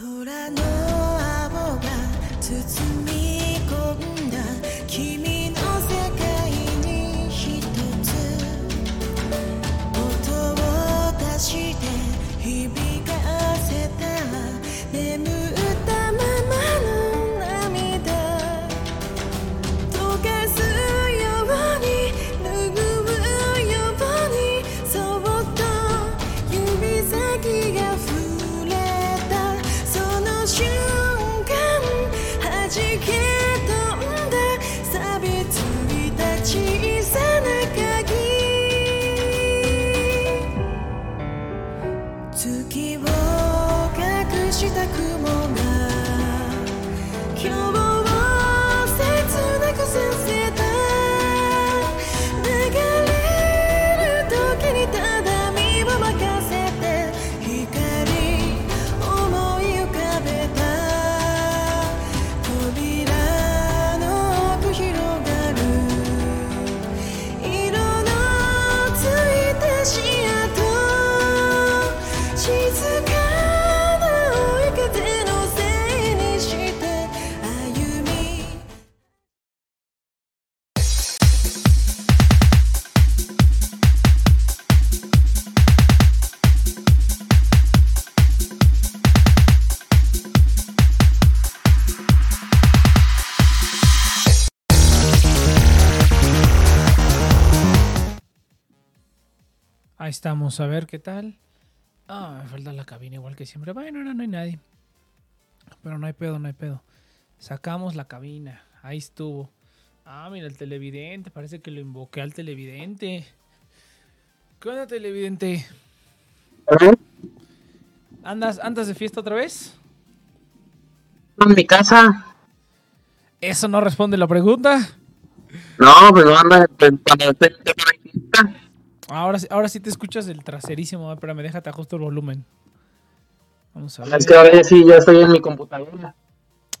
空の青が包 estamos, a ver qué tal. Ah, me falta la cabina igual que siempre. Bueno, ahora no hay nadie. Pero no hay pedo, no hay pedo. Sacamos la cabina. Ahí estuvo. Ah, mira el televidente. Parece que lo invoqué al televidente. ¿Qué onda, televidente? ¿Andas, ¿Andas de fiesta otra vez? En mi casa. ¿Eso no responde la pregunta? No, pues no anda pues, ahí fiesta. Ahora, sí- ahora sí te escuchas el traserísimo. Espérame, déjate ajusto el volumen. Vamos a ver. Es que ahora sí ya estoy en mi computadora.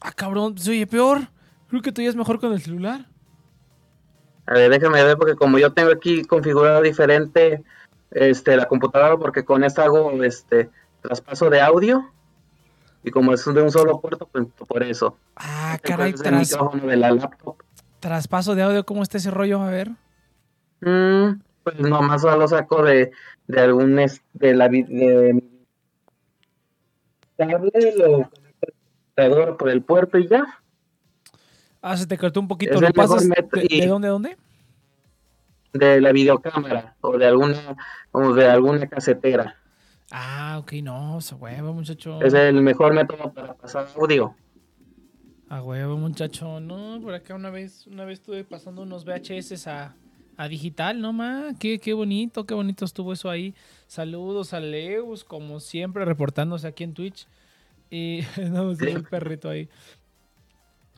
Ah, cabrón, se oye peor. Creo que tú ya es mejor con el celular. A ver, déjame ver porque como yo tengo aquí configurado diferente este la computadora porque con esta hago este traspaso de audio y como es de un solo puerto pues por eso. Ah, Este, caray, tras, de la laptop. traspaso de audio, ¿cómo está ese rollo? A ver. Mm, pues nomás lo saco de, de algún es- de la de mi cable lo conecto por el puerto y ya. Ah, se te cortó un poquito. Es ¿Lo pasas? ¿De, y- de dónde a dónde? de la videocámara o de alguna o de alguna casetera. Ah, ok, no, a huevo, muchacho. Es el mejor método para pasar audio. A huevo, muchacho. No, por acá una vez, una vez estuve pasando unos VHS a, a digital, ¿no, ma? Qué, qué bonito, qué bonito estuvo eso ahí. Saludos a Leus, como siempre, reportándose aquí en Twitch. Y no, sí, el perrito ahí.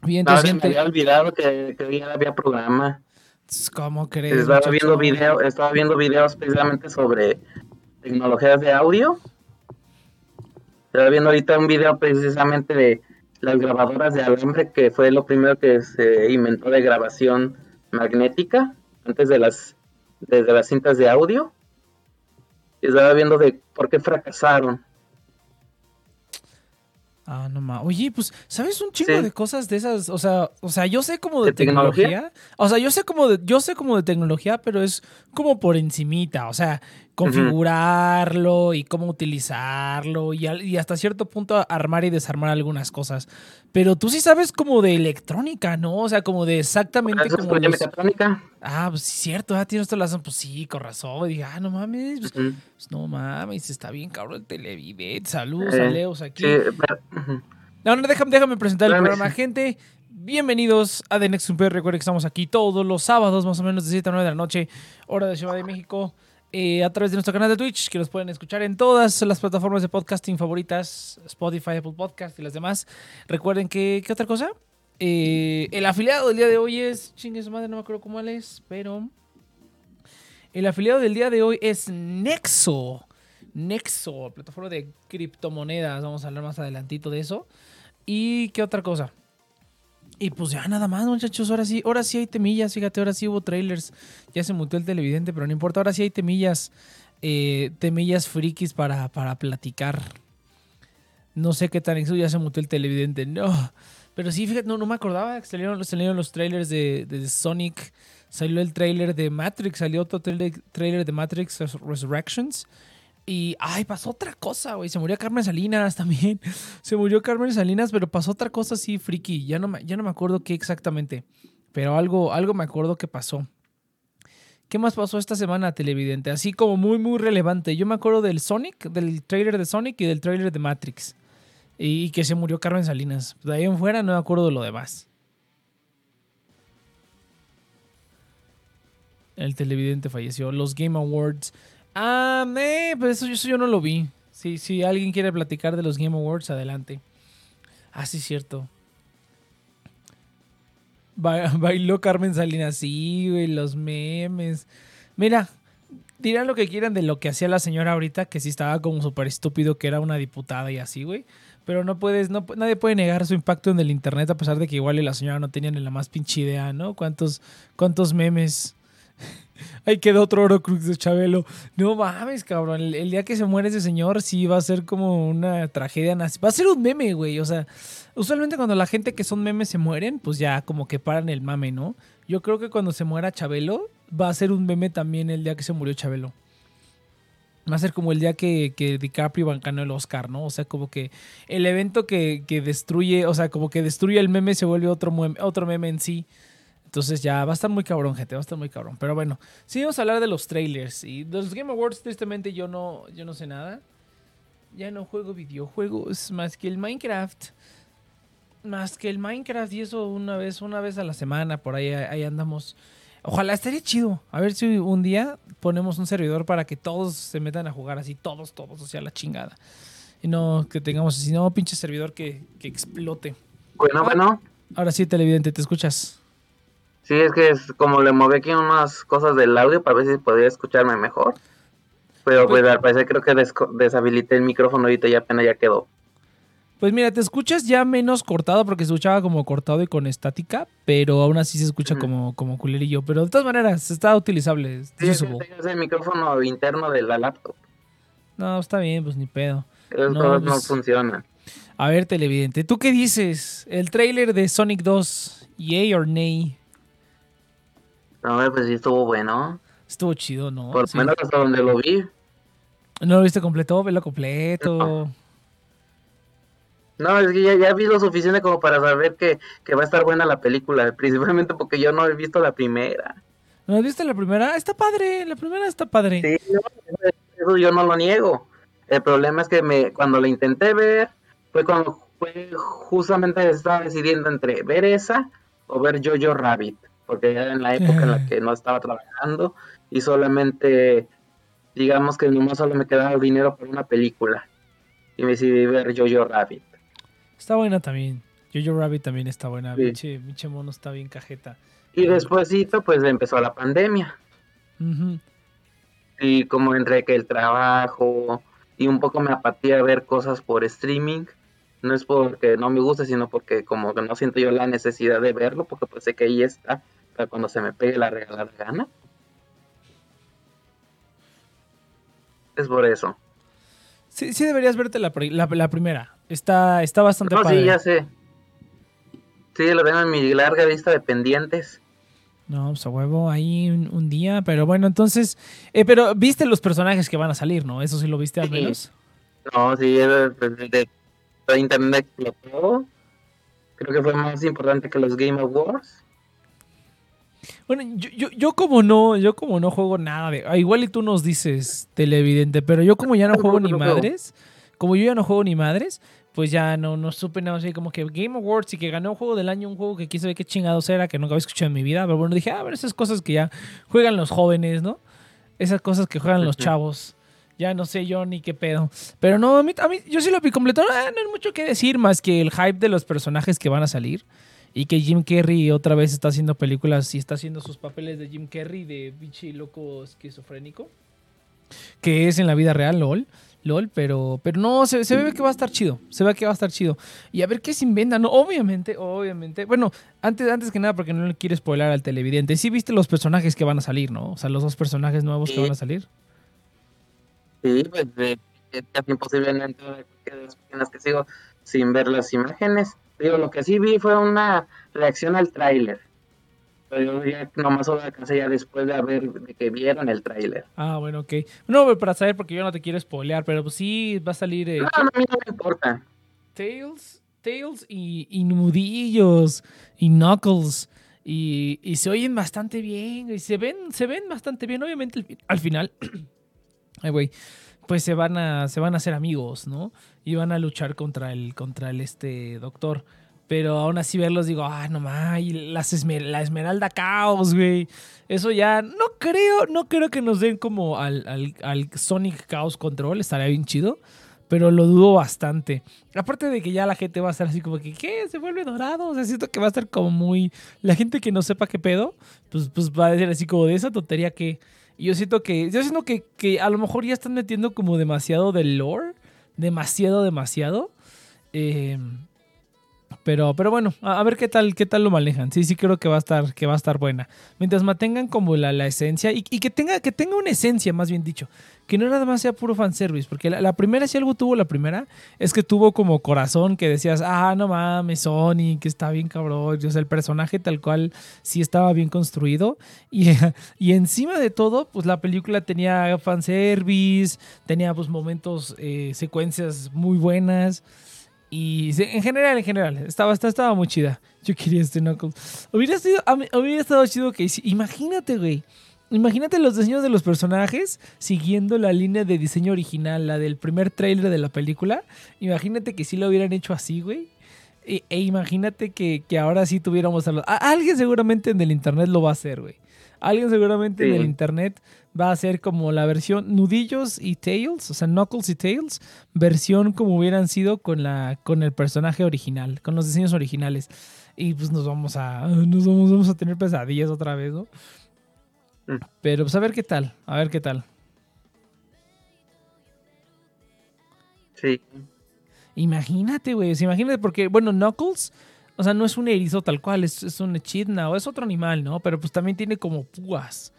Bien, Ah, te se me había olvidado que, que hoy ya había programa. ¿Cómo crees? Estaba muchacho? viendo video, estaba viendo videos precisamente sobre tecnologías de audio. Estaba viendo ahorita un video precisamente de las grabadoras de alambre, que fue lo primero que se inventó de grabación magnética, antes de las, de, de las cintas de audio. Y estaba viendo de por qué fracasaron. Ah, no más. Oye, pues, ¿sabes un chingo Sí. de cosas de esas? O sea, o sea, yo sé como de, ¿De tecnología? tecnología. O sea, yo sé como de, yo sé como de tecnología, pero es como por encimita. O sea, configurarlo y cómo utilizarlo y, al- y hasta cierto punto armar y desarmar algunas cosas. Pero tú sí sabes como de electrónica, ¿no? O sea, como de exactamente ¿Eso como los- mecatrónica? Ah, pues cierto, ah, tienes toda la razón. Pues sí, con razón. Y dije, ah, no mames, pues, pues, no mames, está bien cabrón el televidente. Saludos a Eh, Leos aquí. Pero-. No, no, déjame, déjame presentar el programa, gente. Bienvenidos a The Next Super. Recuerden que estamos aquí todos los sábados, más o menos de 7 a 9 de la noche, hora de Ciudad de México, eh, a través de nuestro canal de Twitch, que nos pueden escuchar en todas las plataformas de podcasting favoritas, Spotify, Apple Podcast y las demás. Recuerden que, ¿qué otra cosa? Eh, el afiliado del día de hoy es, chingue su madre, no me acuerdo cómo es, pero... El afiliado del día de hoy es Nexo. Nexo, plataforma de criptomonedas. Vamos a hablar más adelantito de eso. ¿Y qué otra cosa? Y pues ya nada más, muchachos. Ahora sí, ahora sí hay temillas. Fíjate, ahora sí hubo trailers. Ya se mutó el televidente, pero no importa. Ahora sí hay temillas. eh, temillas frikis para, para platicar. No sé qué tan eso ya se mutó el televidente. No. Pero sí, fíjate, no, no me acordaba que salieron, salieron los trailers de, de Sonic. Salió el trailer de Matrix. Salió otro trailer, de Matrix Res- Resurrections. Y, ay, pasó otra cosa, güey. Se murió Carmen Salinas también. Se murió Carmen Salinas, pero pasó otra cosa así, friki. Ya no, me- ya no me acuerdo qué exactamente. Pero algo, algo me acuerdo que pasó. ¿Qué más pasó esta semana, televidente? Así como muy, muy relevante. Yo me acuerdo del Sonic, del trailer de Sonic y del trailer de Matrix. Y que se murió Carmen Salinas. De ahí en fuera no me acuerdo de lo demás. El televidente falleció. Los Game Awards. Ah, eh, pues eso, yo no lo vi. Si, si alguien quiere platicar de los Game Awards, adelante. Ah, sí, cierto. Ba- bailó Carmen Salinas, sí, güey, los memes. Mira, dirán lo que quieran de lo que hacía la señora ahorita, que sí estaba como súper estúpido, que era una diputada y así, güey. Pero no puedes, no, nadie puede negar su impacto en el internet, a pesar de que igual y la señora no tenía ni la más pinche idea, ¿no? ¿Cuántos, cuántos memes? Ahí quedó otro oro cruz de Chabelo. No mames, cabrón. El, el día que se muere ese señor, sí va a ser como una tragedia. nazi- Va a ser un meme, güey. O sea, usualmente cuando la gente que son memes se mueren, pues ya como que paran el mame, ¿no? Yo creo que cuando se muera Chabelo, va a ser un meme también el día que se murió Chabelo. Va a ser como el día que, que DiCaprio ganó el Oscar, ¿no? O sea, como que el evento que, que destruye, o sea, como que destruye el meme se vuelve otro otro meme en sí. Entonces ya va a estar muy cabrón, gente, va a estar muy cabrón. Pero bueno, sí vamos a hablar de los trailers. Y de los Game Awards, tristemente, yo no, yo no sé nada. Ya no juego videojuegos más que el Minecraft. Más que el Minecraft y eso una vez, una vez a la semana, por ahí, ahí andamos. Ojalá estaría chido. A ver si un día ponemos un servidor para que todos se metan a jugar así, todos, todos, o sea, la chingada. Y no que tengamos así, no, pinche servidor que, que explote. Bueno, Ah. bueno. Ahora sí, televidente, ¿te escuchas? Sí, es que es como le moví aquí unas cosas del audio para ver si podía escucharme mejor. Pero Pues- pues al parecer creo que deshabilité el micrófono ahorita y apenas ya quedó. Pues mira, te escuchas ya menos cortado porque se escuchaba como cortado y con estática, pero aún así se escucha Ujú. como, como culerillo. Pero de todas maneras, está utilizable. Sí, es, el micrófono interno de la laptop. No, está bien, pues ni pedo. Esos No, cosas no pues- funcionan. A ver, televidente, ¿tú qué dices? El tráiler de Sonic 2, yay or nay. No, pues sí estuvo bueno. Estuvo chido, ¿no? Por Sí. lo menos hasta donde lo vi. ¿No lo viste completo? Velo completo. No, es que ya, ya vi lo suficiente como para saber que, que va a estar buena la película. Principalmente porque yo no he visto la primera. ¿No has visto la primera? Está padre, la primera está padre. Sí, no, eso yo no lo niego. El problema es que me cuando la intenté ver, fue cuando fue justamente estaba decidiendo entre ver esa o ver Jojo Rabbit. Porque ya en la época en la que no estaba trabajando y solamente, digamos que nomás solo me quedaba dinero para una película. Y me decidí ver Jojo Rabbit. Está buena también. Jojo Rabbit también está buena. Sí. Pinche mono está bien cajeta. Y despuésito pues empezó la pandemia. Y como entre que el trabajo y un poco me apatía a ver cosas por streaming, no es porque no me guste, sino porque como que no siento yo la necesidad de verlo, porque pues sé que ahí está, para cuando se me pegue la regalada gana. Es por eso. Sí, sí deberías verte la, la, la primera. Está, está bastante No, padre. sí, ya sé. Sí, lo tengo en mi larga lista de pendientes. No, pues a huevo, ahí un, un día. Pero bueno, entonces. eh, pero viste los personajes que van a salir, ¿no? Eso sí lo viste al Sí. menos. No, sí, de- de internet explotó. Creo que fue más importante que los Game Awards. Bueno, yo, yo, yo como no, yo como no juego nada de. ah, igual y tú nos dices, televidente, pero yo como ya no juego ni madres, como yo ya no juego ni madres, pues ya no, no supe nada así como que Game Awards y que ganó juego del año, un juego que quién sabe qué chingados era, que nunca había escuchado en mi vida. Pero bueno, dije, ah, a ver, esas cosas que ya juegan los jóvenes, ¿no? Esas cosas que juegan los chavos. Ya no sé yo ni qué pedo. Pero no, a mí, a mí- yo sí lo vi completo. Ah, no hay mucho que decir más que el hype de los personajes que van a salir. Y que Jim Carrey otra vez está haciendo películas y está haciendo sus papeles de Jim Carrey de bichi loco esquizofrénico. Que es en la vida real, LOL. LOL, pero, pero no, se, se ve que va a estar chido. Se ve que va a estar chido. Y a ver qué se inventan. No, obviamente, obviamente. Bueno, antes, antes que nada, porque no le quiero spoiler al televidente. Sí viste los personajes que van a salir, ¿no? O sea, los dos personajes nuevos que Sí. van a salir. Sí, pues de, es casi imposible entrar a cualquiera de las páginas que sigo sin ver las imágenes. Digo, lo que sí vi fue una reacción al tráiler. Pero yo ya nomás solo alcancé ya después de haber de que vieron el tráiler. Ah, bueno, ok. No, para saber, porque yo no te quiero spoilear, pero pues sí va a salir eh, No, no, a mí no me importa. Tails, Tails y, y Nudillos y Knuckles. Y, y se oyen bastante bien, y se ven, se ven bastante bien. Obviamente al final, ay, güey, pues se van a, se van a hacer amigos, ¿no? Y van a luchar contra el, contra el este doctor. Pero aún así verlos digo, ah, no las esmer- la Esmeralda Caos, güey. Eso ya, no creo, no creo que nos den como al, al, al Sonic Chaos Control, estaría bien chido. Pero lo dudo bastante. Aparte de que ya la gente va a estar así como que, ¿qué? ¿Se vuelve dorado? O sea, siento que va a estar como muy... La gente que no sepa qué pedo, pues, pues va a decir así como de esa tontería que... Y yo siento que... Yo siento que, que a lo mejor ya están metiendo como demasiado del lore. Demasiado, demasiado. Eh, pero, pero bueno, a, ver qué tal, qué tal lo manejan. Sí, sí creo que va a estar, que va a estar buena. Mientras mantengan como la, la esencia y, y que tenga, que tenga una esencia, más bien dicho. Que no nada más sea puro fanservice. Porque la, la primera, si algo tuvo la primera, es que tuvo como corazón que decías, ah, no mames, Sonic, que está bien cabrón. O sea, el personaje tal cual sí estaba bien construido. Y, y encima de todo, pues la película tenía fanservice, tenía pues momentos, eh, secuencias muy buenas. Y en general, en general, estaba, estaba, estaba muy chida. Yo quería este Knuckles. Hubiera, sido, hubiera estado chido que... Imagínate, güey. Imagínate los diseños de los personajes siguiendo la línea de diseño original, la del primer tráiler de la película. Imagínate que sí lo hubieran hecho así, güey. E, e imagínate que, que ahora sí tuviéramos a los... a- alguien seguramente en el internet lo va a hacer, güey. Alguien seguramente en el internet va a hacer como la versión nudillos y tails, o sea, knuckles y tails, versión como hubieran sido con la con el personaje original, con los diseños originales. Y pues nos vamos a nos vamos, vamos a tener pesadillas otra vez, ¿no? Mm. Pero pues a ver qué tal, a ver qué tal. Sí. Imagínate, güey, imagínate porque bueno, Knuckles o sea, no es un erizo tal cual, es, es un echidna o es otro animal, ¿no? Pero pues también tiene como púas.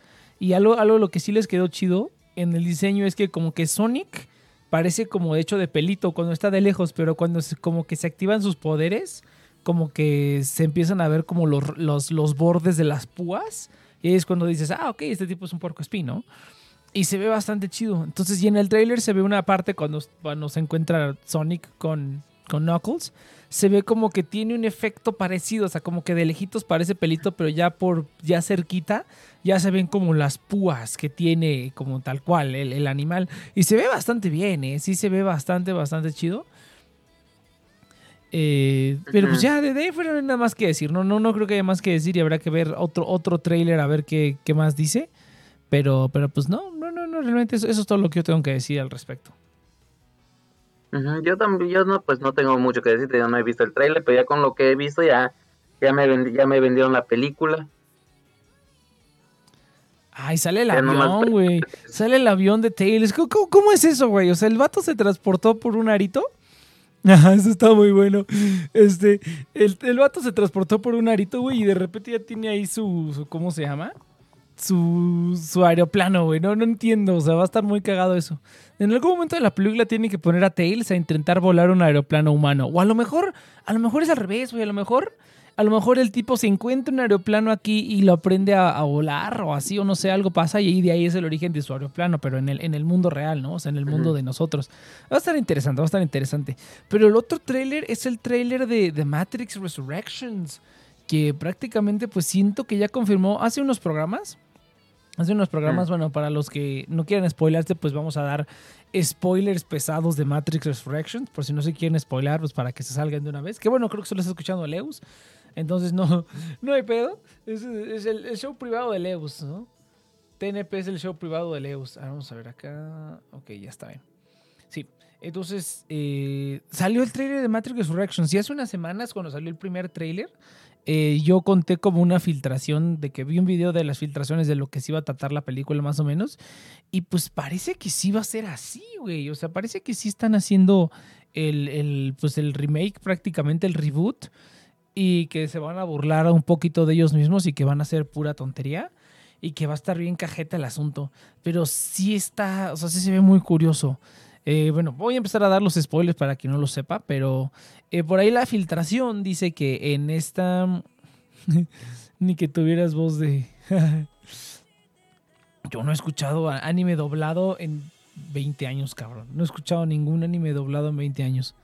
Y algo, algo lo que sí les quedó chido en el diseño es que como que Sonic parece como hecho de pelito cuando está de lejos, pero cuando se- como que se activan sus poderes, como que se empiezan a ver como los, los, los bordes de las púas. Y ahí es cuando dices, ah, ok, este tipo es un puerco espino. Y se ve bastante chido. Entonces, y en el trailer se ve una parte cuando, cuando se encuentra Sonic con, con Knuckles. Se ve como que tiene un efecto parecido. O sea, como que de lejitos parece pelito, pero ya por ya cerquita, ya se ven como las púas que tiene como tal cual el, el animal. Y se ve bastante bien, ¿eh? Sí se ve bastante, bastante chido. Eh, pero pues ya, de fuera no hay nada más que decir. No, no, no creo que haya más que decir y habrá que ver otro, otro trailer a ver qué, qué más dice. Pero, pero pues no, no, no, no, realmente eso, eso es todo lo que yo tengo que decir al respecto. Yo también, yo no, pues no tengo mucho que decir, yo no he visto el tráiler, pero ya con lo que he visto ya, ya me ya me vendieron la película. Ay, sale el Ya avión, güey. Sale el avión de Tails. ¿Cómo, cómo- cómo es eso, güey? O sea, el vato se transportó por un arito. Ajá, eso está muy bueno. Este, el, el vato se transportó por un arito, güey, y de repente ya tiene ahí su, su- ¿cómo se llama? Su, su aeroplano, güey. No, no entiendo. O sea, va a estar muy cagado eso. En algún momento de la película tiene que poner a Tails a intentar volar un aeroplano humano. O a lo mejor, a lo mejor es al revés, güey. A lo mejor, a lo mejor el tipo se encuentra un aeroplano aquí y lo aprende a, a volar o así, o no sé, algo pasa y ahí de ahí es el origen de su aeroplano, pero en el, en el mundo real, ¿no? O sea, en el mundo de nosotros. Va a estar interesante, va a estar interesante. Pero el otro tráiler es el tráiler de, de Matrix Resurrections, que prácticamente pues siento que ya confirmó hace unos programas. Hace unos programas, Mm. bueno, para los que no quieran spoilarse, pues vamos a dar spoilers pesados de Matrix Resurrections, por si no se quieren spoilar, pues para que se salgan de una vez. Que bueno, creo que solo está escuchando Leus, entonces no, no hay pedo. Es, es el, el show privado de Leus, ¿no? TNP es el show privado de Leus. Vamos a ver acá. Ok, ya está bien. Sí, entonces eh, salió el trailer de Matrix Resurrections y hace unas semanas cuando salió el primer trailer, eh, yo conté como una filtración de que vi un video de las filtraciones de lo que se iba a tratar la película más o menos y pues parece que sí va a ser así, güey. O sea, parece que sí están haciendo el, el, pues el remake, prácticamente el reboot y que se van a burlar un poquito de ellos mismos y que van a hacer pura tontería y que va a estar bien cajeta el asunto. Pero sí está, o sea, sí se ve muy curioso. Eh, bueno, voy a empezar a dar los spoilers para quien no lo sepa, pero eh, por ahí la filtración dice que en esta... Ni que tuvieras voz de... Yo no he escuchado anime doblado en 20 años, cabrón. No he escuchado ningún anime doblado en 20 años.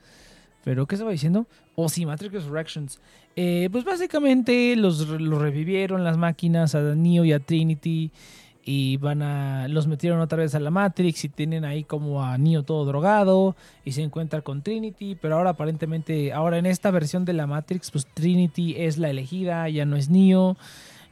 ¿Pero qué estaba diciendo? Oh, sí, Matrix Resurrections. Eh, pues básicamente los, los revivieron las máquinas a Neo y a Trinity y van a los metieron otra vez a la Matrix y tienen ahí como a Neo todo drogado y se encuentra con Trinity, pero ahora aparentemente ahora en esta versión de la Matrix pues Trinity es la elegida, ya no es Neo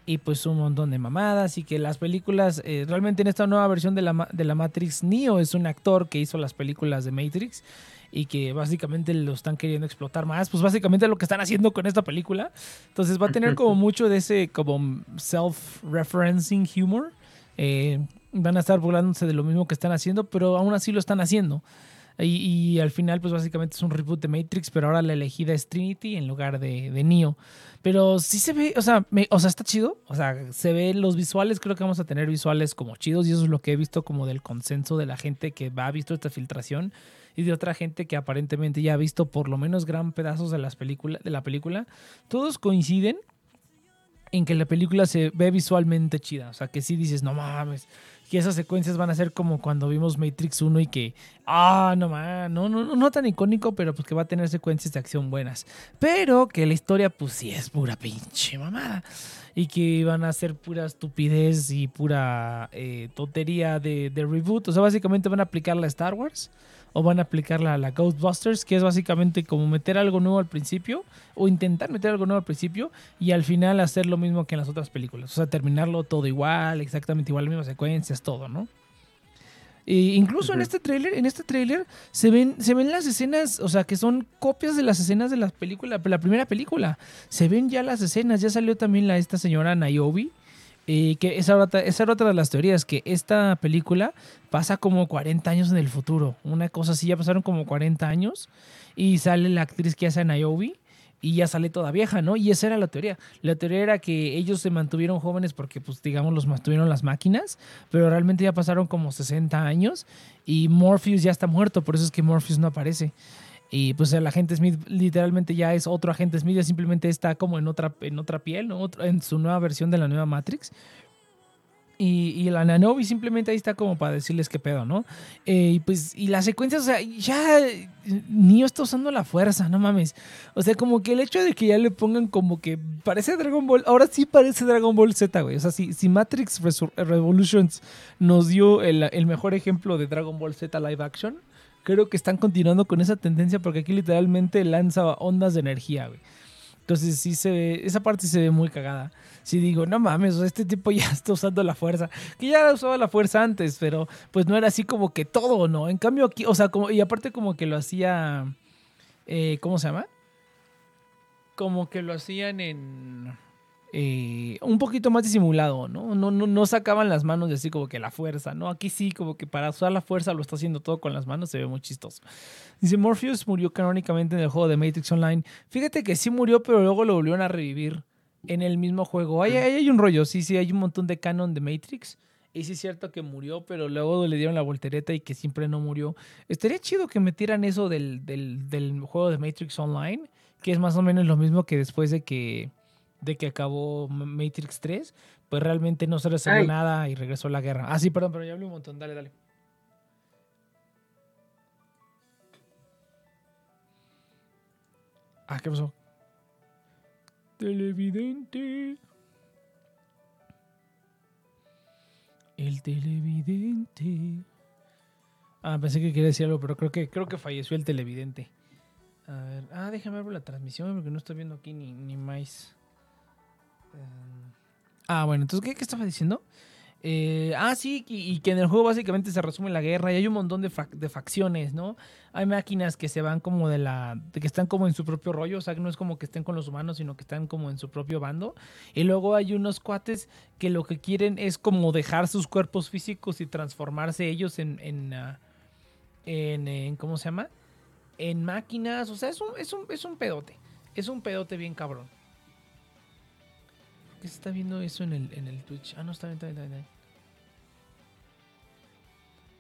y pues un montón de mamadas y que las películas eh, realmente en esta nueva versión de la, de la Matrix Neo es un actor que hizo las películas de Matrix y que básicamente lo están queriendo explotar más, pues básicamente lo que están haciendo con esta película. Entonces va a tener como mucho de ese como self-referencing humor. Eh, van a estar burlándose de lo mismo que están haciendo, pero aún así lo están haciendo. Y, y al final, pues básicamente es un reboot de Matrix, pero ahora la elegida es Trinity en lugar de, de Neo. Pero sí se ve, o sea, me- o sea, está chido. O sea, se ve los visuales, creo que vamos a tener visuales como chidos y eso es lo que he visto como del consenso de la gente que ha visto esta filtración y de otra gente que aparentemente ya ha visto por lo menos gran pedazos de las películas de la película. Todos coinciden en que la película se ve visualmente chida. O sea, que sí dices, no mames, que esas secuencias van a ser como cuando vimos Matrix 1 y que, ah, no mames, no, no, no, tan icónico, pero pues que va a tener secuencias de acción buenas. Pero que la historia, pues sí es pura pinche mamada. Y que van a ser pura estupidez y pura eh, tontería de, de reboot. O sea, básicamente van a aplicar la Star Wars o van a aplicar la, la Ghostbusters, que es básicamente como meter algo nuevo al principio o intentar meter algo nuevo al principio y al final hacer lo mismo que en las otras películas. O sea, terminarlo todo igual, exactamente igual, las mismas secuencias, todo, ¿no? E incluso en este tráiler, en este tráiler se ven, se ven las escenas, o sea, que son copias de las escenas de la película, la primera película. Se ven ya las escenas, ya salió también la esta señora Niobe, eh, que esa otra, esa era otra de las teorías, que esta película pasa como 40 años en el futuro. Una cosa así, ya pasaron como 40 años y sale la actriz que hace a Niobe y ya sale toda vieja, ¿no? Y esa era la teoría. La teoría era que ellos se mantuvieron jóvenes porque, pues, digamos, los mantuvieron las máquinas, pero realmente ya pasaron como 60 años y Morpheus ya está muerto, por eso es que Morpheus no aparece. Y pues el agente Smith literalmente ya es otro agente Smith, ya simplemente está como en otra, en otra piel, ¿no? En su nueva versión de la nueva Matrix. Y, y la Nanobi simplemente ahí está como para decirles qué pedo, ¿no? Eh, y pues, y las secuencias, o sea, ya Neo está usando la fuerza, no mames. O sea, como que el hecho de que ya le pongan como que parece Dragon Ball, ahora sí parece Dragon Ball Z, güey. O sea, si, si Matrix Resur- Revolutions nos dio el, el mejor ejemplo de Dragon Ball Z live action, creo que están continuando con esa tendencia porque aquí literalmente lanza ondas de energía, güey. Entonces sí se ve, esa parte se ve muy cagada. Sí digo, no mames, este tipo ya está usando la fuerza. Que ya usaba la fuerza antes, pero pues no era así como que todo, ¿no? En cambio aquí, o sea, como, y aparte como que lo hacía, eh, ¿cómo se llama? Como que lo hacían en... eh, un poquito más disimulado, ¿no? No, no, no sacaban las manos de así como que la fuerza, ¿no? Aquí sí, como que para usar la fuerza lo está haciendo todo con las manos, se ve muy chistoso. Dice, Morpheus murió canónicamente en el juego de Matrix Online. Fíjate que sí murió, pero luego lo volvieron a revivir en el mismo juego. Ahí ahí hay un rollo, sí, sí, hay un montón de canon de Matrix. Y sí es cierto que murió, pero luego le dieron la voltereta y que siempre no murió. Estaría chido que metieran eso del, del, del juego de Matrix Online, que es más o menos lo mismo que después de que, de que acabó Matrix 3, pues realmente no se resolvió Ay. nada y regresó la guerra. Ah, sí, perdón, pero ya hablé un montón. Dale, dale. Ah, ¿qué pasó? Televidente. El televidente. Ah, pensé que quería decir algo, pero creo que, creo que falleció el televidente. A ver. Ah, déjame ver la transmisión porque no estoy viendo aquí ni, ni más. Eh, Ah, bueno, entonces, ¿qué, qué estaba diciendo? Eh, ah, sí, y, que en el juego básicamente se resume la guerra y hay un montón de, fac- de facciones, ¿no? Hay máquinas que se van como de la. Que están como en su propio rollo, o sea, que no es como que estén con los humanos, sino que están como en su propio bando. Y luego hay unos cuates que lo que quieren es como dejar sus cuerpos físicos y transformarse ellos en. en, ah, en, en- ¿Cómo se llama? En máquinas, o sea, es un, es un, es un pedote. Es un pedote bien cabrón. ¿Por qué se está viendo eso en el, en el Twitch? Ah, no, está bien, está bien, está bien.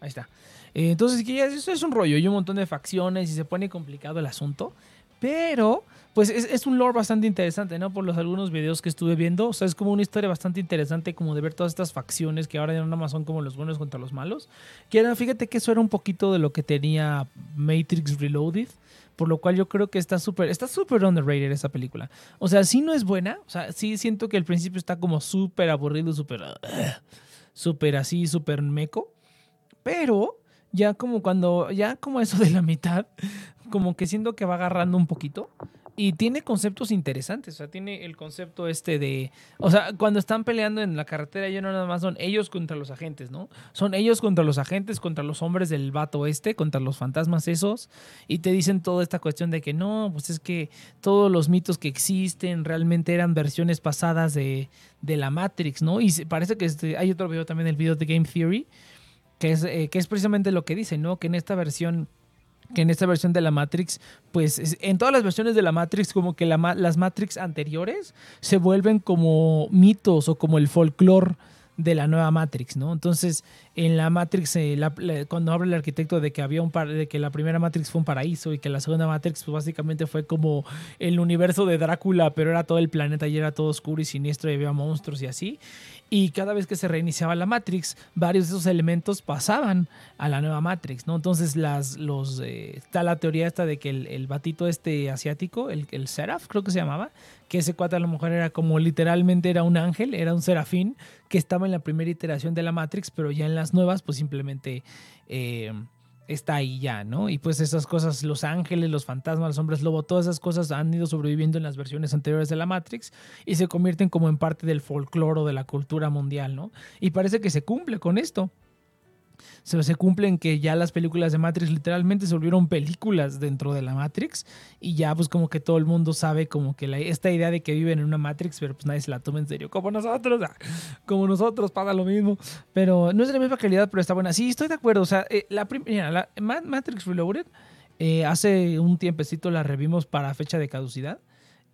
Ahí está. Eh, entonces, que eso es un rollo y un montón de facciones y se pone complicado el asunto. Pero, pues es, es un lore bastante interesante, ¿no? Por los algunos videos que estuve viendo. O sea, es como una historia bastante interesante como de ver todas estas facciones que ahora no nada más son como los buenos contra los malos. Que era, fíjate que eso era un poquito de lo que tenía Matrix Reloaded. Por lo cual yo creo que está súper, está súper underrated esa película. O sea, sí no es buena. O sea, sí siento que al principio está como súper aburrido, súper... súper así, súper meco. Pero ya como cuando, ya como eso de la mitad, como que siento que va agarrando un poquito. Y tiene conceptos interesantes, o sea, tiene el concepto este de, o sea, cuando están peleando en la carretera ya no nada más son ellos contra los agentes, ¿no? Son ellos contra los agentes, contra los hombres del vato este, contra los fantasmas esos, y te dicen toda esta cuestión de que no, pues es que todos los mitos que existen realmente eran versiones pasadas de, de la Matrix, ¿no? Y parece que este, hay otro video también, el video de Game Theory, que es, eh, que es precisamente lo que dice, ¿no? Que en esta versión que en esta versión de la Matrix, pues es- en todas las versiones de la Matrix, como que las Matrix anteriores se vuelven como mitos o como el folclore de la nueva Matrix, ¿no? Entonces, en la Matrix, eh, la- cuando habla el arquitecto de que había un par, de que la primera Matrix fue un paraíso y que la segunda Matrix, pues básicamente fue como el universo de Drácula, pero era todo el planeta y era todo oscuro y siniestro y había monstruos y así. Y cada vez que se reiniciaba la Matrix, varios de esos elementos pasaban a la nueva Matrix, ¿no? Entonces, las, los, eh, está la teoría esta de que el, el batito este asiático, el, el creo que se llamaba, que ese cuate a lo mejor era como literalmente era un ángel, era un serafín, que estaba en la primera iteración de la Matrix, pero ya en las nuevas, pues simplemente eh, está ahí ya, ¿no? Y pues esas cosas, los ángeles, los fantasmas, los hombres lobo, todas esas cosas han ido sobreviviendo en las versiones anteriores de la Matrix y se convierten como en parte del folclore o de la cultura mundial, ¿no? Y parece que se cumple con esto. Se, se cumple en que ya las películas de Matrix literalmente se volvieron películas dentro de la Matrix y ya pues como que todo el mundo sabe como que esta idea de que viven en una Matrix pero pues nadie se la toma en serio como nosotros ah, como nosotros pasa lo mismo pero no es de la misma calidad pero está buena. Sí estoy de acuerdo o sea eh, la, prim- mira, la Ma- Matrix Reloaded eh, hace un tiempecito la revimos para fecha de caducidad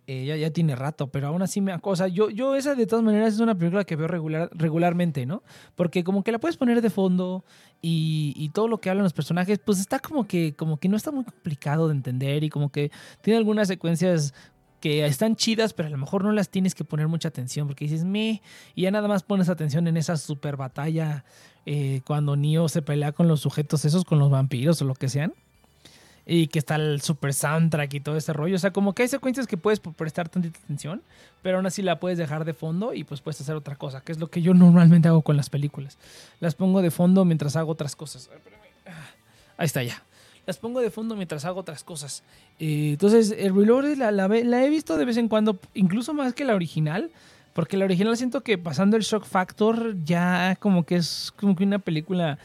eh, ya, ya tiene rato, pero aún así me acosa. Yo, yo esa de todas maneras es una película que veo regular, regularmente, ¿no? Porque como que la puedes poner de fondo y, y todo lo que hablan los personajes, pues está como que, como que no está muy complicado de entender y como que tiene algunas secuencias que están chidas, pero a lo mejor no las tienes que poner mucha atención porque dices, me, y ya nada más pones atención en esa super batalla eh, cuando Neo se pelea con los sujetos esos, con los vampiros o lo que sean y que está el super soundtrack y todo ese rollo. O sea, como que hay secuencias que puedes prestar tantita atención, pero aún así la puedes dejar de fondo y pues puedes hacer otra cosa, que es lo que yo normalmente hago con las películas. Las pongo de fondo mientras hago otras cosas. Ah, Ahí está ya. Las pongo de fondo mientras hago otras cosas. Eh, entonces, el Reloaded la, la he visto de vez en cuando, incluso más que la original. Porque la original siento que pasando el shock factor ya como que es como que una película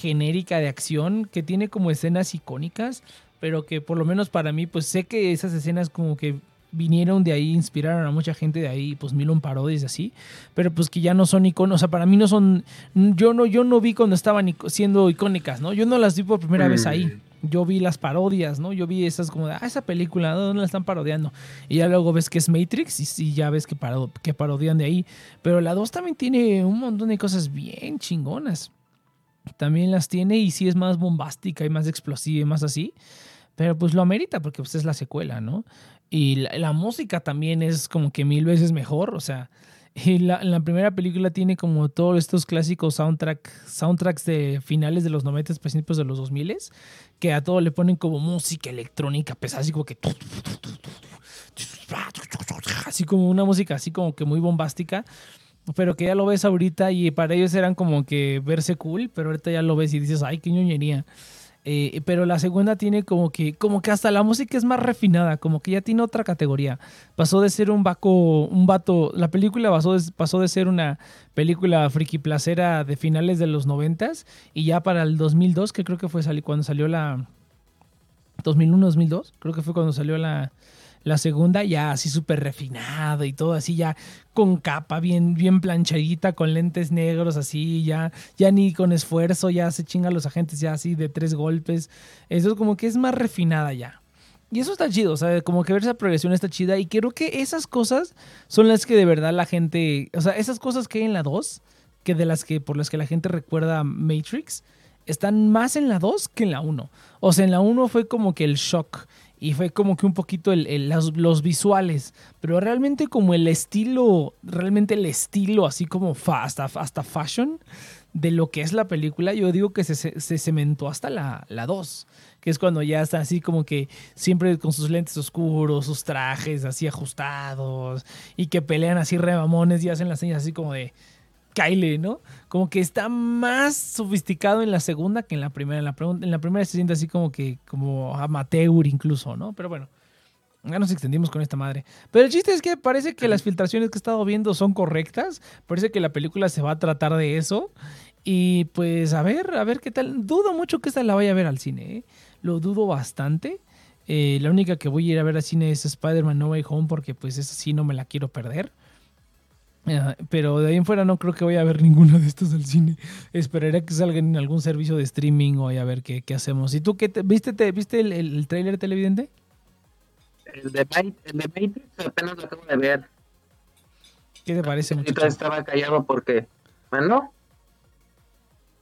genérica de acción que tiene como escenas icónicas, pero que por lo menos para mí, pues sé que esas escenas como que vinieron de ahí, inspiraron a mucha gente de ahí, pues mil un parodias y así, pero pues que ya no son iconos, o sea, para mí no son, yo no, yo no vi cuando estaban siendo icónicas, ¿no? Yo no las vi por primera vez ahí. Yo vi las parodias, ¿no? Yo vi esas como de, ah, esa película, ¿dónde la están parodiando? Y ya luego ves que es Matrix y sí, ya ves que, paro- que parodian de ahí. Pero la 2 también tiene un montón de cosas bien chingonas también las tiene y sí es más bombástica y más explosiva y más así. Pero pues lo amerita porque pues es la secuela, ¿no? Y la, la música también es como que mil veces mejor, o sea, y la, la primera película tiene como todos estos clásicos soundtrack, soundtracks de finales de los 90, principios de los 2000, que a todo le ponen como música electrónica pesada, así como que... Así como una música así como que muy bombástica pero que ya lo ves ahorita y para ellos eran como que verse cool, pero ahorita ya lo ves y dices, ay, qué ñoñería. Eh, pero la segunda tiene como que, como que hasta la música es más refinada, como que ya tiene otra categoría. Pasó de ser un vaco, un vato, la película pasó de, pasó de ser una película friki placera de finales de los noventas y ya para el 2002, que creo que fue cuando salió la 2001, 2002, creo que fue cuando salió la, la segunda, ya así súper refinado y todo así, ya con capa bien, bien planchadita, con lentes negros, así, ya, ya ni con esfuerzo, ya se chinga los agentes, ya así de tres golpes. Eso es como que es más refinada ya. Y eso está chido, o sea, como que ver esa progresión está chida. Y creo que esas cosas son las que de verdad la gente, o sea, esas cosas que hay en la 2, que de las que por las que la gente recuerda Matrix, están más en la 2 que en la 1. O sea, en la 1 fue como que el shock y fue como que un poquito los, visuales, pero realmente como el estilo, realmente el estilo así como hasta, hasta fashion de lo que es la película, yo digo que se, cementó hasta la, la 2, que es cuando ya está así como que siempre con sus lentes oscuros, sus trajes así ajustados y que pelean así remamones y hacen las señas así como de Kyle, ¿no? Como que está más sofisticado en la segunda que en la primera. En la, primera se siente así como que, como amateur incluso, ¿no? Pero bueno, ya nos extendimos con esta madre. Pero el chiste es que parece que las filtraciones que he estado viendo son correctas. Parece que la película se va a tratar de eso. Y pues a ver, a ver qué tal. Dudo mucho que esta la vaya a ver al cine, ¿eh? Lo dudo bastante. Eh, la única que voy a ir a ver al cine es Spider-Man No Way Home porque pues esa sí no me la quiero perder. Pero de ahí en fuera no creo que vaya a ver ninguna de estas al cine. Esperaré que salgan en algún servicio de streaming o a ver qué, qué hacemos. ¿Y tú qué te, viste, te, viste el, el, el tráiler televidente? El de, el de Matrix apenas lo acabo de ver. ¿Qué te parece, muchacho? estaba callado porque Bueno.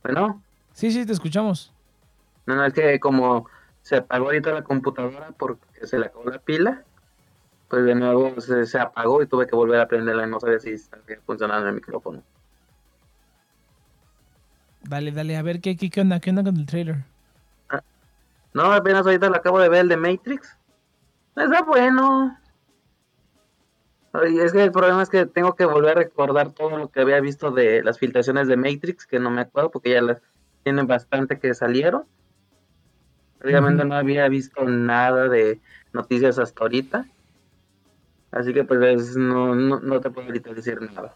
Bueno. Sí, sí, te escuchamos. No, no, es que como se apagó ahorita la computadora porque se le acabó la pila, pues de nuevo se, se apagó y tuve que volver a prenderla y no sabía si estaba funcionando el micrófono. Dale, dale, a ver qué, qué, qué onda, qué onda con el trailer. No, apenas ahorita lo acabo de ver el de Matrix. Está bueno. Es que el problema es que tengo que volver a recordar todo lo que había visto de las filtraciones de Matrix, que no me acuerdo porque ya las tienen bastante que salieron. Ujú. no había visto nada de noticias hasta ahorita. Así que pues es- no, no, no te puedo ahorita decir nada.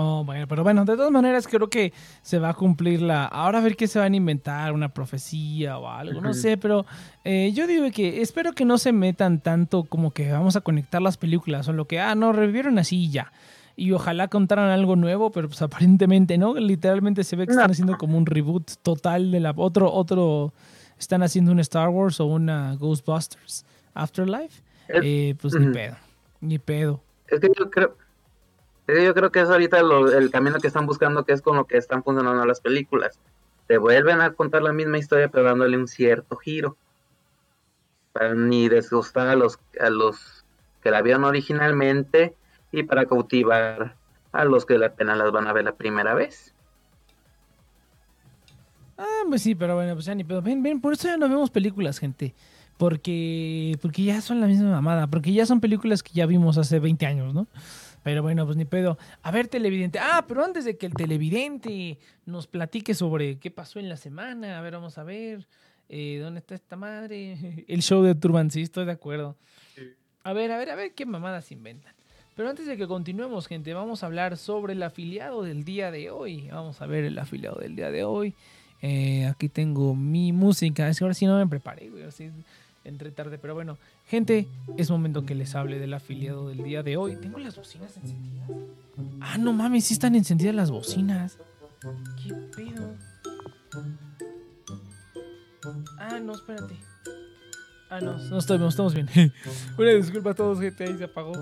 Oh, bueno, pero bueno, de todas maneras creo que se va a cumplir la... Ahora a ver qué se van a inventar, una profecía o algo, no sé, pero eh, yo digo que espero que no se metan tanto como que vamos a conectar las películas o lo que, ah, no, revivieron así y ya. Y ojalá contaran algo nuevo, pero pues aparentemente no, literalmente se ve que están haciendo como un reboot total de la... Otro, otro, están haciendo un Star Wars o una Ghostbusters Afterlife. Eh, pues ni pedo, ni pedo. Es que yo creo, es que yo creo que es ahorita lo- el camino que están buscando, que es con lo que están funcionando las películas. Te vuelven a contar la misma historia, pero dándole un cierto giro. Para ni desgustar a los, a los que la vieron originalmente y para cautivar a los que apenas las van a ver la primera vez. Ah, pues sí, pero bueno, pues ya ni pedo. Ven, ven, por eso ya no vemos películas, gente. Porque, porque ya son la misma mamada. Porque ya son películas que ya vimos hace 20 años, ¿no? Pero bueno, pues ni pedo. A ver, televidente. Ah, pero antes de que el televidente nos platique sobre qué pasó en la semana. A ver, vamos a ver. eh, ¿Dónde está esta madre? El show de Turban, sí, estoy de acuerdo. A ver, a ver, a ver qué mamadas inventan. Pero antes de que continuemos, gente, vamos a hablar sobre el afiliado del día de hoy. Vamos a ver el afiliado del día de hoy. Eh, aquí tengo mi música. Es que ahora sí no me preparé, güey. Así entre tarde. Pero bueno, gente, es momento que les hable del afiliado del día de hoy. ¿Tengo las bocinas encendidas? Ah, no mames, sí están encendidas las bocinas. ¿Qué pedo? Ah, no, espérate. Ah, no, no no estamos bien. Disculpa a todos, gente, ahí se apagó.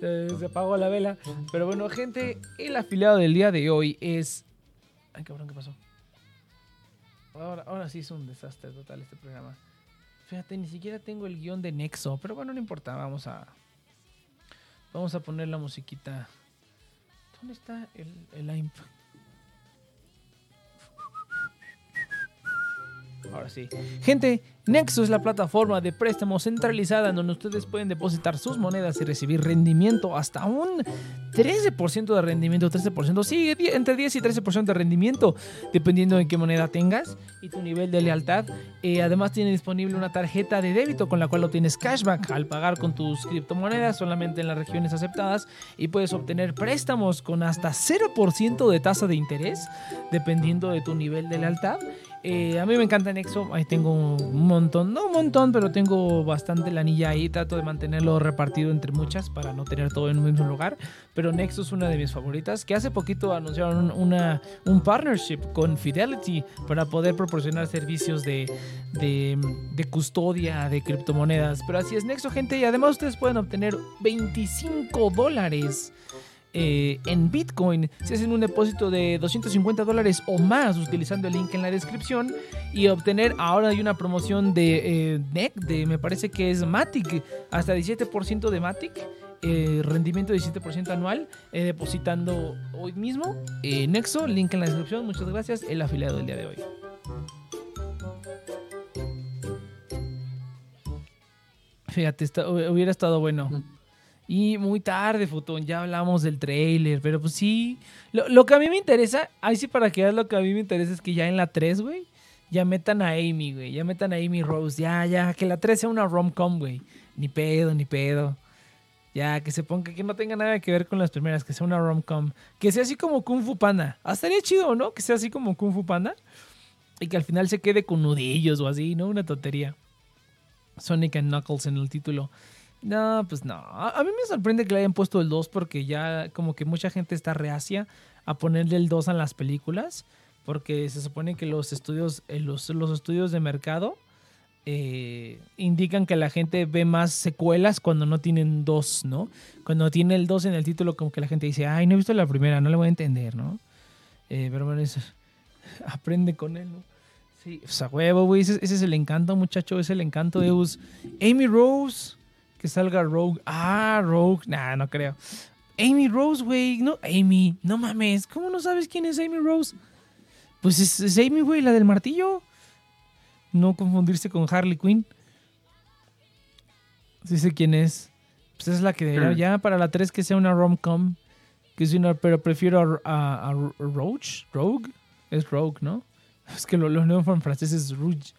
Se, se apagó la vela. Pero bueno, gente, el afiliado del día de hoy es. Ay, cabrón, ¿qué pasó? Ahora, ahora sí es un desastre total este programa. Fíjate, ni siquiera tengo el guion de Nexo, pero bueno, no importa, vamos a. Vamos a poner la musiquita. ¿Dónde está el, el? Ahora sí. Gente, Nexo es la plataforma de préstamo centralizada en donde ustedes pueden depositar sus monedas y recibir rendimiento hasta un 13% de rendimiento, 13%, sí, entre 10 y 13% de rendimiento, dependiendo de qué moneda tengas y tu nivel de lealtad. Eh, además tiene disponible una tarjeta de débito con la cual obtienes cashback al pagar con tus criptomonedas solamente en las regiones aceptadas y puedes obtener préstamos con hasta 0% de tasa de interés dependiendo de tu nivel de lealtad. Eh, a mí me encanta Nexo, ahí tengo un montón, no un montón, pero tengo bastante lanilla ahí, trato de mantenerlo repartido entre muchas para no tener todo en un mismo lugar, pero Nexo es una de mis favoritas, que hace poquito anunciaron una, un partnership con Fidelity para poder proporcionar servicios de, de, de custodia de criptomonedas, pero así es Nexo gente y además ustedes pueden obtener 25 dólares eh, en Bitcoin. Si hacen un depósito de 250 dólares o más utilizando el link en la descripción y obtener ahora hay una promoción de eh, NEC, de me parece que es Matic, hasta 17% de Matic. eh, rendimiento de 17% anual eh, depositando hoy mismo Nexo, link en la descripción. Muchas gracias, el afiliado del día de hoy. Fíjate, hubiera estado bueno y muy tarde, Futón, ya hablamos del trailer, pero pues sí. Lo, lo que a mí me interesa, ahí sí para que veas lo que a mí me interesa es que ya en la 3, güey, ya metan a Amy, güey, ya metan a Amy Rose, ya, ya, que la 3 sea una rom-com, güey. Ni pedo, ni pedo. Ya, que se ponga, que no tenga nada que ver con las primeras, que sea una rom-com. Que sea así como Kung Fu Panda. Ah, estaría chido, ¿no? Que sea así como Kung Fu Panda. Y que al final se quede con nudillos o así, ¿no? Una tontería. Sonic and Knuckles en el título. No, pues no. A, mí me sorprende que le hayan puesto el 2 porque ya como que mucha gente está reacia a ponerle el 2 a las películas porque se supone que los estudios, eh, los, los estudios de mercado eh, indican que la gente ve más secuelas cuando no tienen 2, ¿no? Cuando tiene el 2 en el título como que la gente dice, ay, no he visto la primera, no le voy a entender, ¿no? Eh, pero bueno, eso, aprende con él, ¿no? Sí, o sea, huevo, güey. Ese, ese es el encanto, muchacho. Ese es el encanto de Us. Amy Rose. Que salga Rogue. Ah, Rogue. Nah, no creo. Amy Rose, güey. No, Amy. No mames. ¿Cómo no sabes quién es Amy Rose? Pues es, es Amy, güey, la del martillo. No confundirse con Harley Quinn. Sí sé quién es. Pues es la que debería- Hmm. ya para la 3 que sea una rom-com. Que es una, pero prefiero a, a, a Roach. Rogue. Es Rogue, ¿no? Es que lo- los nuevos en francés es Rouge.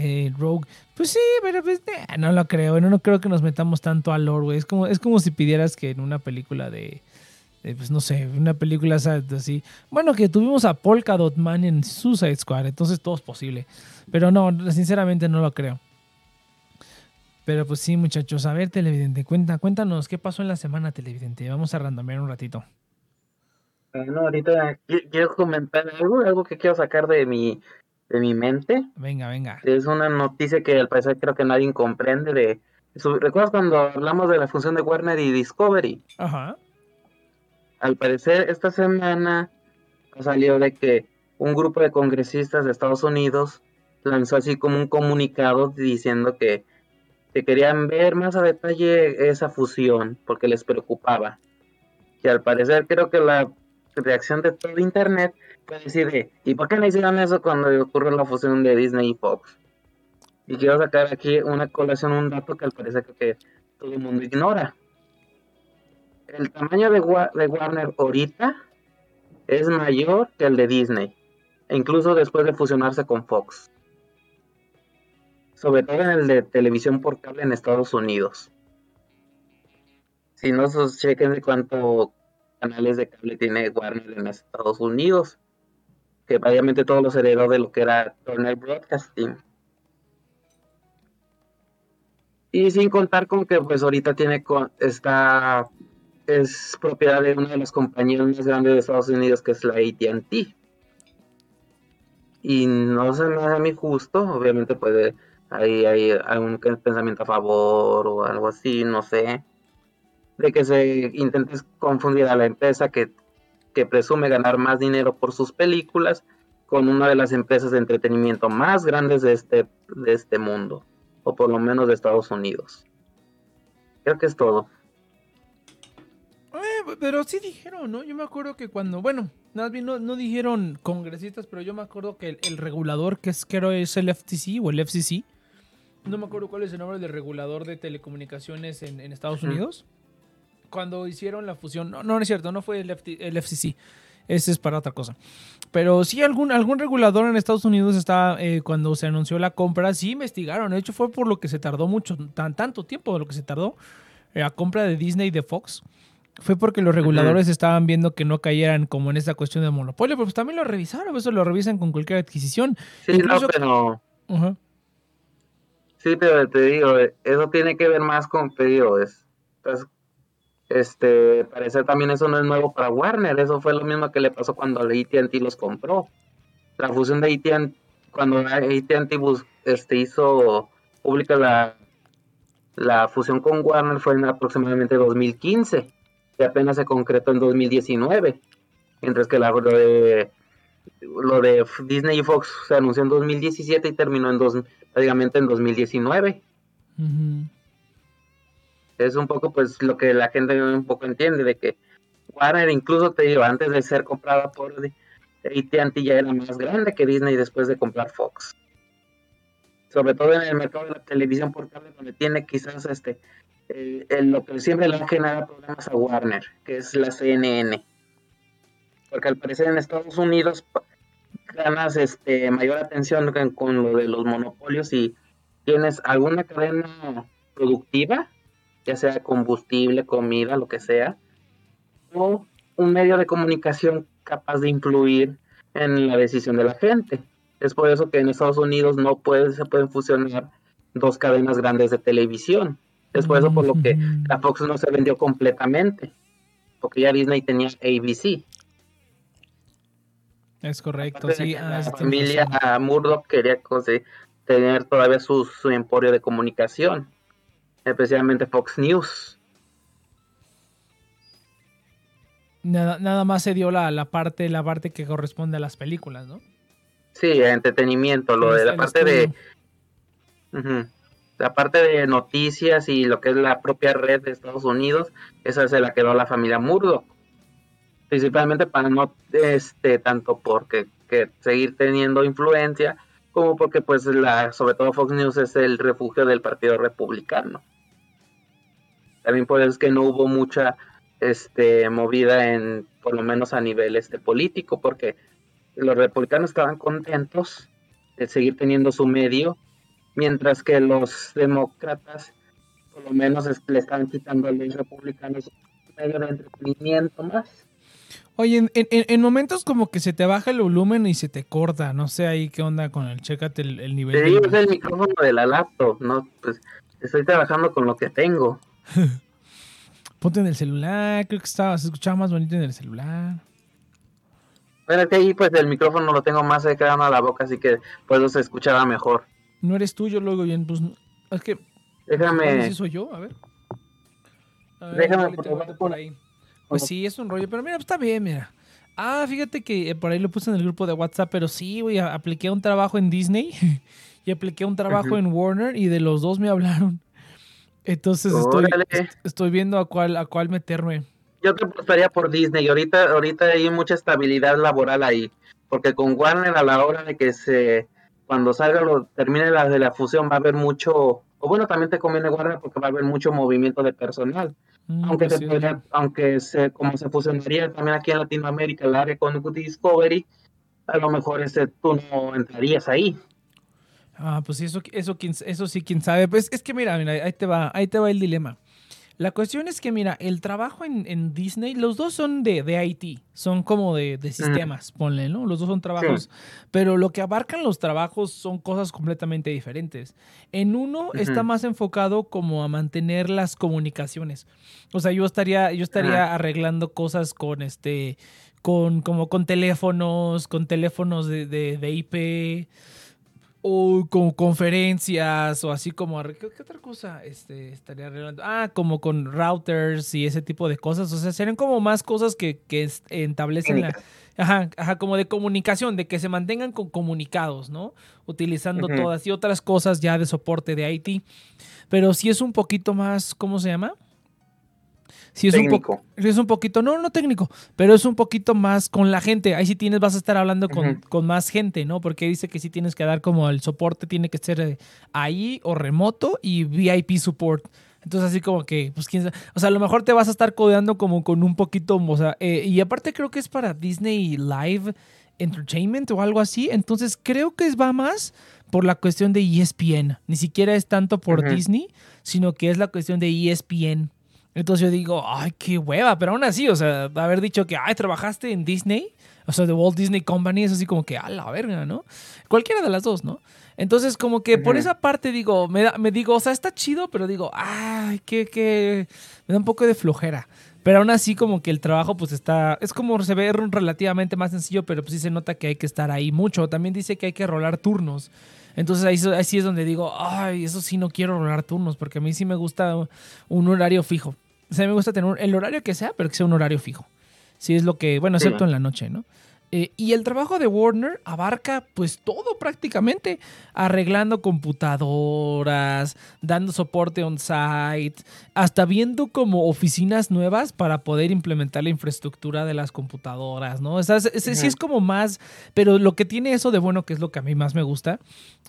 Eh, Rogue. Pues sí, pero pues, eh, no lo creo. No, no creo que nos metamos tanto al lore, güey. Es como, es como si pidieras que en una película de, pues no sé, una película así. Bueno, que tuvimos a Polka Dot Man en Suicide Squad, entonces todo es posible. Pero no, sinceramente no lo creo. Pero pues sí, muchachos, a ver, televidente, cuenta, cuéntanos qué pasó en la semana, televidente. Vamos a randomear un ratito. Bueno, ahorita qui- quiero comentar algo, algo que quiero sacar de mi, de mi mente. Venga, venga. Es una noticia que al parecer creo que nadie comprende de... ¿Recuerdas cuando hablamos de la función de Warner y Discovery? Ajá. Al parecer esta semana salió de que un grupo de congresistas de Estados Unidos lanzó así como un comunicado diciendo que, que querían ver más a detalle esa fusión porque les preocupaba. Y al parecer creo que la reacción de todo internet fue decir de, ¿y por qué no hicieron eso cuando ocurrió la fusión de Disney y Fox? Y quiero sacar aquí una colación, un dato que al parecer que todo el mundo ignora. El tamaño de, Wa- de Warner ahorita es mayor que el de Disney, e incluso después de fusionarse con Fox. Sobre todo en el de televisión por cable en Estados Unidos. Si no, chequen de cuánto canales de cable tiene Warner en Estados Unidos. Que obviamente todos los heredó de lo que era Turner Broadcasting. Y sin contar con que pues ahorita tiene co- está es propiedad de una de las compañías más grandes de Estados Unidos que es la AT&T. Y no se me hace a mí justo, obviamente puede hay, hay algún pensamiento a favor o algo así, no sé, de que se intente confundir a la empresa que, que presume ganar más dinero por sus películas con una de las empresas de entretenimiento más grandes de este, de este mundo, o por lo menos de Estados Unidos. Creo que es todo. Eh, pero sí dijeron, ¿no? Yo me acuerdo que cuando, bueno, más bien no, no dijeron congresistas, pero yo me acuerdo que el, el regulador, que es, creo es el FTC o el FCC, no me acuerdo cuál es el nombre del regulador de telecomunicaciones en, en Estados. Unidos, cuando hicieron la fusión, no, no es cierto, no fue el, FT el FCC, ese es para otra cosa. Pero sí, algún, algún regulador en Estados Unidos está, eh, cuando se anunció la compra, sí investigaron. De hecho, fue por lo que se tardó mucho, tan, tanto tiempo de lo que se tardó eh, la compra de Disney y de Fox. Fue porque los reguladores estaban viendo que no cayeran como en esta cuestión de monopolio, pero pues también lo revisaron, eso lo revisan con cualquier adquisición. Sí, Incluso- no, pero. Sí, pero te digo, eso tiene que ver más con, te digo, es, este, parecer también eso no es nuevo para Warner, eso fue lo mismo que le pasó cuando AT&T los compró. La fusión de AT&T, cuando AT&T este, hizo pública la, la fusión con Warner fue en aproximadamente 2015, y apenas se concretó en 2019, mientras que la, lo de lo de Disney y Fox se anunció en 2017 y terminó en dos, prácticamente en 2019. Ujú. Es un poco pues lo que la gente un poco entiende de que Warner incluso te digo antes de ser comprada por AT&T ya era más grande que Disney después de comprar Fox. Sobre todo en el mercado de la televisión por cable donde tiene quizás este lo que siempre le ha generado problemas a Warner, que es la CNN. Porque al parecer en Estados Unidos ganas este mayor atención con lo de los monopolios y tienes alguna cadena productiva, ya sea combustible, comida, lo que sea, o un medio de comunicación capaz de influir en la decisión de la gente. Es por eso que en Estados Unidos no puede, se pueden fusionar dos cadenas grandes de televisión. Es por eso por lo que Ujú. la Fox no se vendió completamente, porque ya Disney tenía ABC. Es correcto, sí. ah, la tienes familia. Murdoch quería conse- tener todavía su, su emporio de comunicación, especialmente Fox News. Nada, nada más se dio la, la parte, la parte que corresponde a las películas, ¿no? Sí, entretenimiento, lo de la El parte de... Ujú. La parte de noticias y lo que es la propia red de Estados Unidos, esa se la quedó la familia Murdoch. Principalmente para no, este, tanto porque que seguir teniendo influencia, como porque pues la, sobre todo Fox News es el refugio del Partido Republicano. También por eso es que no hubo mucha este movida en, por lo menos a nivel este político, porque los republicanos estaban contentos de seguir teniendo su medio, mientras que los demócratas, por lo menos, es- le estaban quitando a los republicanos un medio de entretenimiento más. Oye, en, en- en momentos como que se te baja el volumen y se te corta. No sé ahí qué onda con el. Chécate el, el nivel. Te digo, es el micrófono de la laptop, ¿no? Pues estoy trabajando con lo que tengo. Ponte en el celular. Creo que estaba, se escuchaba más bonito en el celular. Pero es que ahí pues el micrófono lo tengo más cercano a la boca, así que pues se escuchaba mejor. No eres tú, yo luego bien. Pues es que. Déjame, ¿Sí soy yo? A ver. A ver, Déjame por con- ahí. Pues sí, es un rollo, pero mira, pues está bien, mira. Ah, fíjate que eh, por ahí lo puse en el grupo de WhatsApp, pero sí, güey, apliqué un trabajo en Disney y apliqué un trabajo en Warner y de los dos me hablaron. Entonces estoy, estoy viendo a cuál, a cuál meterme. yo te apostaría por Disney. Ahorita, ahorita hay mucha estabilidad laboral ahí, porque con Warner a la hora de que se, cuando salga lo termine la de la fusión va a haber mucho, o bueno también te conviene Warner porque va a haber mucho movimiento de personal. Mm, aunque pues se aunque se, como se fusionaría también aquí en Latinoamérica el área con Discovery, a lo mejor ese tú no entrarías ahí. Ah, pues sí, eso, eso, eso sí, quién sabe. Pues es que mira, mira, ahí te va, ahí te va el dilema. La cuestión es que, mira, el trabajo en, en Disney, los dos son de, de IT, son como de, de sistemas, ponle, ¿no? Los dos son trabajos, pero lo que abarcan los trabajos son cosas completamente diferentes. En uno está Ujú. más enfocado como a mantener las comunicaciones. O sea, yo estaría, yo estaría arreglando cosas con este, con, como con teléfonos, con teléfonos de, de, de IP o con conferencias o así como ¿qué, qué otra cosa este estaría arreglando? Ah, como con routers y ese tipo de cosas, o sea, serían como más cosas que, que es- establecen la ajá, ajá, como de comunicación, de que se mantengan con comunicados, ¿no? Utilizando todas y otras cosas ya de soporte de IT. Pero sí es un poquito más, ¿cómo se llama? Sí es un poco es un poquito, no, no técnico, pero es un poquito más con la gente. Ahí sí tienes, vas a estar hablando con, con más gente, ¿no? Porque dice que sí tienes que dar como el soporte, tiene que ser eh, ahí o remoto y VIP support. Entonces así como que, pues quién sabe. O sea, a lo mejor te vas a estar codeando como con un poquito, o sea, eh, y aparte creo que es para Disney Live Entertainment o algo así. Entonces creo que va más por la cuestión de ESPN. Ni siquiera es tanto por. Disney, sino que es la cuestión de ESPN. Entonces yo digo, ay, qué hueva, pero aún así, o sea, haber dicho que, ay, trabajaste en Disney, o sea, de Walt Disney Company, es así como que, a la verga, ¿no? Cualquiera de las dos, ¿no? Entonces, como que por esa parte digo, me, da- me digo, o sea, está chido, pero digo, ay, que, que, me da un poco de flojera. Pero aún así, como que el trabajo, pues está, es como se ve relativamente más sencillo, pero pues sí se nota que hay que estar ahí mucho. También dice que hay que rolar turnos. Entonces ahí, ahí sí es donde digo, ay, eso sí no quiero rolar turnos, porque a mí sí me gusta un horario fijo. O sea, me gusta tener el horario que sea, pero que sea un horario fijo. Sí es lo que, bueno, Sí. excepto en la noche, ¿no? Eh, y el trabajo de Warner abarca pues todo prácticamente, arreglando computadoras, dando soporte on-site, hasta viendo como oficinas nuevas para poder implementar la infraestructura de las computadoras, ¿no? O sea, es- es- sí es como más, pero lo que tiene eso de bueno, que es lo que a mí más me gusta,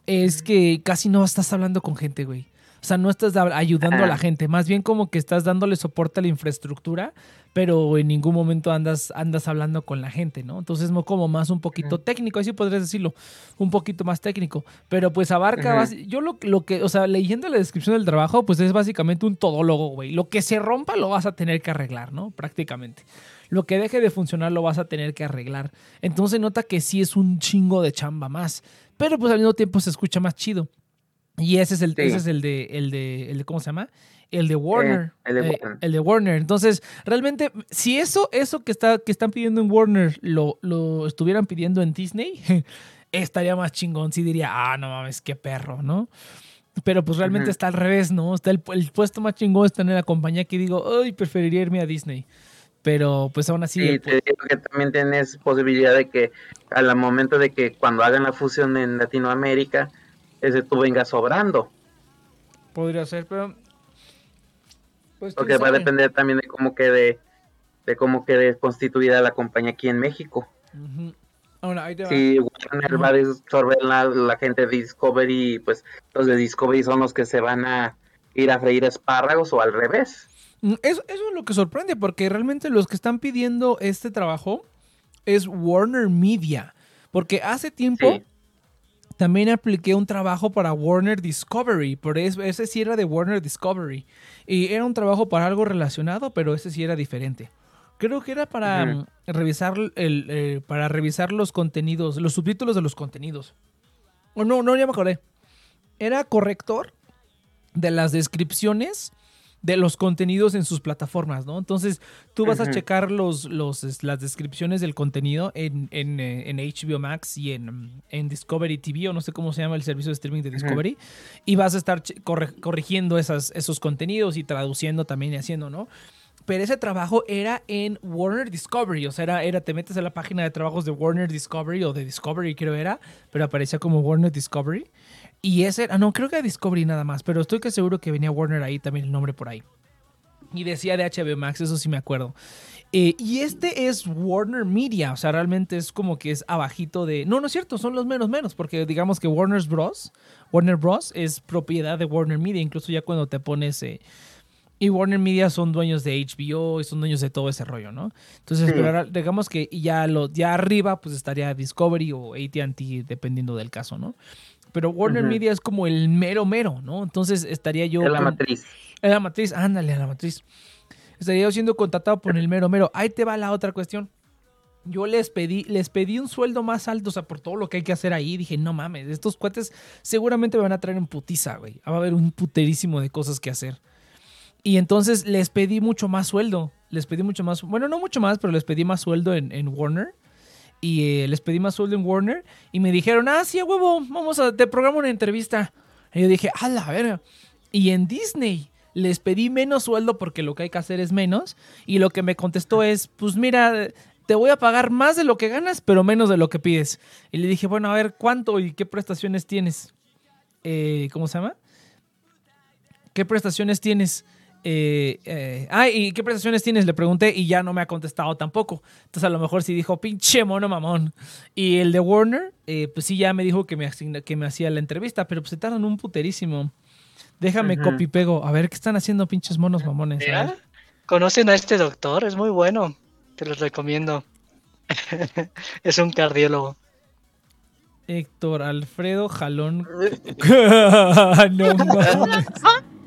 es que casi no estás hablando con gente, güey. O sea, no estás da- ayudando a la gente, más bien como que estás dándole soporte a la infraestructura, pero en ningún momento andas, andas hablando con la gente, ¿no? Entonces, mo- como más un poquito técnico, así podrías decirlo, un poquito más técnico, pero pues abarca, yo lo, lo que, o sea, leyendo la descripción del trabajo, pues es básicamente un todólogo, güey. Lo que se rompa lo vas a tener que arreglar, ¿no? Prácticamente. Lo que deje de funcionar lo vas a tener que arreglar. Entonces nota que sí es un chingo de chamba más, pero pues al mismo tiempo se escucha más chido. Y ese es el, Sí. ese es el de, el de, el de, ¿cómo se llama? El de Warner. el de Eh, Warner. el de Warner. Entonces, realmente, si eso, eso que está, que están pidiendo en Warner lo, lo estuvieran pidiendo en Disney, estaría más chingón. Sí diría, ah, no mames, qué perro, ¿no? Pero pues realmente está al revés, ¿no? Está el, el puesto más chingón está en la compañía que digo, ay, preferiría irme a Disney. Pero pues aún así... Sí, te digo que también tienes posibilidad de que al momento de que cuando hagan la fusión en Latinoamérica, ese tú vengas sobrando. podría ser, pero... Pues, Porque va a depender también de cómo quede, de cómo quede constituida la compañía aquí en México. Ujú. Ahora, ahí te va. Si Warner va a absorber la, la gente de Discovery, pues los de Discovery son los que se van a ir a freír espárragos o al revés. Mm, Eso, eso es lo que sorprende, porque realmente los que están pidiendo este trabajo es Warner Media. Porque hace tiempo Sí. También apliqué un trabajo para Warner Discovery, pero es- ese sí era de Warner Discovery. Y era un trabajo para algo relacionado, pero ese sí era diferente. Creo que era para mm, revisar el, eh, para revisar los contenidos, los subtítulos de los contenidos. O no, no, ya me acordé. Era corrector de las descripciones de los contenidos en sus plataformas, ¿no? Entonces, tú vas a checar los, los, las descripciones del contenido en, en, eh, en HBO Max y en, en Discovery TV, o no sé cómo se llama el servicio de streaming de. Discovery, y vas a estar corrigiendo esas, esos contenidos y traduciendo también y haciendo, ¿no? Pero ese trabajo era en Warner Discovery, o sea, era, era te metes a la página de trabajos de Warner Discovery o de Discovery creo era, pero aparecía como Warner Discovery. Y ese, ah, no, creo que Discovery nada más, pero estoy que seguro que venía Warner ahí también el nombre por ahí. Y decía de HBO Max, eso sí me acuerdo. Eh, y este es Warner Media, o sea, realmente es como que es abajito de... No, no es cierto, son los menos menos, porque digamos que Warner Bros. Warner Bros. es propiedad de Warner Media, incluso ya cuando te pones... eh, y Warner Media son dueños de HBO y son dueños de todo ese rollo, ¿no? Entonces, Sí. pero ahora, digamos que ya, lo, ya arriba pues estaría Discovery o AT&T, dependiendo del caso, ¿no? Pero Warner. Media es como el mero mero, ¿no? Entonces estaría yo... es la con- matriz. a la matriz, ándale, a la matriz. Estaría yo siendo contratado por el mero mero. Ahí te va la otra cuestión. Yo les pedí, les pedí un sueldo más alto, o sea, por todo lo que hay que hacer ahí. Dije, no mames, estos cuates seguramente me van a traer en putiza, güey. Va a haber un puterísimo de cosas que hacer. Y entonces les pedí mucho más sueldo. Les pedí mucho más, bueno, no mucho más, pero les pedí más sueldo en, en Warner. Y eh, les pedí más sueldo en Warner. Y me dijeron, ah, sí, a huevo, vamos a, te programo una entrevista. Y yo dije, a la verga. Y en Disney les pedí menos sueldo porque lo que hay que hacer es menos. Y lo que me contestó es, pues mira, te voy a pagar más de lo que ganas, pero menos de lo que pides. Y le dije, bueno, a ver, ¿cuánto y qué prestaciones tienes? Eh, ¿Cómo se llama? ¿Qué prestaciones tienes? Eh, eh, ah, ¿y qué prestaciones tienes? Le pregunté y ya no me ha contestado tampoco. Entonces a lo mejor sí dijo, pinche mono mamón. Y el de Warner, eh, pues sí ya me dijo que me, asigna- que me hacía la entrevista, pero pues se tardan un puterísimo. Déjame Ujú. copy y pego. A ver qué están haciendo pinches monos mamones. A Mira, ver. ¿conocen a este doctor? Es muy bueno. Te los recomiendo. es un cardiólogo. Héctor Alfredo Jalón. no mames.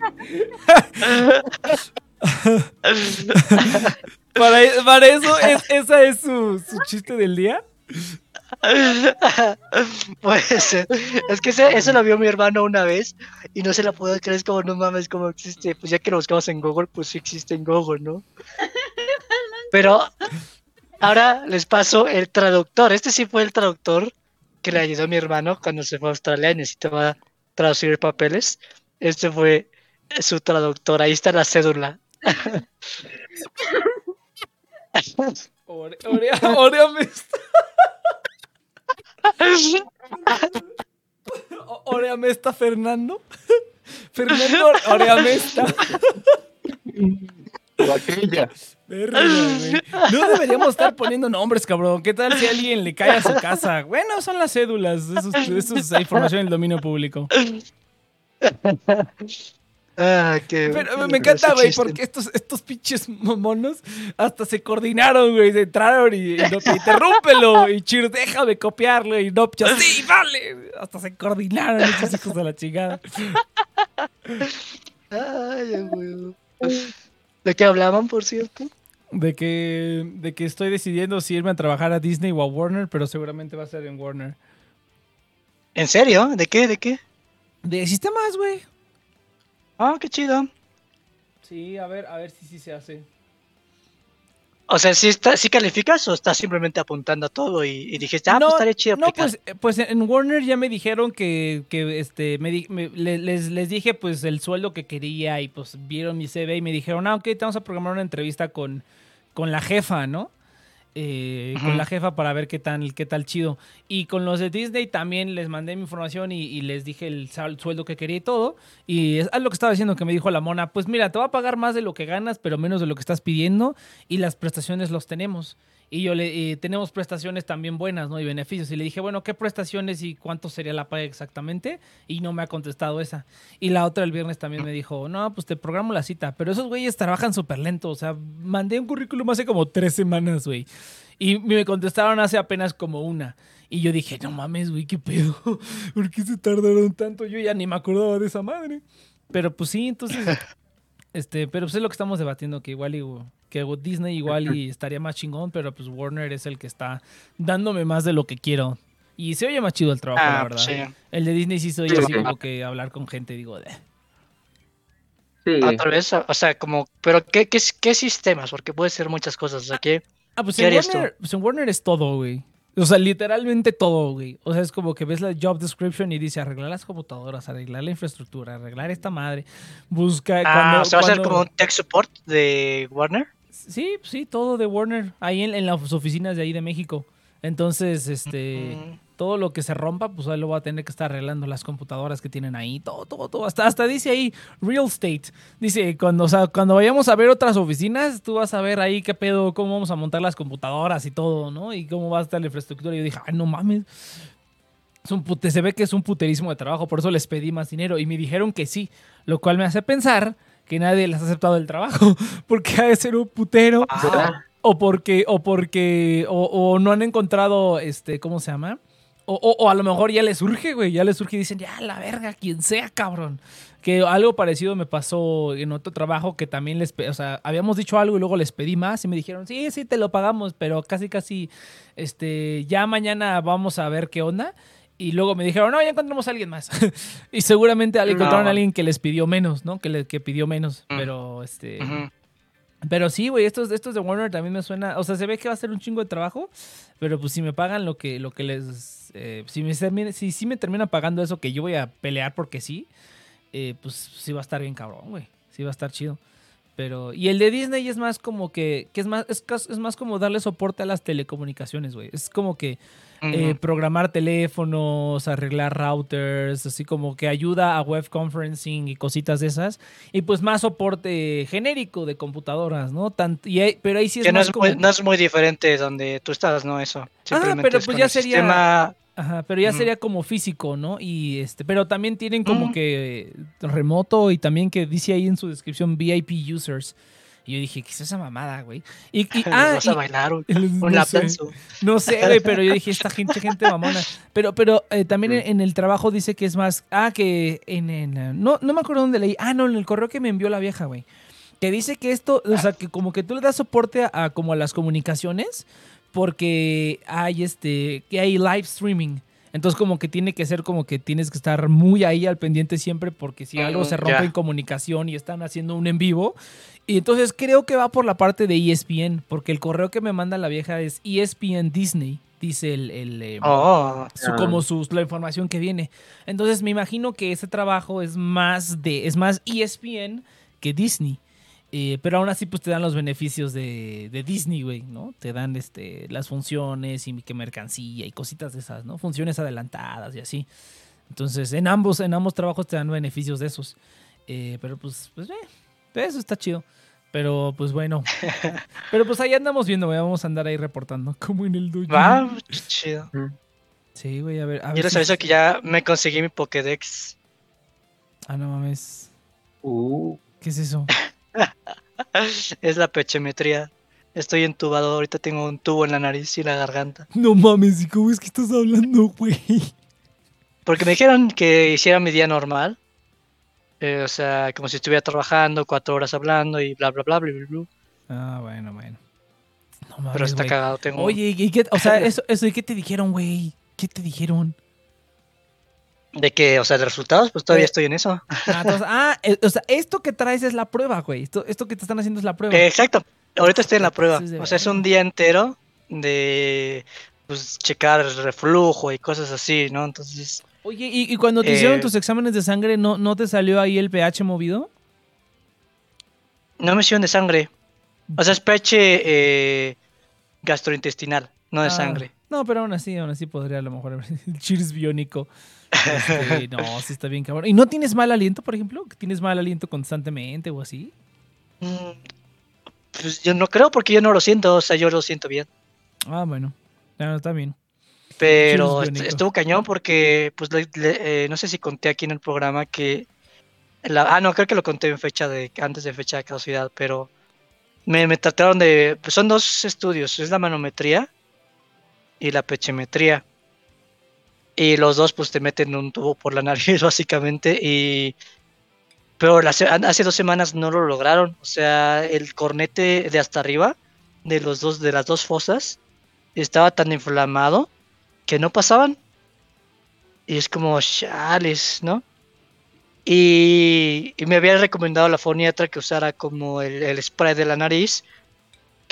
para, para eso, es, esa es su, chiste del día. Puede ser. Es que eso lo vio mi hermano una vez y no se la puedo creer. Es como, no mames, cómo existe. Pues ya que lo buscamos en Google, pues sí existe en Google, ¿no? Pero ahora les paso el traductor. Este sí fue el traductor que le ayudó a mi hermano cuando se fue a Australia y necesitaba traducir papeles. Este fue su traductor. Ahí está la cédula. Ore- Orea, Oreame Oreame esta, Fernando. Fernando, Oreame aquella. Güey. No deberíamos estar poniendo nombres, cabrón. ¿Qué tal si alguien le cae a su casa? Bueno, son las cédulas. Eso, es- eso es información en el dominio público. Ah, qué- Pero qué me encanta, güey, porque estos, estos pinches monos hasta se coordinaron, güey. Se entraron y, y no, interrúmpelo. Y Chir, déjame copiarlo. Y no, yo, sí, vale. Hasta se coordinaron estos hijos de la chingada. Ay, huevo. ¿De qué hablaban, por cierto? De que, de que estoy decidiendo si irme a trabajar a Disney o a Warner, pero seguramente va a ser en Warner. ¿En serio? ¿De qué? ¿De qué? De sistemas, güey. Ah, qué chido. Sí, a ver, a ver si sí se hace. O sea, ¿sí, está, ¿sí calificas o estás simplemente apuntando a todo y, y dijiste, ah, pues estaría chido No, aplicar? pues, eh, pues en Warner ya me dijeron que, que este, me, les, les dije pues el sueldo que quería y pues vieron mi CV y me dijeron, ah, ok, te vamos a programar una entrevista con, con la jefa, ¿no? Eh, Con la jefa para ver qué tal, qué tal chido. Y con los de Disney también les mandé mi información y, y les dije el sal- sueldo que quería y todo. Y es lo que estaba diciendo que me dijo la mona, pues mira, te va a pagar más de lo que ganas, pero menos de lo que estás pidiendo y las prestaciones los tenemos. Y yo le y tenemos prestaciones también buenas, ¿no? Y beneficios. Y le dije, bueno, ¿qué prestaciones y cuánto sería la paga exactamente? Y no me ha contestado esa. Y la otra el viernes también me dijo, no, pues te programo la cita. Pero esos güeyes trabajan súper lento. O sea, mandé un currículum hace como tres semanas, güey. Y me contestaron hace apenas como una. Y yo dije, no mames, güey, qué pedo. ¿Por qué se tardaron tanto? Yo ya ni me acordaba de esa madre. Pero pues sí, entonces. este, pero pues es lo que estamos debatiendo, que igual y, que Disney igual y estaría más chingón, pero pues Warner es el que está dándome más de lo que quiero. Y se oye más chido el trabajo, la Ah, verdad. sí. El de Disney sí se oye Sí, así sí. como que hablar con gente, digo, de. Sí, Ah, tal vez, o sea, como, pero ¿qué, qué, qué sistemas? Porque puede ser muchas cosas. O sea, ¿qué? Ah, pues ¿Qué en harías tú? Warner, pues en Warner es todo, güey. O sea, literalmente todo, güey. O sea, es como que ves la job description y dice arreglar las computadoras, arreglar la infraestructura, arreglar esta madre. Busca. Ah, cuando- o sea, va a ser como un tech support de Warner. Sí, sí, todo de Warner. Ahí en, en las oficinas de ahí de México. Entonces, este. Todo lo que se rompa, pues ahí lo va a tener que estar arreglando las computadoras que tienen ahí. Todo, todo, todo. Hasta, hasta dice ahí real estate. Dice, cuando, o sea, cuando vayamos a ver otras oficinas, tú vas a ver ahí qué pedo, cómo vamos a montar las computadoras y todo, ¿no? Y cómo va a estar la infraestructura. Y yo dije, ay, no mames. Es un pute- se ve que es un puterismo de trabajo, por eso les pedí más dinero. Y me dijeron que sí, lo cual me hace pensar que nadie les ha aceptado el trabajo, porque ha de ser un putero. ¿verdad? O porque, o porque, o, o no han encontrado, este, ¿cómo se llama? O, o- o a lo mejor ya les surge, güey, ya les surge y dicen, ya, la verga, quien sea, cabrón. Que algo parecido me pasó en otro trabajo que también les, o sea, habíamos dicho algo y luego les pedí más y me dijeron, sí, sí, te lo pagamos, pero casi, casi, este, ya mañana vamos a ver qué onda. Y luego me dijeron, no, ya encontramos a alguien más. y seguramente al- encontraron a No. alguien que les pidió menos, ¿no? Que, le, que pidió menos, Mm. pero, este... Ujú. Pero sí, güey, estos, estos de Warner también me suena. O sea, se ve que va a ser un chingo de trabajo. Pero pues si me pagan lo que, lo que les. eh, si, me, termina- si, si me terminan pagando eso que yo voy a pelear porque sí. eh, pues sí va a estar bien cabrón, güey. Sí va a estar chido. Pero. Y el de Disney es más como que. que es más, es, es más como darle soporte a las telecomunicaciones, güey. Es como que eh, programar teléfonos, arreglar routers, así como que ayuda a web conferencing y cositas de esas. Y pues más soporte genérico de computadoras, ¿no? Tant- y hay- pero ahí sí es que no más es, como... muy, no es muy diferente donde tú estás, ¿no? Eso. Simplemente pero es pues ya sería- sistema- Ajá, pero ya sería como físico, ¿no? Y este, pero también tienen como que remoto y también que dice ahí en su descripción VIP users. Y yo dije, ¿qué es esa mamada, güey? Y, y- ah, vas a y- bailar un, no un sé. No sé, güey, pero yo dije, esta gente, gente mamona. Pero, pero eh, también en, en el trabajo dice que es más. Ah, que en. en, eh, no, no me acuerdo dónde leí. Ah, no, en el correo que me envió la vieja, güey. Que dice que esto, o sea, que como que tú le das soporte a, a como a las comunicaciones, porque hay este. que hay live streaming. Entonces, como que tiene que ser como que tienes que estar muy ahí al pendiente siempre, porque si algo se rompe en comunicación y están haciendo un en vivo. Y entonces creo que va por la parte de ESPN, porque el correo que me manda la vieja es ESPN Disney, dice el, el, eh, Oh, su- Ah. como sus, la información que viene. Entonces me imagino que ese trabajo es más de, es más ESPN que Disney. Eh, pero aún así, pues te dan los beneficios de, de Disney, güey, ¿no? Te dan este, las funciones y que mercancía y cositas de esas, ¿no? Funciones adelantadas y así. Entonces, en ambos, en ambos trabajos te dan beneficios de esos. Eh, pero pues, pues, eh, eso está chido. Pero pues bueno. pero pues ahí andamos viendo, güey. Vamos a andar ahí reportando. Como en el dojo. va, chido. Sí, güey, a ver. A Yo ver les si- aviso que ya me conseguí mi Pokédex. Ah, no mames. Uh, ¿Qué es eso? es la pechemetría. Estoy entubado, ahorita tengo un tubo en la nariz y la garganta. No mames, ¿y cómo es que estás hablando, güey? Porque me dijeron que hiciera mi día normal. Eh, o sea, como si estuviera trabajando, cuatro horas hablando y bla, bla, bla, bla, bla, bla. Ah, bueno, bueno. No mames, Pero está cagado. Tengo... Oye, ¿y qué? O sea, eso, eso, ¿y qué te dijeron, güey? ¿Qué te dijeron? De que, o sea, de resultados, pues todavía Eh. estoy en eso. Ah, entonces- ah, eh, o sea, esto que traes es la prueba, güey. Esto, esto que te están haciendo es la prueba. Eh, exacto. Ahorita estoy en la prueba. O sea, es un día entero de pues checar reflujo y cosas así, ¿no? Entonces, Oye, ¿y, y cuando te hicieron eh, tus exámenes de sangre, ¿no, ¿no te salió ahí el pH movido? no me hicieron de sangre. O sea, es eh, gastrointestinal, no de Ah, sangre. No, pero aún así, aún así podría a lo mejor haber el cheers biónico. Este, no, sí está bien cabrón. ¿Y no tienes mal aliento, por ejemplo? ¿Que ¿Tienes mal aliento constantemente o así? Mm, Pues yo no creo porque yo no lo siento, o sea, yo lo siento bien. Ah, bueno. Ya, está bien. Pero est- estuvo cañón porque, pues, le- le- eh, no sé si conté aquí en el programa que... la- ah, no, creo que lo conté en fecha de, antes de fecha de caducidad, pero me, me trataron de... Pues son dos estudios, es la manometría y la pechimetría. Y los dos, pues, te meten un tubo por la nariz, básicamente, y... Pero hace dos semanas no lo lograron. O sea, el cornete de hasta arriba, de los dos, de las dos fosas, estaba tan inflamado que no pasaban. Y es como, chales, ¿no? Y, me había recomendado la foniatra que usara como el spray de la nariz,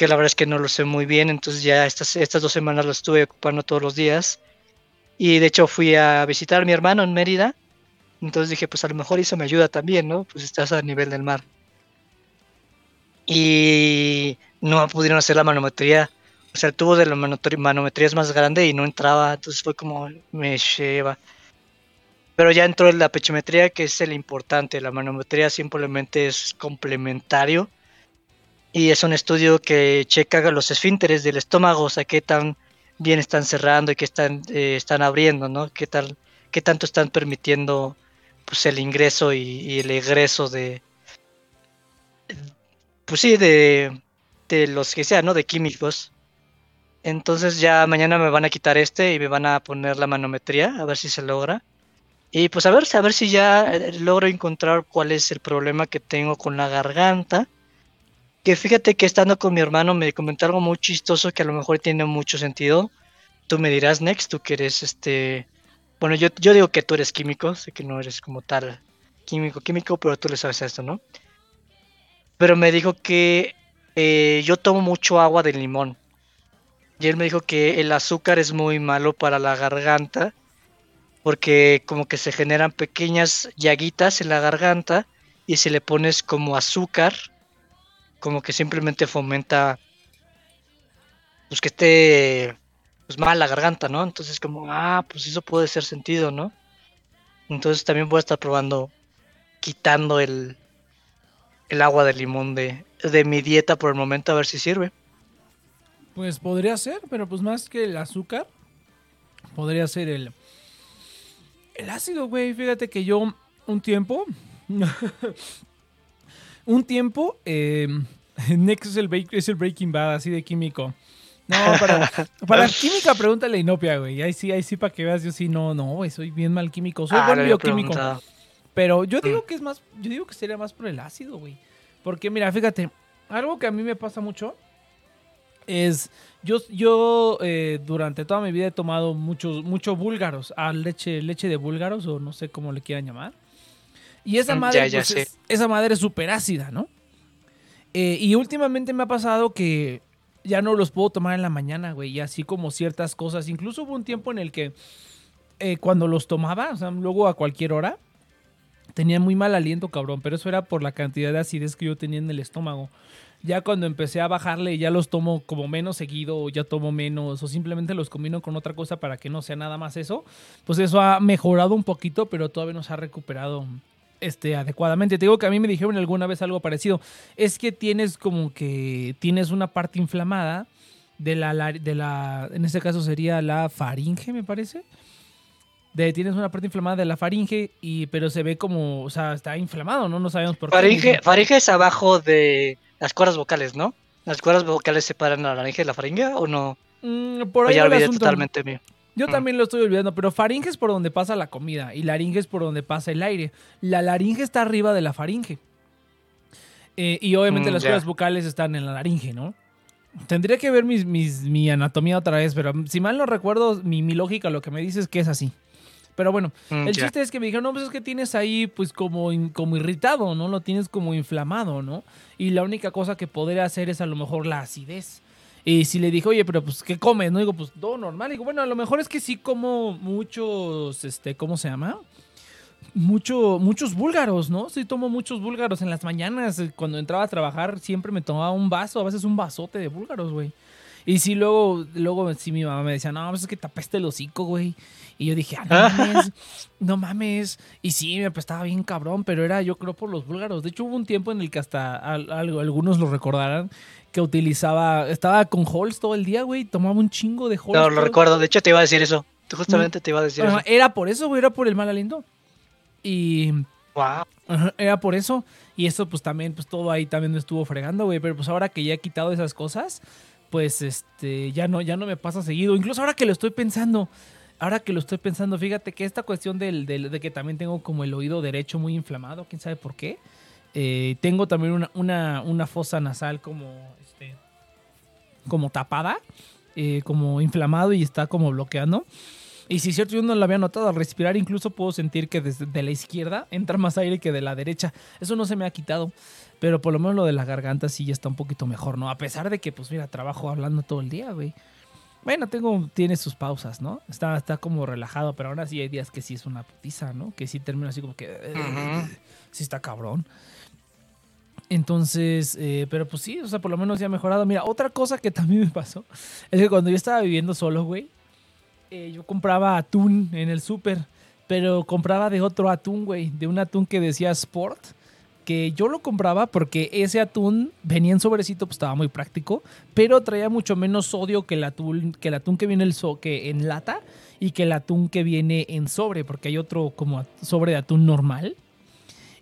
que la verdad es que no lo sé muy bien, entonces ya estas, estas dos semanas lo estuve ocupando todos los días. Y de hecho fui a visitar a mi hermano en Mérida, entonces dije, pues a lo mejor eso me ayuda también, ¿no? Pues estás a nivel del mar. Y no pudieron hacer la manometría. O sea, el tubo de la manometría, es más grande y no entraba, entonces fue como, me lleva. Pero ya entró la pechimetría, que es el importante. La manometría simplemente es complementario. Y es un estudio que checa los esfínteres del estómago, o sea, qué tan bien están cerrando y qué están, eh, están abriendo, ¿no? Qué, tal, qué tanto están permitiendo pues, el ingreso y, el egreso de. Pues sí, de, de los que sean, ¿no? De químicos. Entonces ya mañana me van a quitar este y me van a poner la manometría, a ver si se logra. Y pues a ver, a ver si ya eh, logro encontrar cuál es el problema que tengo con la garganta. Que fíjate que estando con mi hermano me comentó algo muy chistoso que a lo mejor tiene mucho sentido. Tú me dirás, Next, tú que eres este... Bueno, yo, yo digo que tú eres químico, sé que no eres como tal químico, químico, pero tú le sabes a esto, ¿no? Pero me dijo que eh, yo tomo mucho agua de limón. Y él me dijo que el azúcar es muy malo para la garganta porque como que se generan pequeñas llaguitas en la garganta y si le pones como azúcar, como que simplemente fomenta pues que esté pues mal la garganta, ¿no? Entonces como, ah, pues eso puede ser sentido, ¿no? Entonces también voy a estar probando quitando el, el agua de limón de, de mi dieta por el momento a ver si sirve. Pues podría ser, pero pues más que el azúcar, podría ser el, el ácido, güey. Fíjate que yo un tiempo, un tiempo, eh, Next es el, es el Breaking Bad, así de químico. No, para, para química pregúntale a Inopia, güey. Ahí sí, ahí sí, para que veas, yo sí, no, no, güey, soy bien mal químico. Soy Ah, buen bioquímico. preguntado. Pero yo Mm. digo que es más, yo digo que sería más por el ácido, güey. Porque mira, fíjate, algo que a mí me pasa mucho es, yo, yo eh, durante toda mi vida he tomado muchos, mucho búlgaros, a leche, leche de búlgaros o no sé cómo le quieran llamar. Y esa Mm, madre, ya, ya pues, es- esa madre es súper ácida, ¿no? Eh, y últimamente me ha pasado que ya no los puedo tomar en la mañana, güey. Y así como ciertas cosas. Incluso hubo un tiempo en el que eh, cuando los tomaba, o sea, luego a cualquier hora, tenía muy mal aliento, cabrón. Pero eso era por la cantidad de acidez que yo tenía en el estómago. Ya cuando empecé a bajarle, ya los tomo como menos seguido, o ya tomo menos, o simplemente los combino con otra cosa para que no sea nada más eso. Pues eso ha mejorado un poquito, pero todavía no se ha recuperado este, adecuadamente. Te digo que a mí me dijeron alguna vez algo parecido. Es que tienes como que tienes una parte inflamada de la, de la, en este caso sería la faringe, me parece. De, tienes una parte inflamada de la faringe, y, pero se ve como, o sea, está inflamado, ¿no? No sabemos por qué. Faringe, es abajo de las cuerdas vocales, ¿no? ¿Las cuerdas vocales separan la laringe de la faringe o no? Mm, por O ahí ya va el olvidé asunto. totalmente mío. Yo Mm. también lo estoy olvidando, pero faringe es por donde pasa la comida y laringe es por donde pasa el aire. La laringe está arriba de la faringe. Eh, y obviamente Mm, las ya. cuerdas vocales están en la laringe, ¿no? Tendría que ver mis, mis- mi anatomía otra vez, pero si mal no recuerdo, mi, mi lógica lo que me dice es que es así. Pero bueno, Mm, el chiste es que me dijeron, no, pues es que tienes ahí pues como, como irritado, ¿no? Lo tienes como inflamado, ¿no? Y la única cosa que podría hacer es a lo mejor la acidez. Y si le dije, oye, pero pues, ¿qué comes? No digo, pues, todo normal. Digo, bueno, a lo mejor es que sí como muchos, este, ¿cómo se llama? mucho, muchos búlgaros, ¿no? Sí, tomo muchos búlgaros en las mañanas. Cuando entraba a trabajar, siempre me tomaba un vaso, a veces un vasote de búlgaros, güey. Y sí, luego, luego sí mi mamá me decía, no, pues es que te apesta el hocico, güey. Y yo dije, ah, no mames, no mames. Y sí, me apestaba bien cabrón, pero era yo creo por los búlgaros. De hecho, hubo un tiempo en el que hasta algo- algunos lo recordarán, que utilizaba, estaba con Halls todo el día, güey. Tomaba un chingo de Halls. No, lo recuerdo. De hecho, te iba a decir eso. Justamente te iba a decir Ajá, eso. era por eso, güey, era por el mal aliento. Y Wow. Ajá, era por eso. Y eso, pues también, pues todo ahí también me estuvo fregando, güey. Pero pues ahora que ya he quitado esas cosas, pues este, ya no, ya no me pasa seguido. Incluso ahora que lo estoy pensando, ahora que lo estoy pensando, fíjate que esta cuestión del, del- de que también tengo como el oído derecho muy inflamado, quién sabe por qué. Eh, tengo también una, una, una fosa nasal como, este, como tapada, eh, como inflamado y está como bloqueando. Y si es cierto, yo no lo había notado. Al respirar incluso puedo sentir que desde de la izquierda entra más aire que de la derecha. Eso no se me ha quitado. Pero por lo menos lo de la garganta sí ya está un poquito mejor, ¿no? A pesar de que, pues mira, trabajo hablando todo el día, güey. Bueno, tengo, tiene sus pausas, ¿no? Está, está como relajado, pero ahora sí hay días que sí es una putiza, ¿no? Que sí termino así como que... Ujú. Sí está cabrón. Entonces, eh, pero pues sí, o sea, por lo menos ya ha mejorado. Mira, otra cosa que también me pasó es que cuando yo estaba viviendo solo, güey, eh, yo compraba atún en el súper, pero compraba de otro atún, güey, de un atún que decía Sport, que yo lo compraba porque ese atún venía en sobrecito, pues estaba muy práctico, pero traía mucho menos sodio que el atún que, el atún que viene el que en lata y que el atún que viene en sobre, porque hay otro como sobre de atún normal.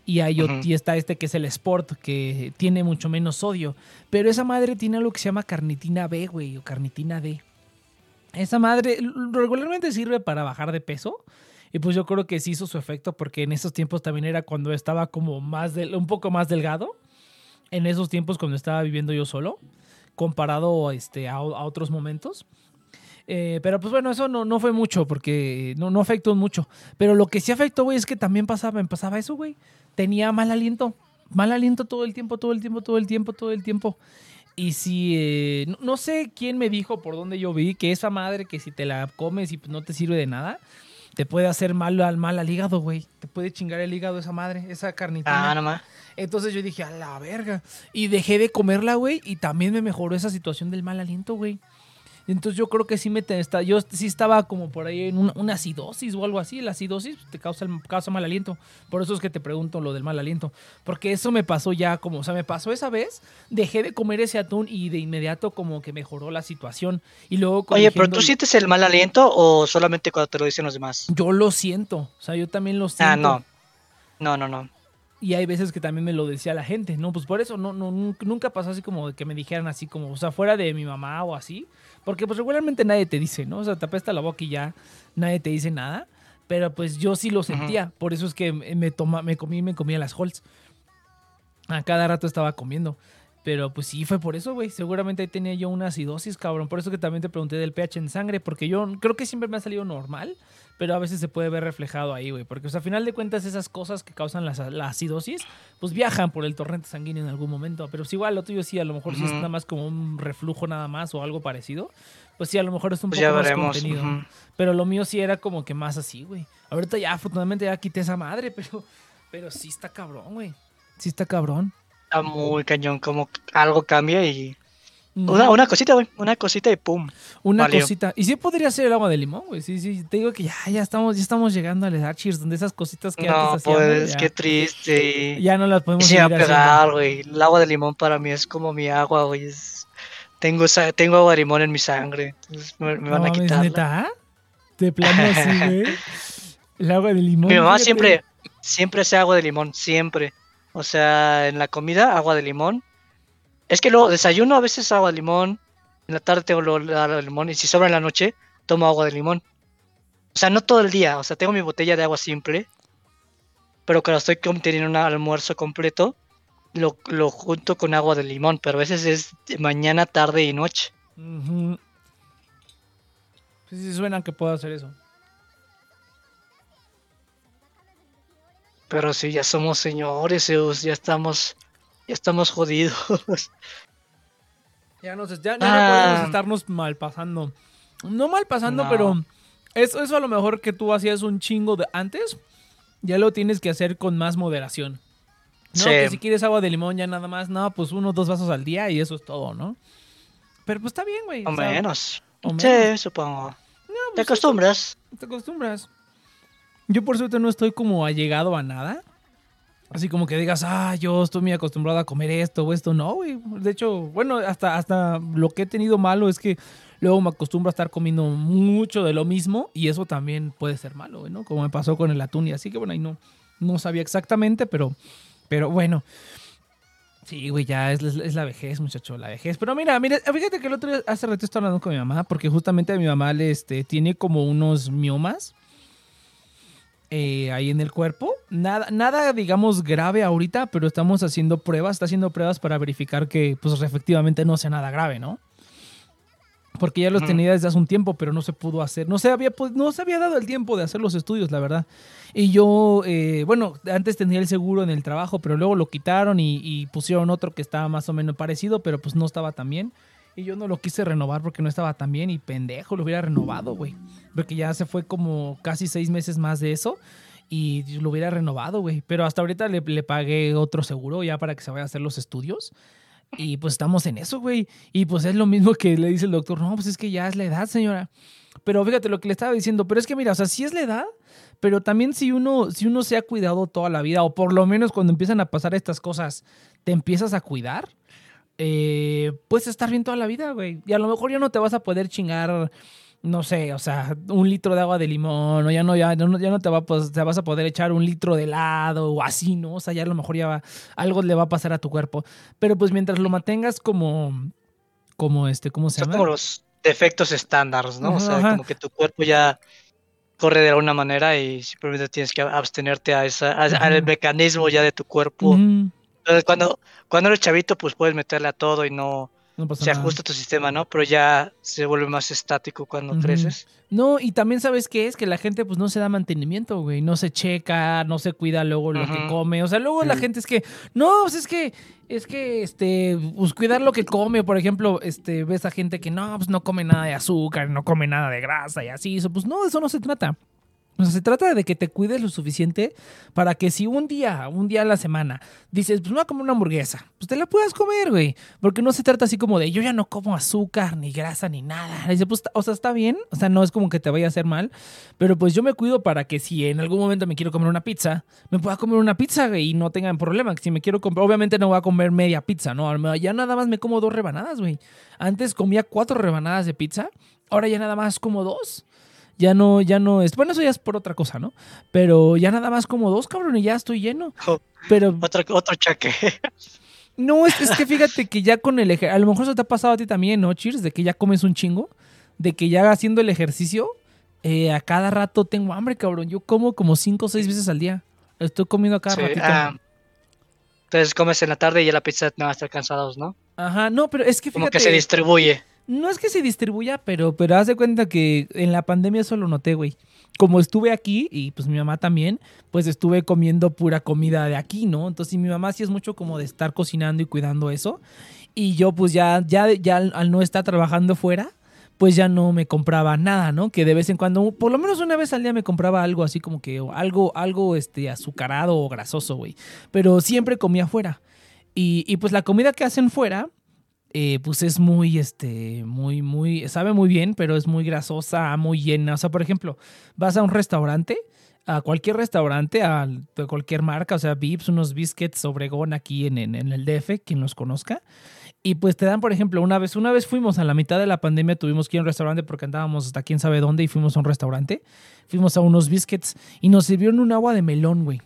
Y, hay y está este que es el Sport, que tiene mucho menos sodio. Pero esa madre tiene algo que se llama carnitina B, güey, o carnitina D. Esa madre regularmente sirve para bajar de peso. Y pues yo creo que sí hizo su efecto porque en esos tiempos también era cuando estaba como más del, un poco más delgado. En esos tiempos cuando estaba viviendo yo solo, comparado este, a, a otros momentos. Eh, pero pues bueno, eso no, no fue mucho porque no, no afectó mucho. Pero lo que sí afectó, güey, es que también pasaba, pasaba eso, güey. Tenía mal aliento. Mal aliento todo el tiempo, todo el tiempo, todo el tiempo, todo el tiempo. Y si, eh, no, no sé quién me dijo por dónde yo vi que esa madre que si te la comes y pues no te sirve de nada, te puede hacer mal al, mal al hígado, güey. Te puede chingar el hígado esa madre, esa carnitina. Ah, nomás. Entonces yo dije, a la verga. Y dejé de comerla, güey. Y también me mejoró esa situación del mal aliento, güey. Entonces yo creo que sí me te- está, yo sí estaba como por ahí en una, una acidosis o algo así. La acidosis te causa, el- causa mal aliento. Por eso es que te pregunto lo del mal aliento. Porque eso me pasó ya como, o sea, me pasó esa vez. Dejé de comer ese atún y de inmediato como que mejoró la situación. Y luego Oye, pero ¿tú sientes el mal aliento o solamente cuando te lo dicen los demás? Yo lo siento. O sea, yo también lo siento. Ah, no. No, no, no. Y hay veces que también me lo decía la gente, ¿no? Pues por eso no, no, nun- nunca pasó así como que me dijeran así como, o sea, fuera de mi mamá o así. Porque pues regularmente nadie te dice, ¿no? O sea, te apesta la boca y ya nadie te dice nada. Pero pues yo sí lo sentía. Por eso es que me, me toma, me comí, me comía las Holz. A cada rato estaba comiendo. Pero pues sí, fue por eso, güey. Seguramente ahí tenía yo una acidosis, cabrón. Por eso que también te pregunté del pH en sangre. Porque yo creo que siempre me ha salido normal. Pero a veces se puede ver reflejado ahí, güey. Porque, o sea, a final de cuentas, esas cosas que causan la, la acidosis, pues viajan por el torrente sanguíneo en algún momento. Pero si igual lo tuyo sí, a lo mejor sí es nada más como un reflujo nada más o algo parecido. Pues sí, a lo mejor es un Pues poco ya más veremos. contenido. Pero lo mío sí era como que más así, güey. Ahorita ya, afortunadamente, ya quité esa madre, pero, pero sí está cabrón, güey. Sí está cabrón. Está muy cañón, como algo cambia y... Una, una cosita, güey. Una cosita y pum. Una Valió. cosita. Y sí podría ser el agua de limón, güey. Sí, sí. Te digo que ya, ya estamos, ya estamos llegando a las Cheers, donde esas cositas que No, antes hacíamos. pues ya, qué triste. ya no las podemos se va a pegar, güey. El agua de limón para mí es como mi agua, güey. es- Tengo, sa- tengo agua de limón en mi sangre. Entonces me, me van a quitar. ¿neta? De plano así, güey. El agua de limón. Mi mamá siempre, siempre hace agua de limón, siempre. O sea, en la comida, agua de limón. Es que luego desayuno a veces agua de limón. En la tarde tengo agua de limón. Y si sobra en la noche, tomo agua de limón. O sea, no todo el día. O sea, tengo mi botella de agua simple. Pero cuando estoy teniendo un almuerzo completo, lo, lo junto con agua de limón. Pero a veces es mañana, tarde y noche. Sí, sí, suena que puedo hacer eso. Pero sí, ya somos señores, Zeus, ya estamos, ya estamos jodidos. Ya, no, sé, ya, ya Ah. no podemos estarnos mal pasando. No mal pasando, No. pero eso, eso a lo mejor que tú hacías un chingo de antes. ya lo tienes que hacer con más moderación. No, Sí. que si quieres agua de limón ya nada más, no, pues uno o dos vasos al día y eso es todo, ¿no? Pero pues está bien, güey. O menos. o Sí, menos. supongo. No, Te pues, acostumbras. te acostumbras. Yo por suerte no estoy como allegado a nada. Así como que digas, ah, yo estoy muy acostumbrado a comer esto o esto. No, güey. De hecho, bueno, hasta, hasta lo que he tenido malo es que luego me acostumbro a estar comiendo mucho de lo mismo y eso también puede ser malo, güey, ¿no? Como me pasó con el atún y así que bueno, ahí no, no sabía exactamente, pero, pero bueno. Sí, güey, ya es, la vejez, muchacho, la vejez. Pero mira, mira, fíjate que el otro día, hace rato estaba hablando con mi mamá, porque justamente a mi mamá le, este, tiene como unos miomas eh, ahí en el cuerpo. Nada, nada, digamos, grave ahorita, pero estamos haciendo pruebas, está haciendo pruebas para verificar que, pues, efectivamente no sea nada grave, ¿no? Porque ya los tenía desde hace un tiempo, pero no se pudo hacer. No se había, pod- no se había dado el tiempo de hacer los estudios, la verdad. Y yo, eh, bueno, antes tenía el seguro en el trabajo, pero luego lo quitaron y, y pusieron otro que estaba más o menos parecido, pero pues no estaba tan bien. Y yo no lo quise renovar porque no estaba tan bien y pendejo, lo hubiera renovado, güey. Porque ya se fue como casi seis meses más de eso y lo hubiera renovado, güey. Pero hasta ahorita le, le pagué otro seguro ya para que se vaya a hacer los estudios. Y pues estamos en eso, güey. Y pues es lo mismo que le dice el doctor, no, pues es que ya es la edad, señora. Pero fíjate lo que le estaba diciendo, pero es que mira, o sea, sí es la edad, pero también si uno, si uno se ha cuidado toda la vida, o por lo menos cuando empiezan a pasar estas cosas, te empiezas a cuidar, eh, puedes estar bien toda la vida, güey. Y a lo mejor ya no te vas a poder chingar, no sé, o sea, un litro de agua de limón, o ya no, ya, no, ya no te, va, pues, te vas a poder echar un litro de helado o así, ¿no? O sea, ya a lo mejor ya va- algo le va a pasar a tu cuerpo. Pero pues mientras lo mantengas como, como este, ¿cómo se Son llama? como los defectos estándares, ¿no? O sea, Ajá. como que tu cuerpo ya corre de alguna manera y simplemente tienes que abstenerte a esa, a- al mecanismo ya de tu cuerpo. Entonces, cuando, cuando eres chavito, pues puedes meterle a todo y no se nada. ajusta tu sistema, ¿no? Pero ya se vuelve más estático cuando creces. No, y también sabes qué es que la gente pues no se da mantenimiento, güey, no se checa, no se cuida luego lo que come, o sea, luego la gente es que no, pues es que es que este pues cuidar lo que come, por ejemplo, este ves a gente que no, pues no come nada de azúcar, no come nada de grasa y así, eso pues no, eso no se trata. O sea, se trata de que te cuides lo suficiente para que si un día, un día a la semana, dices, pues me voy a comer una hamburguesa, pues te la puedas comer, güey. Porque no se trata así como de yo ya no como azúcar, ni grasa, ni nada. Dice, pues, o sea, está bien, o sea, no es como que te vaya a hacer mal, pero pues yo me cuido para que si en algún momento me quiero comer una pizza, me pueda comer una pizza, güey, y no tengan problema. Si me quiero comer, obviamente no voy a comer media pizza, ¿no? Ya nada más me como dos rebanadas, güey. Antes comía cuatro rebanadas de pizza, ahora ya nada más como dos. Ya no, ya no es. Bueno, eso ya es por otra cosa, ¿no? Pero ya nada más como dos, cabrón, y ya estoy lleno. Oh, Pero Otro, otro chaque. no, es, es que fíjate que ya con el ejercicio. A lo mejor eso te ha pasado a ti también, ¿no, Cheers? De que ya comes un chingo. De que ya haciendo el ejercicio, eh, a cada rato tengo hambre, cabrón. Yo como como cinco o seis veces al día. Estoy comiendo a cada Sí, ratito. ah, entonces comes en la tarde y ya la pizza no va a estar cansados, ¿no? Ajá, no, pero es que Como fíjate. que se distribuye. No es que se distribuya, pero, pero haz de cuenta que en la pandemia eso lo noté, güey. Como estuve aquí y pues mi mamá también, pues estuve comiendo pura comida de aquí, ¿no? Entonces mi mamá sí es mucho como de estar cocinando y cuidando eso. Y yo pues ya, ya, ya al, no estar trabajando fuera, pues ya no me compraba nada, ¿no? Que de vez en cuando, por lo menos una vez al día me compraba algo así como que algo, algo este, azucarado o grasoso, güey. Pero siempre comía fuera. Y pues la comida que hacen fuera, eh, pues es muy, este, muy, muy, sabe muy bien, pero es muy grasosa, muy llena. O sea, por ejemplo, vas a un restaurante, a cualquier restaurante, a, cualquier marca, o sea, Vips, unos biscuits Obregón aquí en, en, en el DF, quien los conozca. Y pues te dan, por ejemplo, una vez, una vez fuimos a la mitad de la pandemia, tuvimos que ir a un restaurante porque andábamos hasta quién sabe dónde y fuimos a un restaurante. Fuimos a unos biscuits y nos sirvieron un agua de melón, güey.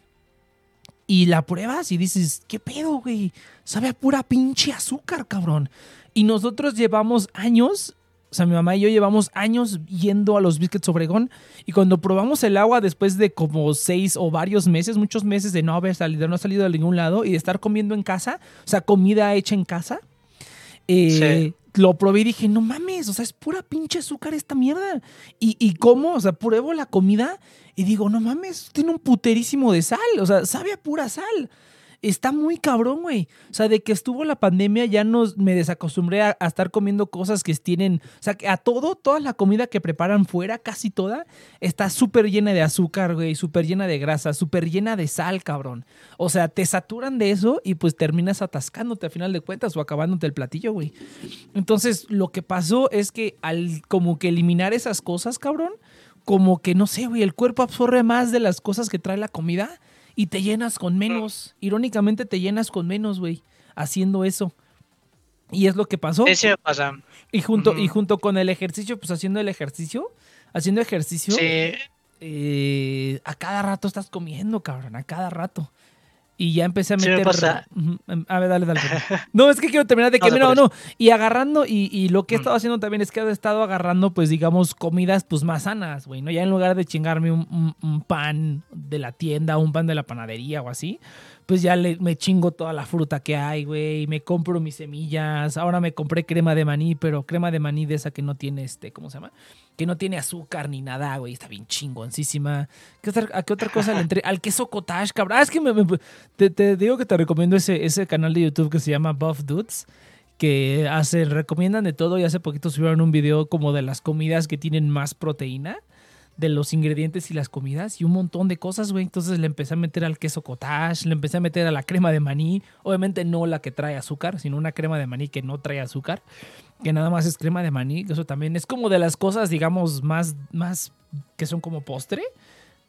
Y la pruebas y dices, ¿qué pedo, güey? Sabe a pura pinche azúcar, cabrón. Y nosotros llevamos años, o sea, mi mamá y yo llevamos años yendo a los Biscuits Obregón. Y cuando probamos el agua después de como seis o varios meses, muchos meses de no haber salido, no ha salido de ningún lado y de estar comiendo en casa, o sea, comida hecha en casa, eh, lo probé y dije, no mames, o sea, es pura pinche azúcar esta mierda. Y, y cómo, o sea, pruebo la comida y digo, no mames, tiene un puterísimo de sal, o sea, sabe a pura sal. está muy cabrón, güey. O sea, de que estuvo la pandemia ya nos, me desacostumbré a, a estar comiendo cosas que tienen, o sea, que a todo, toda la comida que preparan fuera, casi toda, está súper llena de azúcar, güey, súper llena de grasa, súper llena de sal, cabrón. O sea, te saturan de eso y pues terminas atascándote a final de cuentas o acabándote el platillo, güey. Entonces, lo que pasó es que al como que eliminar esas cosas, cabrón, como que no sé, güey, el cuerpo absorbe más de las cosas que trae la comida y te llenas con menos. Irónicamente te llenas con menos, güey, haciendo eso. Y es lo que pasó. Eso me pasa. Y junto, y junto con el ejercicio, pues haciendo el ejercicio, haciendo ejercicio, Sí, eh, a cada rato estás comiendo, cabrón, a cada rato. Y ya empecé a Sí me meter. pasa. Ujú, em, A ver, dale, dale. No, es que quiero terminar de que. no, No, no. Y agarrando, y, y lo que he Mm. estado haciendo también es que he estado agarrando, pues, digamos, comidas, pues, más sanas, güey, ¿no? Ya en lugar de chingarme un, un- un pan de la tienda, un pan de la panadería o así, pues ya le, me chingo toda la fruta que hay, güey. Me compro mis semillas. Ahora me compré crema de maní, pero crema de maní de esa que no tiene este, ¿cómo se llama? Que no tiene azúcar ni nada, güey. Está bien chingoncísima. ¿Qué otra, ¿A qué otra cosa le entré? Al queso cottage, cabrón. Ah, es que me- te, te digo que te recomiendo ese, ese canal de YouTube que se llama Buff Dudes. Que hace, recomiendan de todo y hace poquito subieron un video como de las comidas que tienen más proteína de los ingredientes y las comidas y un montón de cosas, güey. Entonces le empecé a meter al queso cottage, le empecé a meter a la crema de maní. Obviamente no la que trae azúcar, sino una crema de maní que no trae azúcar, que nada más es crema de maní. Eso también es como de las cosas, digamos, más, más que son como postre,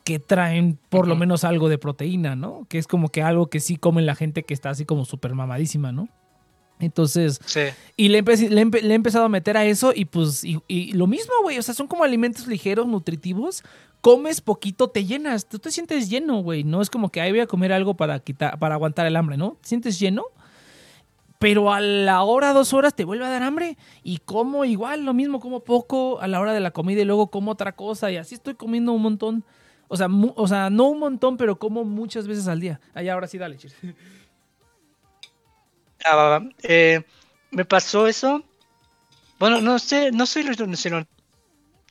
que traen por lo menos algo de proteína, ¿no? Que es como que algo que sí comen la gente que está así como súper mamadísima, ¿no? Entonces, sí. y le, empe- le, empe- le he empezado a meter a eso y pues, y, y lo mismo, güey, o sea, son como alimentos ligeros, nutritivos. Comes poquito, te llenas, tú te sientes lleno, güey. No es como que ahí voy a comer algo para, quitar, para aguantar el hambre, ¿no? Te sientes lleno, pero a la hora, dos horas te vuelve a dar hambre y como igual, lo mismo, como poco a la hora de la comida y luego como otra cosa y así estoy comiendo un montón. O sea, o sea, no un montón, pero como muchas veces al día. Allá ahora sí, dale, chis. Eh, me pasó eso. Bueno, no sé, no sé lo- si lo-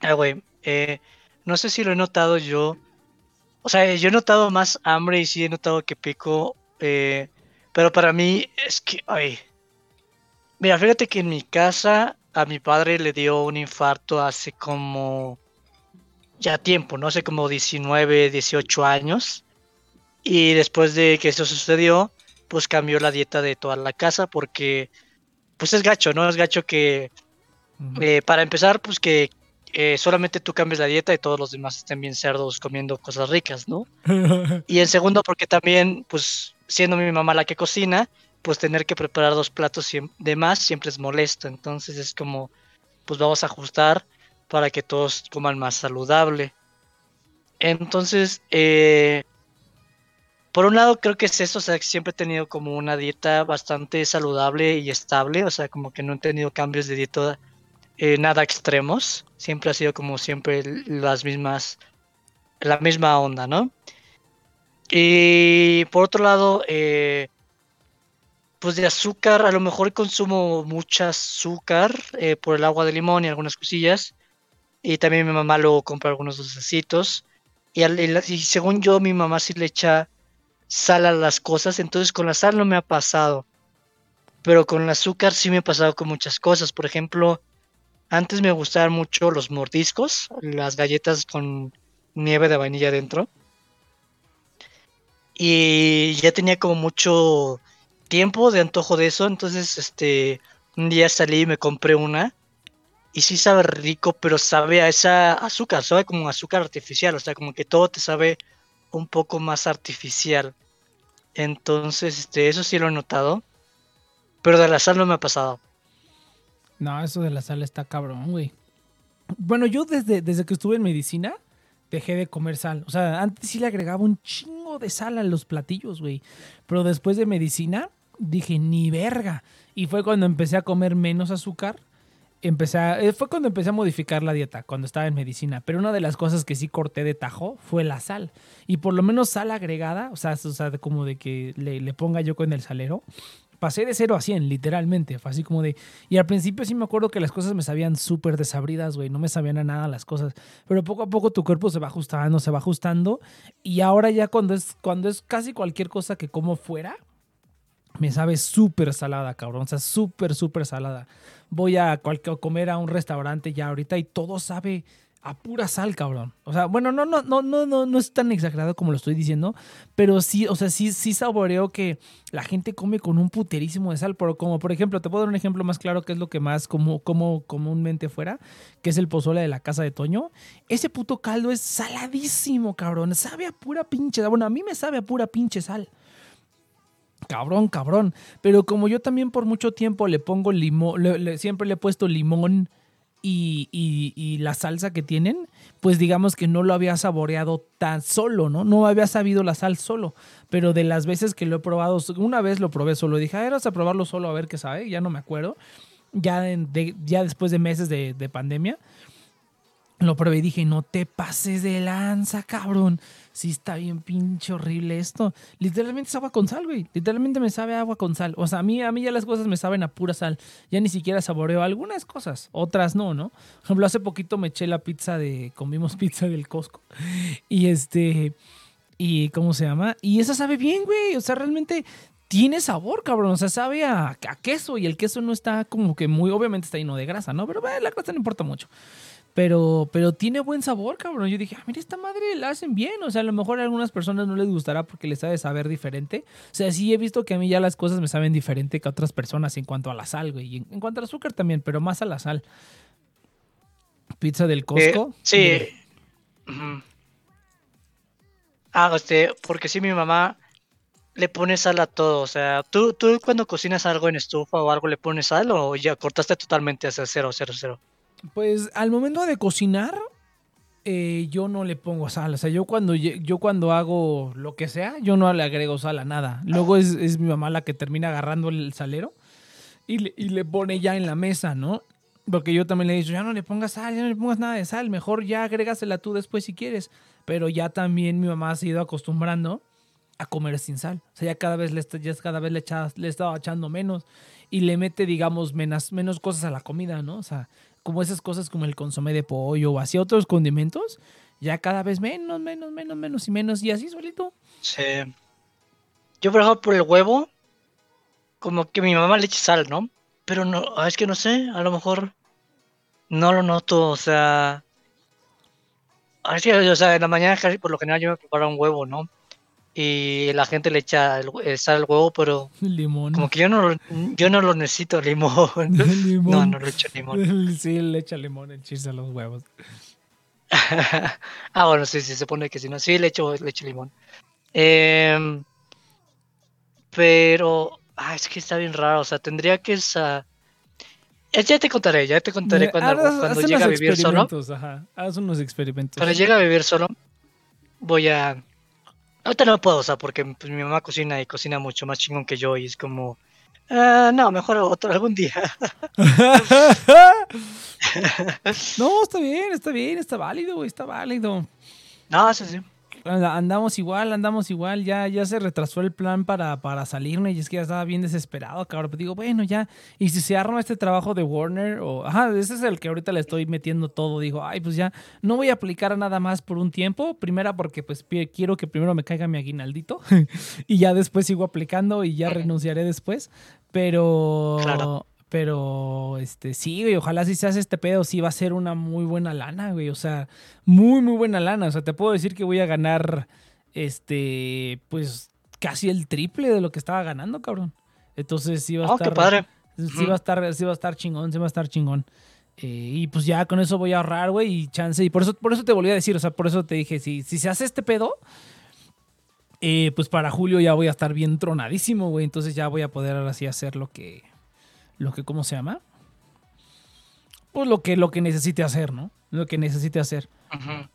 Ah, güey. eh, no sé si lo he notado yo. O sea, yo he notado más hambre y sí he notado que pico. eh, pero para mí es que. Ay. Mira, fíjate que en mi casa a mi padre le dio un infarto hace como. Ya tiempo, ¿no? Hace como 19, 18 años. Y después de que eso sucedió, pues cambió la dieta de toda la casa porque pues es gacho, ¿no? Es gacho que eh, para empezar pues que eh, solamente tú cambies la dieta y todos los demás estén bien cerdos comiendo cosas ricas, ¿no? Y en segundo porque también pues siendo mi mamá la que cocina, pues tener que preparar dos platos de más siempre es molesto, entonces es como pues vamos a ajustar para que todos coman más saludable. Entonces, eh, por un lado, creo que es eso, o sea, siempre he tenido como una dieta bastante saludable y estable, o sea, como que no he tenido cambios de dieta eh, nada extremos, siempre ha sido como siempre las mismas, la misma onda, ¿no? Y por otro lado, eh, pues de azúcar, a lo mejor consumo mucha azúcar eh, por el agua de limón y algunas cosillas, y también mi mamá luego compra algunos dulcecitos, y, y según yo, mi mamá sí le echa sal a las cosas, entonces con la sal no me ha pasado. Pero con el azúcar sí me ha pasado con muchas cosas. Por ejemplo, antes me gustaban mucho los mordiscos, las galletas con nieve de vainilla dentro. Y ya tenía como mucho tiempo de antojo de eso, entonces este un día salí y me compré una y sí sabe rico, pero sabe a esa azúcar, sabe como azúcar artificial, o sea, como que todo te sabe un poco más artificial. Entonces, este, eso sí lo he notado. Pero de la sal no me ha pasado. No, eso de la sal está cabrón, güey. Bueno, yo desde, desde que estuve en medicina dejé de comer sal. O sea, antes sí le agregaba un chingo de sal a los platillos, güey. Pero después de medicina dije, ni verga. Y fue cuando empecé a comer menos azúcar. Empecé a- eh, fue cuando empecé a modificar la dieta, cuando estaba en medicina. Pero una de las cosas que sí corté de tajo fue la sal. Y por lo menos sal agregada, o sea, o sea como de que le, le ponga yo con el salero. Pasé de 0 a 100, literalmente. Fue así como de, y al principio sí me acuerdo que las cosas me sabían súper desabridas, güey. No me sabían a nada las cosas. Pero poco a poco tu cuerpo se va ajustando, se va ajustando. Y ahora ya cuando es, cuando es casi cualquier cosa que como fuera, me sabe súper salada, cabrón. O sea, súper, súper salada. Voy a, cualquier, comer a un restaurante ya ahorita y todo sabe a pura sal, cabrón. O sea, bueno, no, no, no, no, no, no es tan exagerado como lo estoy diciendo, pero sí, o sea, sí, sí saboreo que la gente come con un puterísimo de sal. Pero como, por ejemplo, te puedo dar un ejemplo más claro que es lo que más como, como comúnmente fuera, que es el pozole de la casa de Toño. Ese puto caldo es saladísimo, cabrón. Sabe a pura pinche. Bueno, a mí me sabe a pura pinche sal. Cabrón, cabrón. Pero como yo también por mucho tiempo le pongo limón, siempre le he puesto limón y, y- la salsa que tienen, pues digamos que no lo había saboreado tan solo, ¿no? No había sabido la sal solo. Pero de las veces que lo he probado, una vez lo probé solo, dije, ah, eras a probarlo solo a ver qué sabe, ya no me acuerdo. Ya, ya después de meses de, de pandemia, lo probé y dije, no te pases de lanza, cabrón. Sí está bien pinche horrible esto. Literalmente es agua con sal, güey. Literalmente me sabe agua con sal. O sea, a mí, a mí ya las cosas me saben a pura sal. Ya ni siquiera saboreo algunas cosas. Otras no, ¿no? Por ejemplo, hace poquito me eché la pizza de... Comimos pizza del Costco. Y este... Y ¿cómo se llama? Y esa sabe bien, güey. O sea, realmente tiene sabor, cabrón. O sea, sabe a, a queso. Y el queso no está como que muy... Obviamente está lleno de grasa, ¿no? Pero eh, la grasa no importa mucho. Pero, pero tiene buen sabor, cabrón. Yo dije, ah, mira, esta madre la hacen bien. O sea, a lo mejor a algunas personas no les gustará porque les sabe saber diferente. O sea, sí he visto que a mí ya las cosas me saben diferente que a otras personas en cuanto a la sal, güey. Y en, en cuanto al azúcar también, pero más a la sal. Pizza del Costco. Eh, sí. Ah, este, porque sí, mi mamá le pone sal a todo. O sea, ¿tú, tú cuando cocinas algo en estufa o algo le pones sal o ya cortaste totalmente hacia cero, cero, cero? Pues al momento de cocinar, eh, yo no le pongo sal. O sea, yo cuando, yo cuando hago lo que sea, yo no le agrego sal a nada. Luego es, es mi mamá la que termina agarrando el salero y le, y le pone ya en la mesa, ¿no? Porque yo también le he dicho, ya no le pongas sal, ya no le pongas nada de sal, mejor ya agrégasela tú después si quieres. Pero ya también mi mamá se ha ido acostumbrando a comer sin sal. O sea, ya cada vez le, está- ya cada vez le, echa- le estaba echando menos y le mete, digamos, menos, menos cosas a la comida, ¿no? O sea, como esas cosas como el consomé de pollo o así otros condimentos, ya cada vez menos, menos, menos, menos y menos y así solito. Sí. Yo, por ejemplo, por el huevo, como que mi mamá le echa sal, ¿no? Pero no, ah, es que no sé, a lo mejor no lo noto, o sea. ah, Es que, o sea, en la mañana casi por lo general yo me preparo un huevo, ¿no? Y la gente le echa el, sal al huevo, pero Limón. como que yo no lo, yo no lo necesito limón. No, Limón. no le echo limón. Sí, le echa limón el chiste a los huevos. ah, bueno, sí, sí, se pone que si no. Sí, le echo, le echo limón. Em, pero, ah, es que está bien raro. O sea, tendría que esa. Ya te contaré, ya te contaré cuando, cuando llegue a vivir solo. Ajá. Haz unos experimentos. Cuando llegue a vivir solo, voy a. Ahorita no puedo, o sea, porque pues, mi mamá cocina y cocina mucho más chingón que yo y es como. ah, no, mejor otro algún día. no, está bien, está bien, está válido, está válido. No, sí, sí. Anda- Andamos igual, andamos igual, ya, ya se retrasó el plan para, para salirme y es que ya estaba bien desesperado, cabrón. Pero digo, bueno, ya, y si se arma este trabajo de Warner, o, ajá, ese es el que ahorita le estoy metiendo todo, digo, ay, pues ya, no voy a aplicar nada más por un tiempo. Primera porque pues quiero que primero me caiga mi aguinaldito y ya después sigo aplicando y ya renunciaré después. Pero, Claro. Pero, este, sí, güey, ojalá si se hace este pedo, sí va a ser una muy buena lana, güey. O sea, muy, muy buena lana. O sea, te puedo decir que voy a ganar, este, pues, casi el triple de lo que estaba ganando, cabrón. Entonces sí va a Oh, qué estar. padre. Sí va a estar, sí va a estar chingón, sí va a estar chingón. Eh, y pues ya con eso voy a ahorrar, güey, y chance. Y por eso, por eso te volví a decir, o sea, por eso te dije, si, si se hace este pedo, eh, pues para julio ya voy a estar bien tronadísimo, güey. Entonces ya voy a poder ahora sí hacer lo que, lo que, ¿cómo se llama? Pues lo que, lo que necesite hacer, ¿no? Lo que necesite hacer.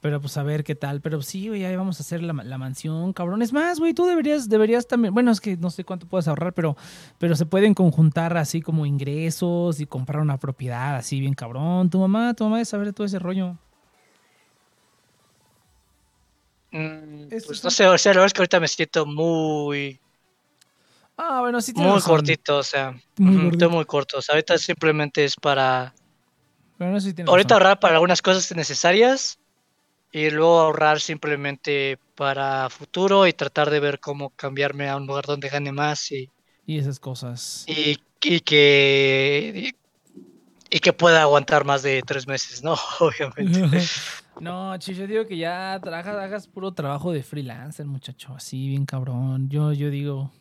Pero pues a ver qué tal. Pero sí, güey, ahí vamos a hacer la, la mansión, cabrón. Es más, güey, tú deberías, deberías también. Bueno, es que no sé cuánto puedes ahorrar, pero, pero se pueden conjuntar así como ingresos y comprar una propiedad así bien cabrón. Tu mamá, tu mamá debe saber de todo ese rollo. Mm, pues es no sé, o sea, la verdad es que ahorita me siento muy, Ah, bueno, sí muy razón. cortito, o sea, Muy estoy muy corto. O sea, ahorita simplemente es para, Bueno, sí tienes ahorita razón. ahorrar para algunas cosas necesarias y luego ahorrar simplemente para futuro y tratar de ver cómo cambiarme a un lugar donde gane más y y esas cosas. Y, y que. Y, que pueda aguantar más de tres meses, ¿no? Obviamente. No, chis, yo digo que ya trabajas, hagas puro trabajo de freelancer, muchacho, así bien cabrón. Yo, yo digo,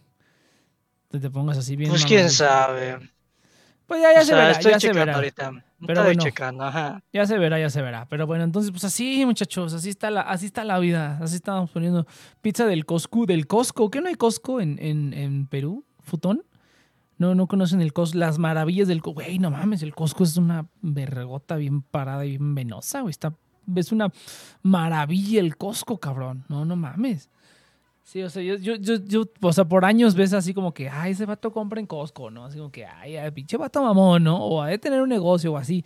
te, te pongas así bien. Pues quién sabe. Pues ya, ya O se sea, verá, estoy ya se checando verá. ahorita. Pero bueno. checando, ajá. Ya se verá, ya se verá. Pero bueno, entonces, pues así, muchachos, así está la, así está la vida. Así estamos poniendo pizza del Costco, del Costco. ¿Qué no hay Costco en, en, en Perú? ¿Futón? No, no conocen el Costco, las maravillas del Costco. Güey, no mames, el Costco es una vergota bien parada y bien venosa, güey. Está, es una maravilla el Costco, cabrón. No, no mames. Sí, o sea, yo, yo, yo, yo, o sea, por años ves así como que, ay, ese vato compra en Costco, ¿no? Así como que, ay, ay, pinche vato mamón, ¿no? O ha de tener un negocio o así.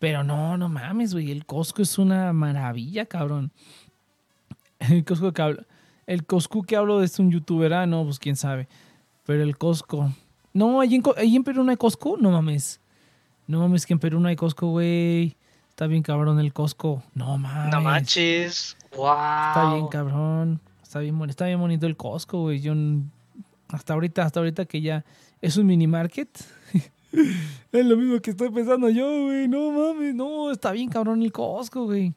Pero no, no mames, güey. El Costco es una maravilla, cabrón. El Costco que hablo, el Costco que hablo es un youtuber, ah, no, pues quién sabe. Pero el Costco. No, allí en, allí en Perú no hay Costco, no mames. No mames, que en Perú no hay Costco, güey. Está bien cabrón el Costco. No mames. No manches. Wow. Está bien cabrón. Está bien, está bien bonito el Costco, güey. Yo hasta ahorita, hasta ahorita que ya es un mini market. es lo mismo que estoy pensando yo, güey. No mames, no, está bien cabrón el Costco, güey.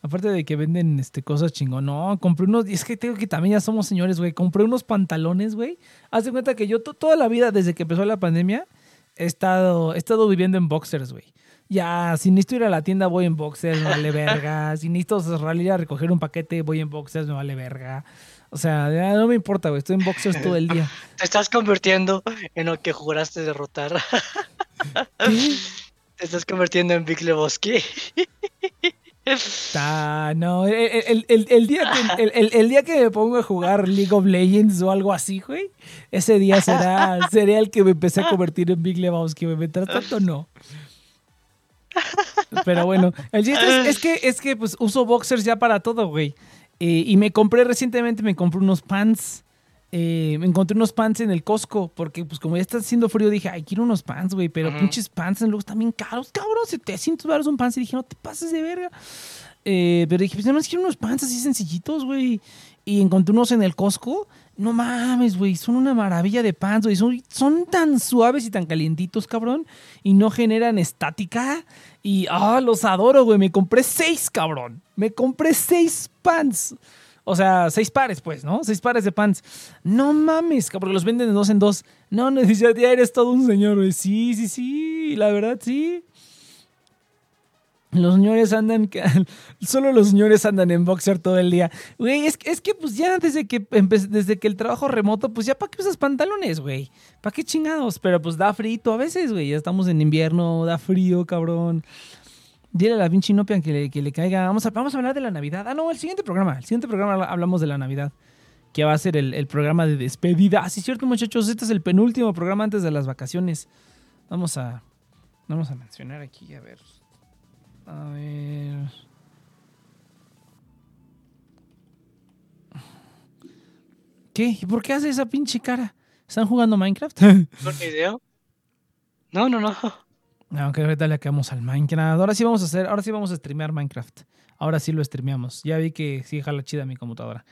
Aparte de que venden este, cosas chingón. No, compré unos. y Es que tengo que también ya somos señores, güey. Compré unos pantalones, güey. Haz de cuenta que yo to- toda la vida, desde que empezó la pandemia, he estado, he estado viviendo en boxers, güey. Ya, si necesito ir a la tienda, voy en boxers, me vale verga. Si necesito salir a recoger un paquete, voy en boxers, me vale verga. O sea, ya no me importa, güey. Estoy en boxers todo el día. Te estás convirtiendo en lo que juraste derrotar. Te estás convirtiendo en Big Lebowski. Ah, no, el, el- el- día que, el, el- el día que me pongo a jugar League of Legends o algo así, güey, ese día será, será el que me empecé a convertir en Big Lebowski, güey. Mientras tanto, no. Pero bueno, el chiste es, es que, es que pues uso boxers ya para todo, güey. Eh, y me compré recientemente, me compré unos pants. eh, me encontré unos pants en el Costco, porque pues como ya está haciendo frío, dije, ay, quiero unos pants, güey, pero Ujú. pinches pants luego están bien caros, cabrón, 700 baros un pants, y dije, no te pases de verga. Eh, pero dije, pues nada más quiero unos pants así sencillitos, güey. Y encontré unos en el Costco. No mames, güey, son una maravilla de pants, güey. Son, tan suaves y tan calientitos, cabrón. Y no generan estática. Y, ah, los adoro, güey. Me compré seis, cabrón. Me compré seis pants. O sea, seis pares, pues, ¿no? Seis pares de pants. No mames, cabrón, los venden de dos en dos. No, ya ya eres todo un señor, güey. Sí, sí, sí, la verdad, sí. Los señores andan, solo los señores andan en boxer todo el día. Güey, es, es que pues ya desde que desde que el trabajo remoto, pues ya para qué usas pantalones, güey. ¿Para qué chingados? Pero pues da frito a veces, güey. Ya estamos en invierno, da frío, cabrón. Dile a la pinche Inopia que le, que le caiga. Vamos a, vamos a hablar de la Navidad. Ah, no, el siguiente programa. El siguiente programa habla- hablamos de la Navidad. Que va a ser el, el programa de despedida. Ah, sí, cierto, muchachos. Este es el penúltimo programa antes de las vacaciones. Vamos a. Vamos a mencionar aquí, a ver. A ver. ¿Qué? ¿Y por qué hace esa pinche cara? ¿Están jugando Minecraft? ¿No idea? No, no, no. Aunque ahorita le acabamos al Minecraft. Ahora sí vamos a hacer, ahora sí vamos a streamear Minecraft. Ahora sí lo streameamos. Ya vi que sí jala chida mi computadora.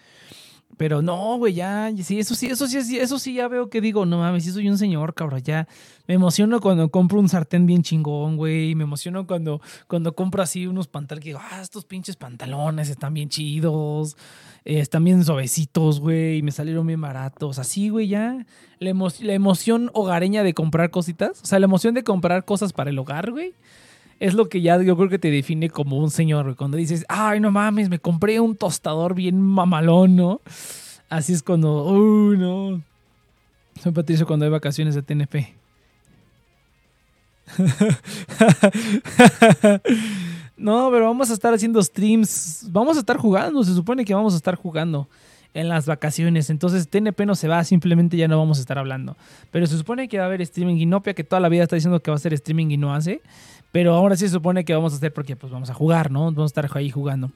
Pero no, güey, ya, sí, eso sí, eso sí, eso sí ya veo que digo, no mames, sí soy un señor, cabrón, ya. Me emociono cuando compro un sartén bien chingón, güey. Me emociono cuando, cuando compro así unos pantalones que digo, ah, estos pinches pantalones están bien chidos, eh, están bien suavecitos, güey, me salieron bien baratos. Así, güey, ya. La, la emoción hogareña de comprar cositas, o sea, la emoción de comprar cosas para el hogar, güey. Es lo que ya yo creo que te define como un señor. Cuando dices, ay, no mames, me compré un tostador bien mamalón, ¿no? Así es cuando, uy, no. Soy Patricio cuando hay vacaciones de TNP. no, pero vamos a estar haciendo streams. Vamos a estar jugando. Se supone que vamos a estar jugando en las vacaciones. Entonces TNP no se va, simplemente ya no vamos a estar hablando. Pero se supone que va a haber streaming Inopia, que toda la vida está diciendo que va a hacer streaming y no hace. Pero ahora sí se supone que vamos a hacer porque pues vamos a jugar, ¿no? Vamos a estar ahí jugando.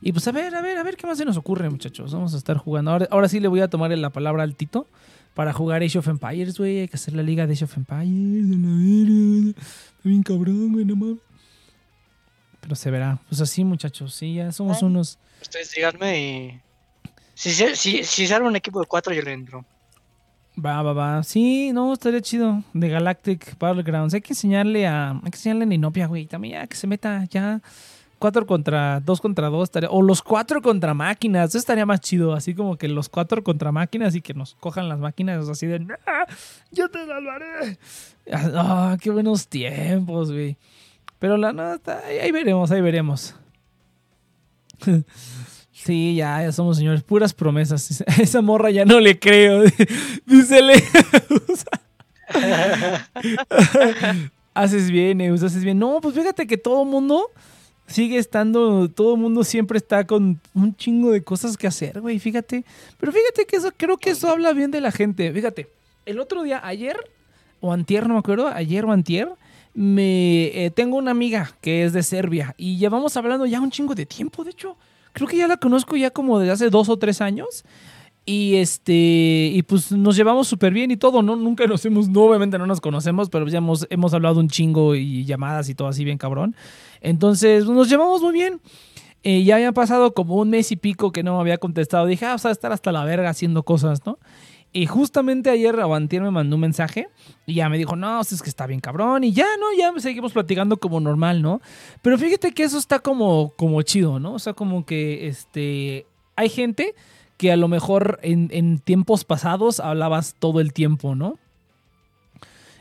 Y pues a ver, a ver, a ver qué más se nos ocurre, muchachos. Vamos a estar jugando. Ahora, ahora sí le voy a tomar la palabra al Tito para jugar Age of Empires, güey. Hay que hacer la liga de Age of Empires. de la. Está bien cabrón, güey, no mames. Pero se verá. Pues así, muchachos. Sí, ya somos Ah. unos. Ustedes díganme y. Si se, si, si se arma un equipo de cuatro, yo le entro. Va, va, va. Sí, no, estaría chido. De Galactic Battlegrounds. Hay que enseñarle a. Hay que enseñarle a Ninopia, güey. También ya que se meta ya. Cuatro contra. Dos contra dos. Estaría, o los cuatro contra máquinas. Eso estaría más chido. Así como que los cuatro contra máquinas y que nos cojan las máquinas así de. "Nah, ¡Yo te salvaré! Ah, qué buenos tiempos, güey. Pero la nota. Ahí veremos, ahí veremos. Sí, ya, ya somos señores. Puras promesas. A esa morra ya no le creo. Dice Leus. haces bien, Eus, haces bien. No, pues fíjate que todo el mundo sigue estando, todo el mundo siempre está con un chingo de cosas que hacer, güey, fíjate. Pero fíjate que eso, creo que eso habla bien de la gente. Fíjate, el otro día, ayer o antier, no me acuerdo, ayer o antier, me eh, tengo una amiga que es de Serbia y llevamos hablando ya un chingo de tiempo, de hecho. Creo que ya la conozco ya como desde hace dos o tres años. Y este, y pues nos llevamos súper bien y todo, ¿no? Nunca nos hemos, obviamente no nos conocemos, pero ya hemos, hemos hablado un chingo y llamadas y todo así bien cabrón. Entonces, nos llevamos muy bien. Eh, ya había pasado como un mes y pico que no me había contestado. Dije, ah, sea, estar hasta la verga haciendo cosas, ¿no? Y justamente ayer Avantier me mandó un mensaje y ya me dijo, no, es que está bien cabrón. Y ya, ¿no? Ya seguimos platicando como normal, ¿no? Pero fíjate que eso está como, como chido, ¿no? O sea, como que este, hay gente que a lo mejor en, en tiempos pasados hablabas todo el tiempo, ¿no?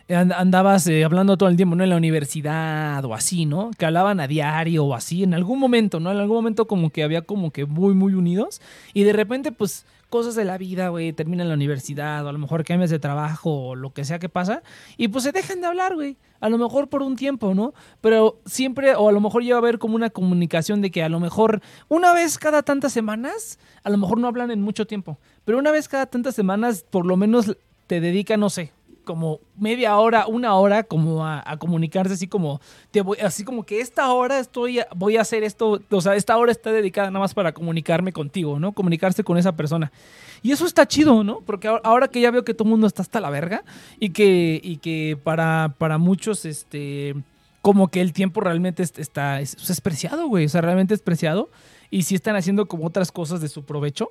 And- andabas eh, hablando todo el tiempo, ¿no? En la universidad o así, ¿no? Que hablaban a diario o así, en algún momento, ¿no? En algún momento como que había como que muy, muy unidos y de repente, pues, cosas de la vida, güey, terminan la universidad o a lo mejor cambias de trabajo o lo que sea que pasa y pues se dejan de hablar, güey. A lo mejor por un tiempo, ¿no? Pero siempre, o a lo mejor lleva a haber como una comunicación de que a lo mejor una vez cada tantas semanas, a lo mejor no hablan en mucho tiempo, pero una vez cada tantas semanas por lo menos te dedican, no sé, como media hora, una hora, como a, comunicarse así como, te voy, así como que esta hora estoy, voy a hacer esto, o sea, esta hora está dedicada nada más para comunicarme contigo, ¿no? Comunicarse con esa persona. Y eso está chido, ¿no? Porque ahora, que ya veo que todo el mundo está hasta la verga y que, y que para, para muchos, este, como que el tiempo realmente es- está, es, es preciado, güey, o sea, realmente es preciado. Y si están haciendo como otras cosas de su provecho,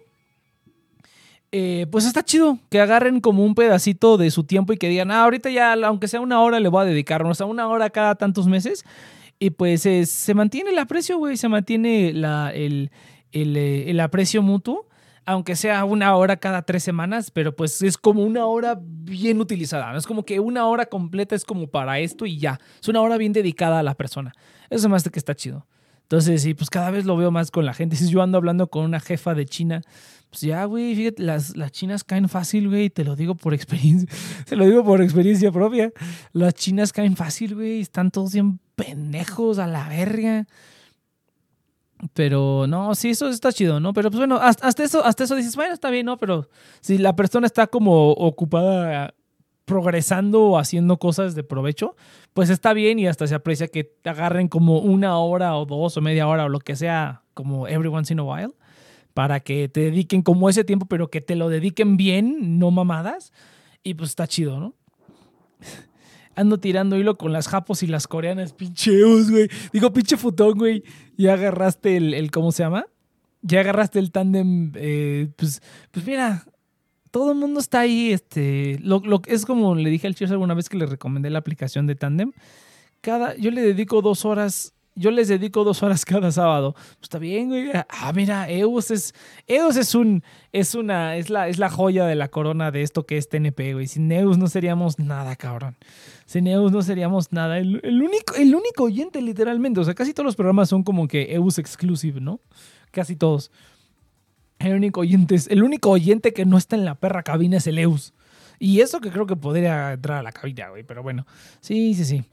eh, pues está chido que agarren como un pedacito de su tiempo y que digan, ah, ahorita ya, aunque sea una hora, le voy a dedicar, sea, una hora cada tantos meses. Y pues eh, se mantiene el aprecio, güey, se mantiene la, el, el, eh, el aprecio mutuo, aunque sea una hora cada tres semanas, pero pues es como una hora bien utilizada. ¿no? Es como que una hora completa es como para esto y ya. Es una hora bien dedicada a la persona. Eso me hace que está chido. Entonces, sí, pues cada vez lo veo más con la gente. Si yo ando hablando con una jefa de China, pues ya, güey, fíjate, las, las chinas caen fácil, güey, te lo digo por experiencia, te lo digo por experiencia propia. Las chinas caen fácil, güey, están todos bien pendejos a la verga. Pero no, sí, eso está chido, ¿no? Pero pues bueno, hasta eso, hasta eso dices, bueno, está bien, ¿no? Pero si la persona está como ocupada progresando o haciendo cosas de provecho, pues está bien y hasta se aprecia que te agarren como una hora o dos o media hora o lo que sea, como every once in a while, para que te dediquen como ese tiempo, pero que te lo dediquen bien, no mamadas. Y pues está chido, ¿no? Ando tirando hilo con las japos y las coreanas, pincheos, güey. Digo, pinche futón, güey. Ya agarraste el, ¿cómo se llama? Ya agarraste el tándem, eh, pues, pues mira, todo el mundo está ahí, este, lo, lo- es como le dije al Cheers alguna vez que le recomendé la aplicación de Tandem. Cada, yo le dedico dos horas, yo les dedico dos horas cada sábado. Pues está bien, güey. Ah, mira, EOS es, EOS es un, es una, es la, es la joya de la corona de esto que es TNP, güey. Sin EOS no seríamos nada, cabrón. Sin EOS no seríamos nada. El, el único, el único oyente, literalmente. O sea, casi todos los programas son como que EOS exclusive, ¿no? Casi todos. El único oyente, el único oyente que no está en la perra cabina es el Eus. Y eso que creo que podría entrar a la cabina, güey. Pero bueno, sí, sí, sí.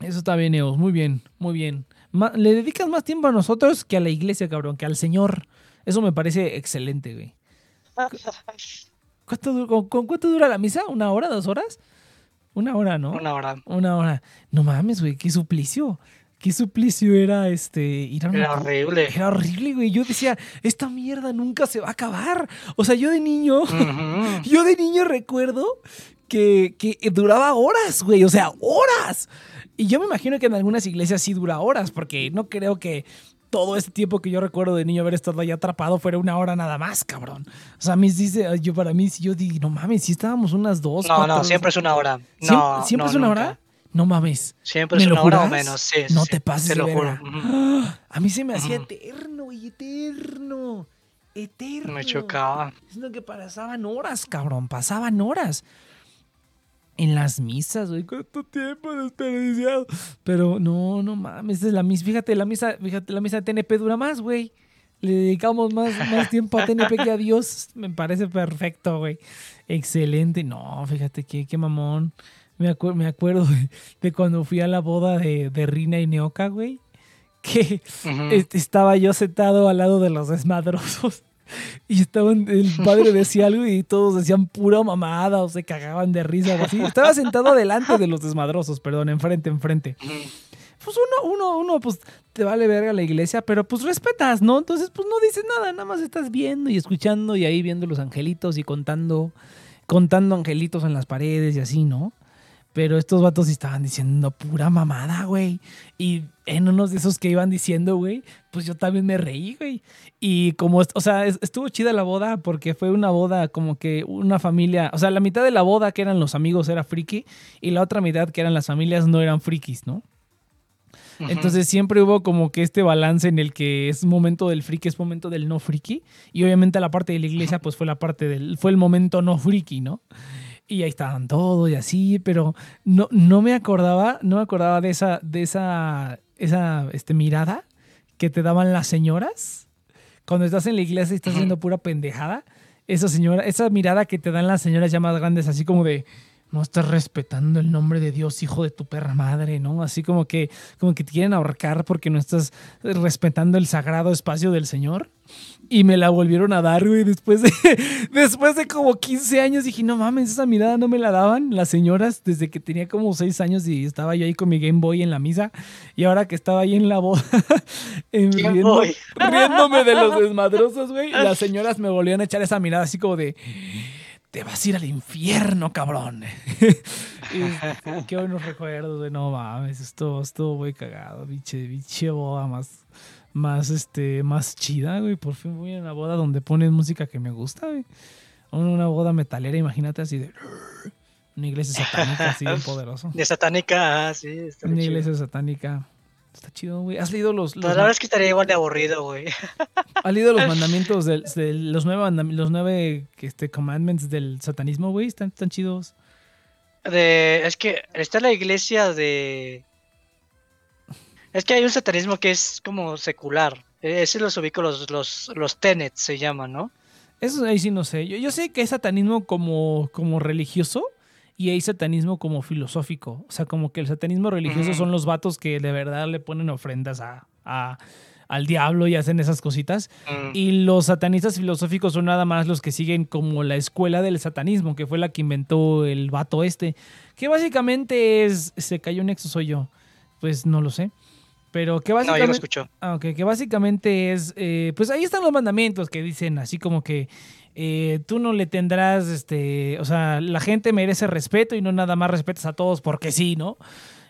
Eso está bien, Eus. Muy bien, muy bien. Ma- le dedicas más tiempo a nosotros que a la iglesia, cabrón, que al Señor. Eso me parece excelente, güey. ¿Cuánto, du- con, con cuánto dura la misa? ¿Una hora, dos horas? Una hora, ¿no? Una hora. Una hora. No mames, güey, qué suplicio. Qué suplicio era este ir a una Era horrible. era horrible, güey. Yo decía, esta mierda nunca se va a acabar. O sea, yo de niño, yo de niño recuerdo que, que duraba horas, güey. O sea, horas. Y yo me imagino que en algunas iglesias sí dura horas, porque no creo que todo ese tiempo que yo recuerdo de niño haber estado ahí atrapado fuera una hora nada más, cabrón. O sea, a mí dice, yo para mí, si yo digo, no mames, si estábamos unas dos. No, cuatro no, horas". siempre es una hora. ¿Siempre, No, siempre no, es una nunca. hora? No mames. Siempre ¿Me es lo una hora o menos, sí. No sí, te pases Te de lo juro. A mí se me hacía eterno, güey, eterno. Eterno. Me chocaba. Es lo que pasaban horas, cabrón. Pasaban horas. En las misas, güey. ¿Cuánto tiempo desperdiciado? Pero no, no mames. Es la misa. Fíjate, la misa, fíjate, la misa de TNP dura más, güey. Le dedicamos más, más tiempo a TNP que a Dios. Me parece perfecto, güey. Excelente. No, fíjate qué, qué mamón. Me, acuer- me acuerdo de, de cuando fui a la boda de, de Rina y Neoca, güey. Que estaba yo sentado al lado de los desmadrosos. Y estaban, el padre decía algo y todos decían pura mamada o se cagaban de risa o así. Estaba sentado delante de los desmadrosos, perdón, enfrente, enfrente. Pues uno, uno, uno, pues te vale verga la iglesia, pero pues respetas, ¿no? Entonces, pues no dices nada, nada más estás viendo y escuchando y ahí viendo los angelitos y contando, contando angelitos en las paredes y así, ¿no? Pero estos vatos estaban diciendo pura mamada, güey. Y en unos de esos que iban diciendo, güey, pues yo también me reí, güey. Y como, o sea, es- estuvo chida la boda porque fue una boda como que una familia, o sea, la mitad de la boda que eran los amigos era friki y la otra mitad que eran las familias no eran frikis, ¿no? Entonces siempre hubo como que este balance en el que es momento del friki, es momento del no friki. Y obviamente la parte de la iglesia, pues fue la parte del, fue el momento no friki, ¿no? Y ahí estaban todos y así, pero no, no me acordaba, no me acordaba de esa, de esa, esa este, mirada que te daban las señoras cuando estás en la iglesia y estás haciendo pura pendejada. Esa señora, esa mirada que te dan las señoras ya más grandes, así como de no estás respetando el nombre de Dios, hijo de tu perra madre, ¿no? Así como que, como que te quieren ahorcar porque no estás respetando el sagrado espacio del Señor. Y me la volvieron a dar, güey, después de, después de como 15 años. Dije, no mames, esa mirada no me la daban las señoras desde que tenía como 6 años y estaba yo ahí con mi Game Boy en la misa. Y ahora que estaba ahí en la boda, riendo- riéndome de los desmadrosos, güey. Las señoras me volvían a echar esa mirada así como de, te vas a ir al infierno, cabrón. Y qué buenos recuerdos, güey. No mames, esto estuvo muy cagado, biche, biche boda más, más, este, más chida, güey. Por fin voy a una boda donde ponen música que me gusta, güey. Una boda metalera, imagínate así de... Una iglesia satánica así bien poderoso. De satánica, ah, sí. está Una chido. iglesia satánica. Está chido, güey. ¿Has leído los, Pues los, la verdad es que estaría igual de aburrido, güey. ¿has leído los mandamientos del, del- los nueve, los nueve este, commandments del satanismo, güey? Están, están chidos. De, es que está la iglesia de... Es que hay un satanismo que es como secular. Eh, Ese los ubico, los, los, los tenets se llaman, ¿no? Eso ahí sí no sé. Yo, yo sé que hay satanismo como, como religioso y hay satanismo como filosófico. O sea, como que el satanismo religioso son los vatos que de verdad le ponen ofrendas a, a- al diablo y hacen esas cositas. Mm. Y los satanistas filosóficos son nada más los que siguen como la escuela del satanismo, que fue la que inventó el vato este. Que básicamente es. Se cayó un nexo, soy yo. Pues no lo sé. Pero que No, yo básicamente. lo escucho. Ah, que básicamente es, eh, pues ahí están los mandamientos que dicen así como que eh, tú no le tendrás, este, o sea, la gente merece respeto y no nada más respetas a todos porque sí, ¿no?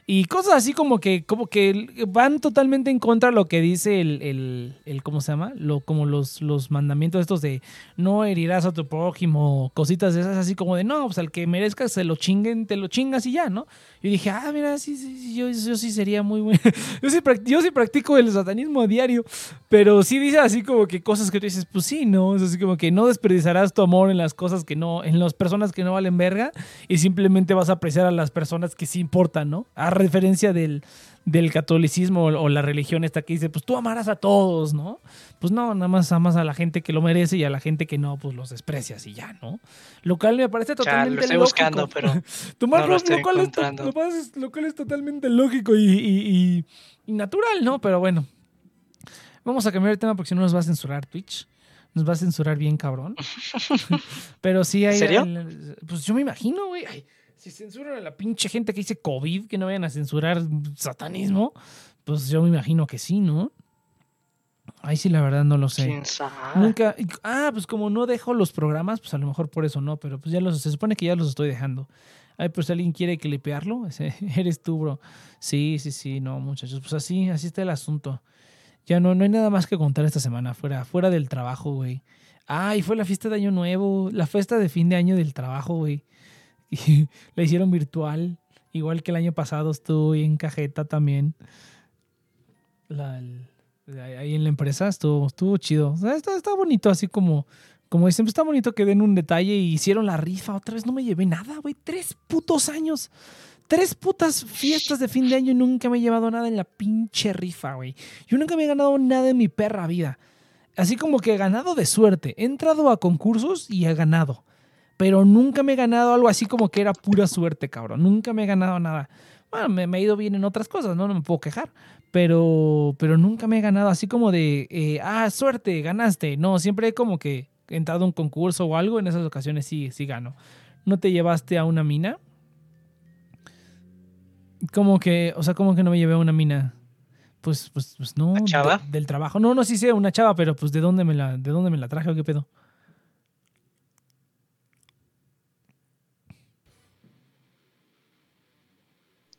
Y cosas así como que, como que van totalmente en contra de lo que dice el, el, el- ¿cómo se llama? Lo, como los, los mandamientos estos de no herirás a tu prójimo, cositas de esas, así como de no, pues al que merezca se lo chinguen, te lo chingas y ya, ¿no? Yo dije, ah, mira, sí, sí, sí, yo, yo sí sería muy bueno. yo, sí yo sí practico el satanismo a diario, pero sí dice así como que cosas que tú dices, pues sí, ¿no? Es así como que no desperdiciarás tu amor en las cosas que no, en las personas que no valen verga y simplemente vas a apreciar a las personas que sí importan, ¿no? Referencia del, del catolicismo o, la religión esta que dice, pues tú amarás a todos, ¿no? Pues no, nada más amas a la gente que lo merece y a la gente que no, pues los desprecias y ya, ¿no? Lo cual me parece Ya, totalmente lo estoy lógico. buscando, pero Tomar no lo estoy cual es, lo cual es- lo cual es totalmente lógico y, y- y- y natural, ¿no? Pero bueno. Vamos a cambiar de tema porque si no nos va a censurar Twitch. Nos va a censurar bien, cabrón. Pero sí hay. ¿Serio? el- pues yo me imagino, güey. Ay, Si censuran a la pinche gente que dice COVID, que no vayan a censurar satanismo, pues yo me imagino que sí, ¿no? Ahí sí, la verdad no lo sé. quién sabe. Nunca. Ah, pues como no dejo los programas, pues a lo mejor por eso no, pero pues ya los. Se supone que ya los estoy dejando. Ay, pues si alguien quiere clipearlo, eres tú, bro. Sí, sí, sí, no, muchachos. Pues así, así está el asunto. Ya no, no hay nada más que contar esta semana, fuera, fuera del trabajo, güey. Ah, y fue la fiesta de Año Nuevo, la fiesta de fin de año del trabajo, güey. Y la hicieron virtual, igual que el año pasado estuvo en cajeta también. Ahí en la empresa estuvo, estuvo chido. O sea, está, bonito, así como, como siempre está bonito que den un detalle y hicieron la rifa. Otra vez no me llevé nada, güey. Tres putos años. Tres putas fiestas de fin de año y nunca me he llevado nada en la pinche rifa, güey. Yo nunca me he ganado nada en mi perra vida. Así como que he ganado de suerte. He entrado a concursos y he ganado. Pero nunca me he ganado algo así como que era pura suerte, cabrón. Nunca me he ganado nada. Bueno, me, me ha ido bien en otras cosas, ¿no? No me puedo quejar. Pero, pero nunca me he ganado así como de, eh, ah, suerte, ganaste. No, siempre he como que entrado a un concurso o algo. En esas ocasiones sí, sí gano. ¿No te llevaste a una mina? Como que, o sea, como que no me llevé a una mina. Pues, pues, pues no. ¿Una chava? de- del trabajo. No, no, sí sé, una chava, pero pues de dónde me la, de dónde me la traje o qué pedo.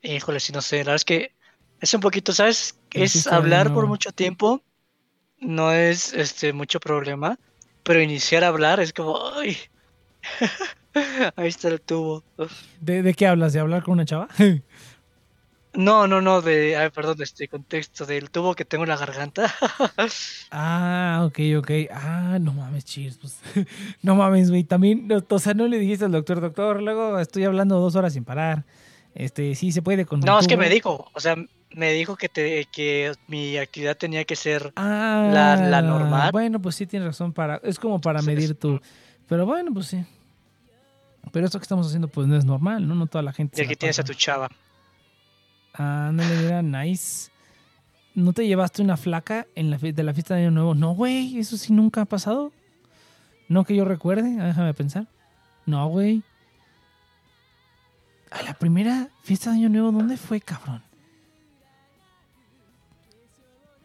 Híjole, si no sé, la verdad es que es un poquito, ¿sabes? Es hablar por mucho tiempo, no es este mucho problema, pero iniciar a hablar es como, ay, ahí está el tubo. ¿De, de qué hablas? ¿De hablar con una chava? No, no, no, de, ay, perdón, de este contexto, del tubo que tengo en la garganta. ah, ok, ok. Ah, no mames, cheers. Pues, no mames, güey. También, o sea, no le dijiste al doctor, doctor, luego estoy hablando dos horas sin parar. Este, sí se puede con No, es que me dijo, o sea, me dijo que, te, que mi actividad tenía que ser, Ah, la- la normal. Bueno, pues sí tienes razón para, es como para medir tu, pero bueno, pues sí. Pero esto que estamos haciendo, pues no es normal, ¿no? No toda la gente. la que tienes a tu chava. Ah, no le mira, nice. ¿No te llevaste una flaca en la de la fiesta de Año Nuevo? No, güey, eso sí nunca ha pasado. No que yo recuerde, ah, déjame pensar. No, güey. A la primera fiesta de Año Nuevo, ¿dónde fue, cabrón?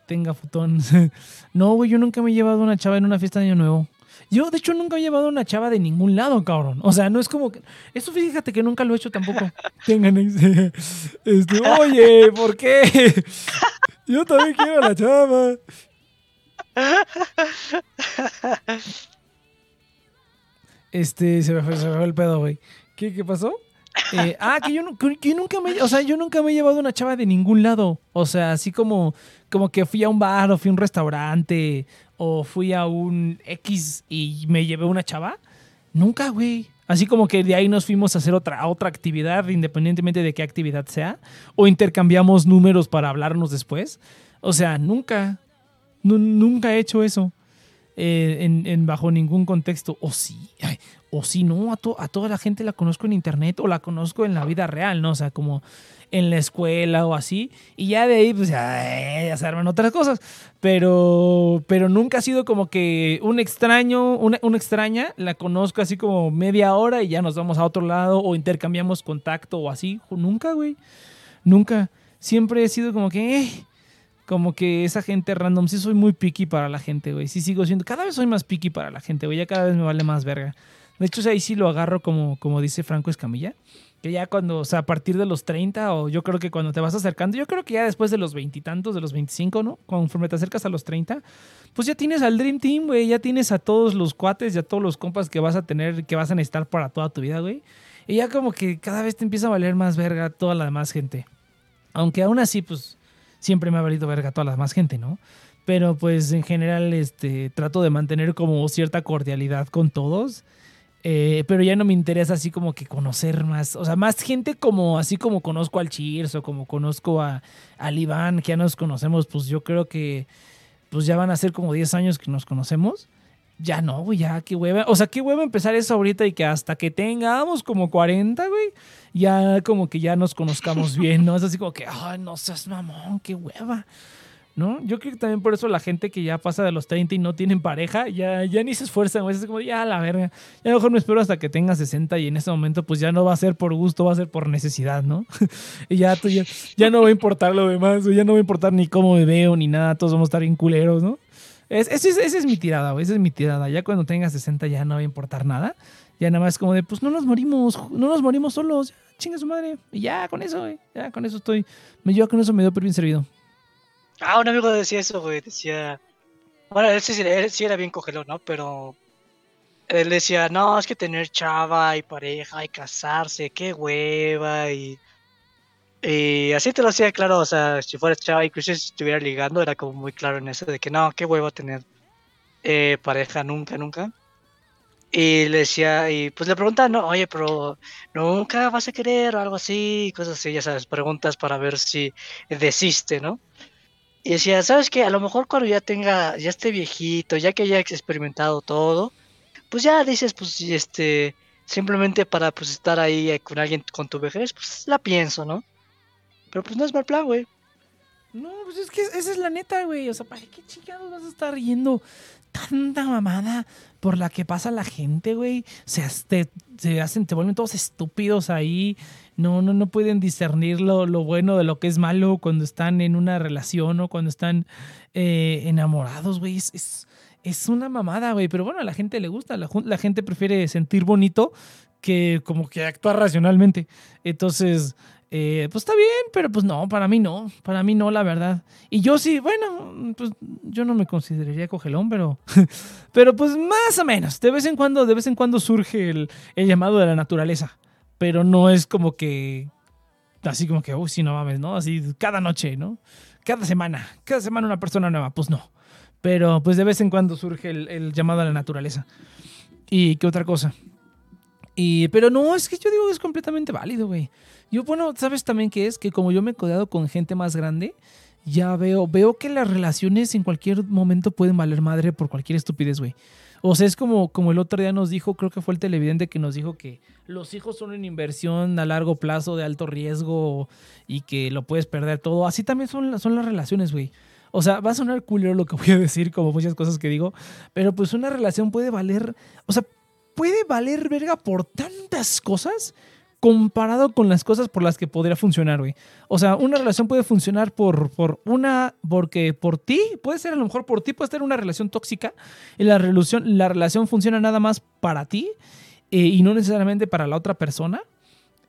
Tenga futón. no, güey, yo nunca me he llevado una chava en una fiesta de Año Nuevo. Yo, de hecho, nunca he llevado una chava de ningún lado, cabrón. O sea, no es como que... Eso fíjate que nunca lo he hecho tampoco. Tengan este, este, oye, ¿por qué? Yo también quiero a la chava. Este, se me fue, se me fue el pedo, güey. ¿Qué, qué pasó? Eh, ah, que yo, que yo nunca me, o sea, yo nunca me he llevado una chava de ningún lado. O sea, así como, como que fui a un bar o fui a un restaurante o fui a un X y me llevé una chava. Nunca, güey. Así como que de ahí nos fuimos a hacer otra, otra actividad, independientemente de qué actividad sea. O intercambiamos números para hablarnos después. O sea, nunca. Nu- nunca he hecho eso. Eh, en, bajo ningún contexto. O sí. o sí, no. A, to- a toda la gente la conozco en internet o la conozco en la vida real, ¿no? O sea, como en la escuela o así. Y ya de ahí, pues ya, ya se arman otras cosas. Pero, pero nunca ha sido como que un extraño, una, una extraña, la conozco así como media hora y ya nos vamos a otro lado o intercambiamos contacto o así. Nunca, güey. Nunca. Siempre he sido como que, eh, como que esa gente random. Sí soy muy picky para la gente, güey. Sí sigo siendo, cada vez soy más picky para la gente, güey. Ya cada vez me vale más verga. De hecho, ahí sí lo agarro como, como dice Franco Escamilla. Que ya cuando, o sea, a partir de los 30, o yo creo que cuando te vas acercando, yo creo que ya después de los veintitantos, de los 25, ¿no? Conforme te acercas a los 30, pues ya tienes al Dream Team, güey. Ya tienes a todos los cuates y a todos los compas que vas a tener, que vas a necesitar para toda tu vida, güey. Y ya como que cada vez te empieza a valer más verga toda la demás gente. Aunque aún así, pues, siempre me ha valido verga toda la demás gente, ¿no? Pero pues en general, este, trato de mantener como cierta cordialidad con todos. Eh, pero ya no me interesa así como que conocer más, o sea, más gente como así como conozco al Cheers o como conozco a, al Iván, que ya nos conocemos, pues yo creo que pues ya van a ser como 10 años que nos conocemos. Ya no, güey, ya qué hueva. O sea, qué hueva empezar eso ahorita y que hasta que tengamos como 40, güey, ya como que ya nos conozcamos bien, ¿no? Es así como que, ay, no seas mamón, qué hueva. ¿No? Yo creo que también por eso la gente que ya pasa de los 30 y no tienen pareja, ya, ya ni se esfuerzan, güey. Es como, ya la verga. Ya mejor me espero hasta que tenga 60 y en ese momento pues ya no va a ser por gusto, va a ser por necesidad, ¿no? y ya, tú ya, ya no va a importar lo demás, ya no va a importar ni cómo me veo ni nada, todos vamos a estar bien culeros, ¿no? Es, esa es, mi tirada, güey, esa es mi tirada. Ya cuando tenga 60 ya no va a importar nada. Ya nada más como de, pues no nos morimos, no nos morimos solos, chinga su madre. Y ya con eso, güey, ya con eso estoy, me yo con eso me dio por bien servido. Ah, un amigo decía eso, güey. Decía. Bueno, él sí, él sí era bien cogelón, ¿no? Pero. Él decía, no, es que tener chava y pareja y casarse, qué hueva y. Y así te lo hacía claro, o sea, si fueras chava, incluso si estuviera ligando, era como muy claro en eso de que no, qué hueva tener eh, pareja nunca, nunca. Y le decía, y pues le preguntaba, no, oye, pero nunca vas a querer o algo así, cosas así, ya sabes, preguntas para ver si desiste, ¿no? Y decía, ¿sabes qué? A lo mejor cuando ya tenga, ya esté viejito, ya que haya experimentado todo, pues ya dices, pues este, simplemente para pues estar ahí con alguien con tu vejez, pues la pienso, ¿no? Pero pues no es mal plan, güey. No, pues es que esa es la neta, güey. O sea, ¿para qué chingados vas a estar riendo tanta mamada por la que pasa la gente, güey? Se, te, se hacen, te vuelven todos estúpidos ahí. No, no, no pueden discernir lo, lo bueno de lo que es malo cuando están en una relación o cuando están eh, enamorados, güey. Es, es, es una mamada, güey. Pero bueno, a la gente le gusta. La, la gente prefiere sentir bonito que como que actuar racionalmente. Entonces, eh, pues está bien, pero pues no, para mí no. Para mí no, la verdad. Y yo sí, bueno, pues yo no me consideraría cogelón, pero, pero pues más o menos. De vez en cuando, de vez en cuando surge el, el llamado de la naturaleza. Pero no es como que, así como que, uy, sí, no mames, ¿no? Así cada noche, ¿no? Cada semana, cada semana una persona nueva, pues no. Pero pues de vez en cuando surge el, el llamado a la naturaleza. ¿Y qué otra cosa? Y, pero no, es que yo digo que es completamente válido, güey. Yo, bueno, ¿sabes también qué es? Que como yo me he codeado con gente más grande, ya veo, veo que las relaciones en cualquier momento pueden valer madre por cualquier estupidez, güey. O sea, es como, como el otro día nos dijo, creo que fue el televidente que nos dijo que los hijos son una inversión a largo plazo de alto riesgo y que lo puedes perder todo. Así también son, son las relaciones, güey. O sea, va a sonar culero lo que voy a decir, como muchas cosas que digo, pero pues una relación puede valer, o sea, puede valer verga por tantas cosas comparado con las cosas por las que podría funcionar, güey. O sea, una relación puede funcionar por, por una, porque por ti, puede ser a lo mejor por ti, puede ser una relación tóxica y la relación, la relación funciona nada más para ti eh, y no necesariamente para la otra persona.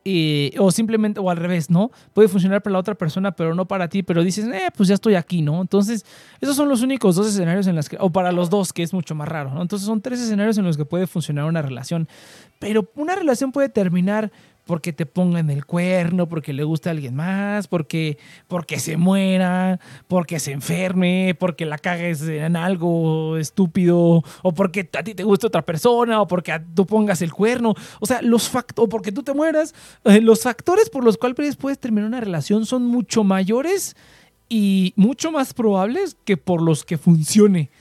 Eh, o simplemente, o al revés, ¿no? Puede funcionar para la otra persona, pero no para ti, pero dices, eh, pues ya estoy aquí, ¿no? Entonces, esos son los únicos dos escenarios en los que, o para los dos, que es mucho más raro, ¿no? Entonces, son tres escenarios en los que puede funcionar una relación. Pero una relación puede terminar porque te pongan el cuerno, porque le gusta a alguien más, porque, porque se muera, porque se enferme, porque la cagues en algo estúpido, o porque a ti te gusta otra persona, o porque tú pongas el cuerno. O sea, los factores, o porque tú te mueras, eh, los factores por los cuales puedes terminar una relación son mucho mayores y mucho más probables que por los que funcione.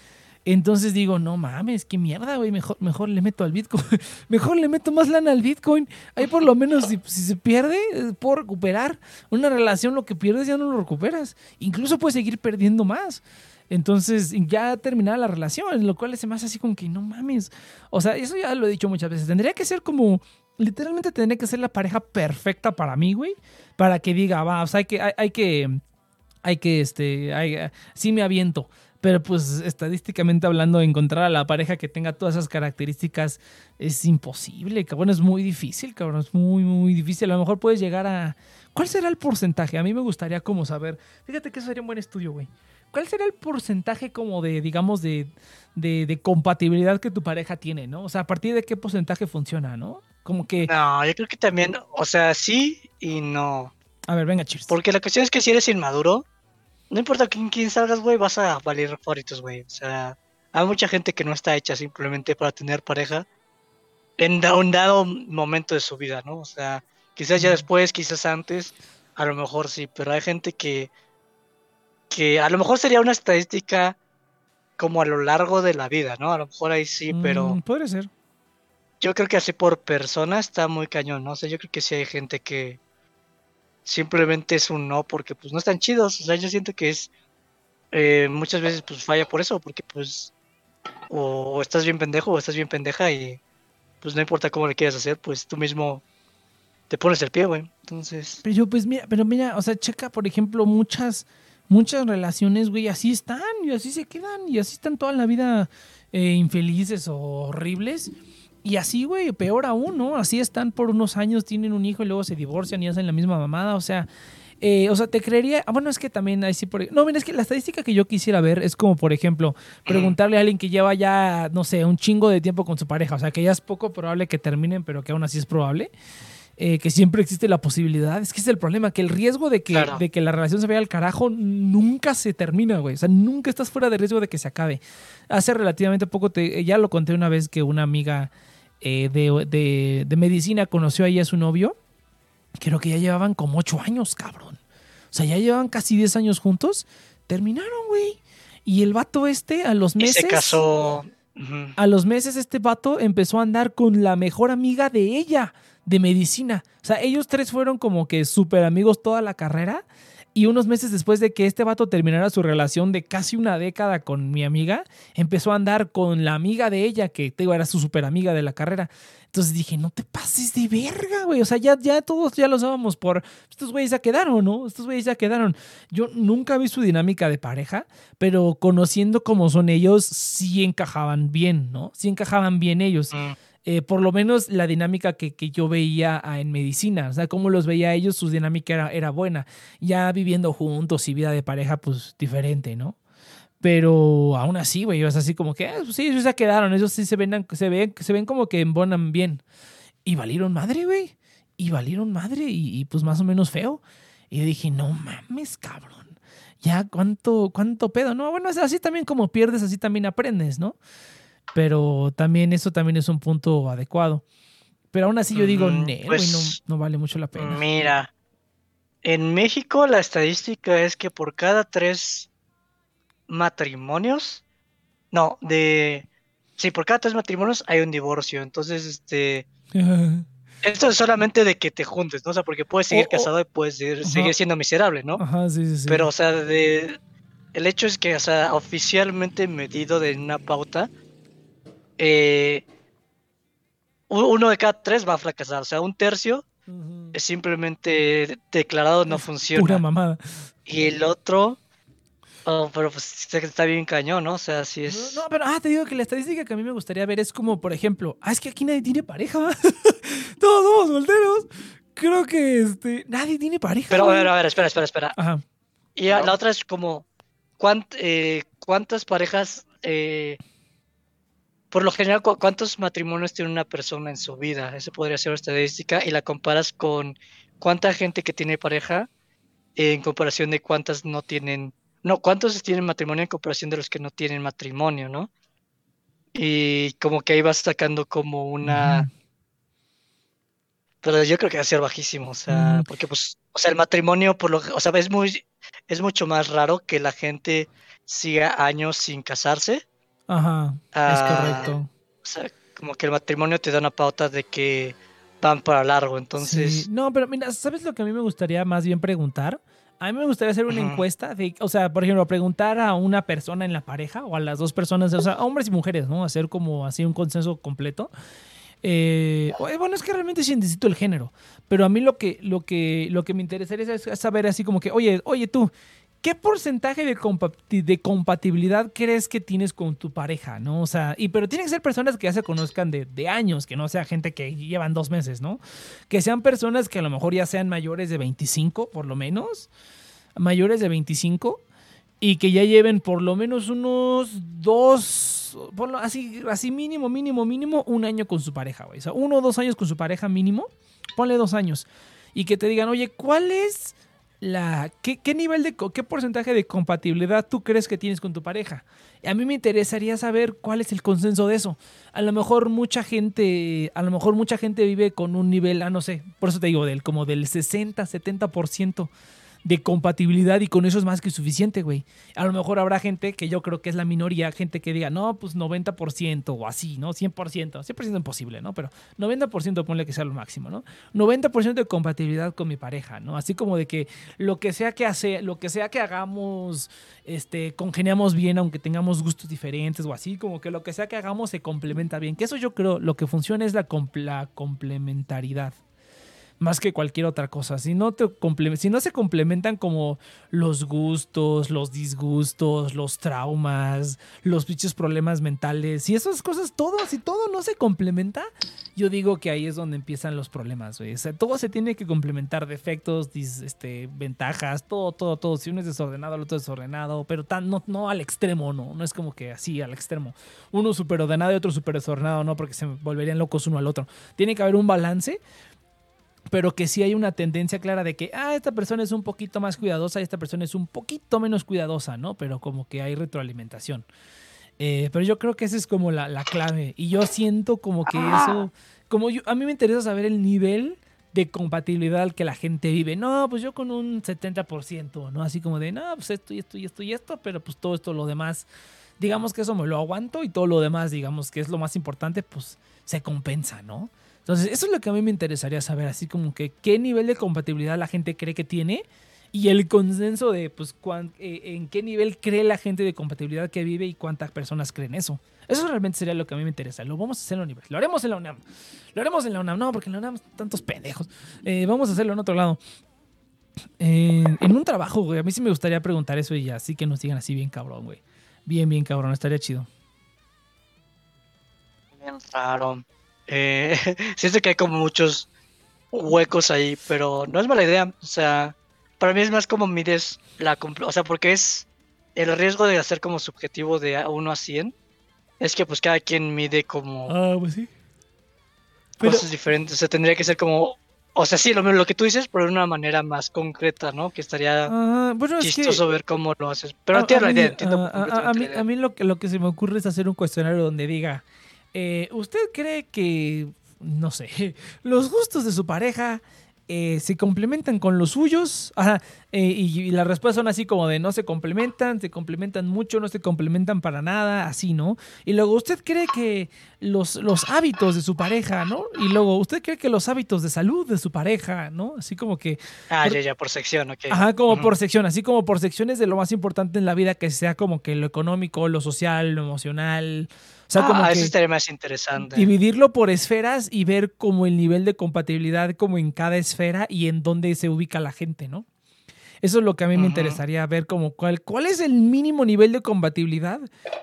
Entonces digo, no mames, qué mierda, güey. Mejor, mejor le meto al Bitcoin. mejor le meto más lana al Bitcoin. Ahí por lo menos, si, se pierde, eh, puedo recuperar. Una relación, lo que pierdes ya no lo recuperas. Incluso puedes seguir perdiendo más. Entonces, ya terminada la relación, lo cual se me hace así como que no mames. O sea, eso ya lo he dicho muchas veces. Tendría que ser como, literalmente tendría que ser la pareja perfecta para mí, güey. Para que diga, va, o sea, hay que, hay, hay que, hay que, este, sí me aviento. Pero pues estadísticamente hablando, encontrar a la pareja que tenga todas esas características es imposible, cabrón. Es muy difícil, cabrón. Es muy, muy difícil. A lo mejor puedes llegar a... ¿Cuál será el porcentaje? A mí me gustaría como saber... Fíjate que eso sería un buen estudio, güey. ¿Cuál será el porcentaje como de, digamos, de, de, de compatibilidad que tu pareja tiene, ¿no? O sea, a partir de qué porcentaje funciona, ¿no? Como que... No, yo creo que también, o sea, sí y no. A ver, venga, cheers. Porque la cuestión es que si eres inmaduro, no importa con quién salgas, güey, vas a valer favoritos, güey. O sea, hay mucha gente que no está hecha simplemente para tener pareja en un dado momento de su vida, ¿no? O sea, quizás ya después, quizás antes, a lo mejor sí, pero hay gente que, que a lo mejor sería una estadística como a lo largo de la vida, ¿no? A lo mejor ahí sí, pero Mm, podría ser. yo creo que así por persona está muy cañón, ¿no? O sea, yo creo que sí hay gente que simplemente es un no porque pues no están chidos. O sea, yo siento que es eh, muchas veces pues falla por eso, porque pues o, estás bien pendejo o estás bien pendeja y pues no importa cómo le quieras hacer, pues tú mismo te pones el pie, güey. Entonces, Pero pues mira, pero mira, o sea, checa, por ejemplo, muchas, muchas relaciones, güey, así están y así se quedan y así están toda la vida eh, infelices o horribles. Y así, güey, peor aún, ¿no? Así están por unos años, tienen un hijo y luego se divorcian y hacen la misma mamada. O sea, Eh, o sea, te creería. ah, Bueno, es que también ahí sí. Por, no, mira, es que la estadística que yo quisiera ver es como, por ejemplo, preguntarle a alguien que lleva ya, no sé, un chingo de tiempo con su pareja. O sea, que ya es poco probable que terminen, pero que aún así es probable. eh, que siempre existe la posibilidad. Es que es el problema, que el riesgo de que, Claro. de que la relación se vaya al carajo nunca se termina, güey. O sea, nunca estás fuera de riesgo de que se acabe. Hace relativamente poco, te, ya lo conté una vez que una amiga eh, de, de- de medicina conoció ahí a su novio. Creo que ya llevaban como ocho años, cabrón. O sea, ya llevaban casi 10 años juntos. Terminaron, güey. Y el vato este, a los Y meses. se casó. A los meses, este vato empezó a andar con la mejor amiga de ella, de medicina. O sea, ellos tres fueron como que súper amigos toda la carrera. Y unos meses después de que este vato terminara su relación de casi una década con mi amiga, empezó a andar con la amiga de ella, que te digo, era su súper amiga de la carrera. Entonces dije, no te pases de verga, güey. O sea, ya, ya todos ya los dábamos por. Estos güeyes ya quedaron, ¿no? Estos güeyes ya quedaron. Yo nunca vi su dinámica de pareja, pero conociendo cómo son ellos, sí encajaban bien, ¿no? Sí encajaban bien ellos. Mm. Eh, por lo menos la dinámica que, que yo veía ah, en medicina, o sea, cómo los veía a ellos, su dinámica era, era buena. Ya viviendo juntos y vida de pareja, pues diferente, ¿no? Pero aún así, güey, es así como que, ah, pues sí, ellos ya quedaron, ellos sí se ven, se ven, se ven como que embonan bien. Y valieron madre, güey. Y valieron madre y, y, pues más o menos feo. Y dije, no mames, cabrón. Ya, ¿cuánto, cuánto pedo? No, bueno, es así también como pierdes, así también aprendes, ¿no? Pero también eso también es un punto adecuado. Pero aún así yo digo, Ujú, "Nee, güey, pues, no, no vale mucho la pena. Mira, en México la estadística es que por cada tres matrimonios, no, de, sí, por cada tres matrimonios hay un divorcio. Entonces, este, esto es solamente de que te juntes, ¿no? O sea, porque puedes seguir casado y puedes seguir, seguir siendo miserable, ¿no? Ajá, sí, sí, sí. Pero, o sea, de, el hecho es que, o sea, oficialmente medido de una pauta, eh, uno de cada tres va a fracasar. O sea, un tercio es simplemente declarado no Es funciona. Pura mamada. Y el otro, oh, pero pues sé que está bien cañón, ¿no? O sea, sí es. No, no, pero ah, te digo que la estadística que a mí me gustaría ver es como, por ejemplo, ah, es que aquí nadie tiene pareja. Todos somos solteros. Creo que este, nadie tiene pareja. Pero a ver, a ver, espera, espera, espera. Ajá. Y No. la otra es como, ¿cuánt- eh, ¿cuántas parejas, eh, por lo general, cu- cuántos matrimonios tiene una persona en su vida? Eso podría ser una estadística y la comparas con cuánta gente que tiene pareja en comparación de cuántas no tienen, no, cuántos tienen matrimonio en comparación de los que no tienen matrimonio, ¿no? Y como que ahí vas sacando como una... Pero yo creo que va a ser bajísimo, o sea, Mm. porque pues, o sea, el matrimonio, por lo, o sea, es muy, es mucho más raro que la gente siga años sin casarse. Ajá. Es Ah, correcto. O sea, como que el matrimonio te da una pauta de que van para largo, entonces, Sí. No, pero mira, ¿sabes lo que a mí me gustaría más bien preguntar? A mí me gustaría hacer una encuesta de, o sea, por ejemplo, preguntar a una persona en la pareja o a las dos personas, o sea, a hombres y mujeres, ¿no? Hacer como así un consenso completo. Eh, bueno, es que realmente sí necesito el género, pero a mí lo que, lo que, lo que me interesaría es, es saber así como que, oye, oye tú, ¿qué porcentaje de, compati- de compatibilidad crees que tienes con tu pareja, no? O sea, y pero tienen que ser personas que ya se conozcan de, años, que no sea gente que llevan dos meses, ¿no? Que sean personas que a lo mejor ya sean mayores de 25, por lo menos, mayores de 25, y que ya lleven por lo menos unos dos, así, así mínimo, mínimo, mínimo, un año con su pareja, güey. O sea, uno o dos años con su pareja mínimo, ponle dos años. Y que te digan, oye, ¿cuál es la. ¿Qué, qué nivel de. qué porcentaje de compatibilidad tú crees que tienes con tu pareja? A mí me interesaría saber cuál es el consenso de eso. A lo mejor mucha gente, a lo mejor mucha gente vive con un nivel, ah, no sé, por eso te digo, del como del 60, 70% de compatibilidad y con eso es más que suficiente, güey. A lo mejor habrá gente que yo creo que es la minoría, gente que diga, no, pues 90% o así, ¿no? 100%, 100% imposible, ¿no? Pero 90% ponle que sea lo máximo, ¿no? 90% de compatibilidad con mi pareja, ¿no? Así como de que lo que sea que hace, lo que sea que hagamos, este, congeniamos bien aunque tengamos gustos diferentes o así, como que lo que sea que hagamos se complementa bien. Que eso yo creo, lo que funciona es la, comp- la complementariedad. Más que cualquier otra cosa. Si no, te si no se complementan como los gustos, los disgustos, los traumas, los bichos problemas mentales, si esas cosas, todo, si todo no se complementa, yo digo que ahí es donde empiezan los problemas, güey. Todo se tiene que complementar, defectos, este, ventajas, todo, todo, todo. Si uno es desordenado, el otro es desordenado, pero tan, no, no al extremo, no. No es como que así, al extremo. Uno súper ordenado y otro súper desordenado, no, porque se volverían locos uno al otro. Tiene que haber un balance pero que sí hay una tendencia clara de que, ah, esta persona es un poquito más cuidadosa y esta persona es un poquito menos cuidadosa, ¿no? Pero como que hay retroalimentación. Eh, pero yo creo que esa es como la, la clave. Y yo siento como que eso, como yo, a mí me interesa saber el nivel de compatibilidad que la gente vive. No, pues yo con un 70%, ¿no? Así como de, no, pues esto y esto y esto y esto, pero pues todo esto, lo demás, digamos que eso me lo aguanto y todo lo demás, digamos que es lo más importante, pues se compensa, ¿no? Entonces, eso es lo que a mí me interesaría saber, así como que qué nivel de compatibilidad la gente cree que tiene y el consenso de, pues, eh, en qué nivel cree la gente de compatibilidad que vive y cuántas personas creen eso. Eso realmente sería lo que a mí me interesa. Lo vamos a hacer en la universidad. Lo haremos en la UNAM. Lo haremos en la UNAM. No, porque en la UNAM tantos pendejos. Eh, vamos a hacerlo en otro lado. Eh, en un trabajo, güey. A mí sí me gustaría preguntar eso y. Así que nos digan así bien cabrón, güey. Bien, bien cabrón. Estaría chido. Bien raro. Eh, siento que hay como muchos huecos ahí, pero no es mala idea. O sea, para mí es más como mides la... O sea, porque es el riesgo de hacer como subjetivo de 1 a 100. Es que pues cada quien mide como Ah, pues sí. Pero, cosas diferentes. O sea, tendría que ser como... O sea, sí, lo, lo que tú dices, pero de una manera más concreta, ¿no? Que estaría ah, bueno, es que... chistoso ver cómo lo haces. Pero A- entiendo a la idea, entiendo a mí lo, que, lo que se me ocurre es hacer un cuestionario donde diga, eh, ¿usted cree que, no sé, los gustos de su pareja eh, se complementan con los suyos? Ajá, eh, y, y las respuestas son así como de no se complementan, se complementan mucho, no se complementan para nada, así, ¿no? Y luego, ¿usted cree que los, los hábitos de su pareja, ¿no? Y luego, ¿usted cree que los hábitos de salud de su pareja, ¿no? Así como que Ah, por- ya, ya, por sección, ok. Ajá, como por sección, así como por secciones de lo más importante en la vida, que sea como que lo económico, lo social, lo emocional. Como ah, que eso estaría más interesante. dividirlo por esferas y ver como el nivel de compatibilidad como en cada esfera y en dónde se ubica la gente, ¿no? Eso es lo que a mí me interesaría ver como cuál, cuál es el mínimo nivel de compatibilidad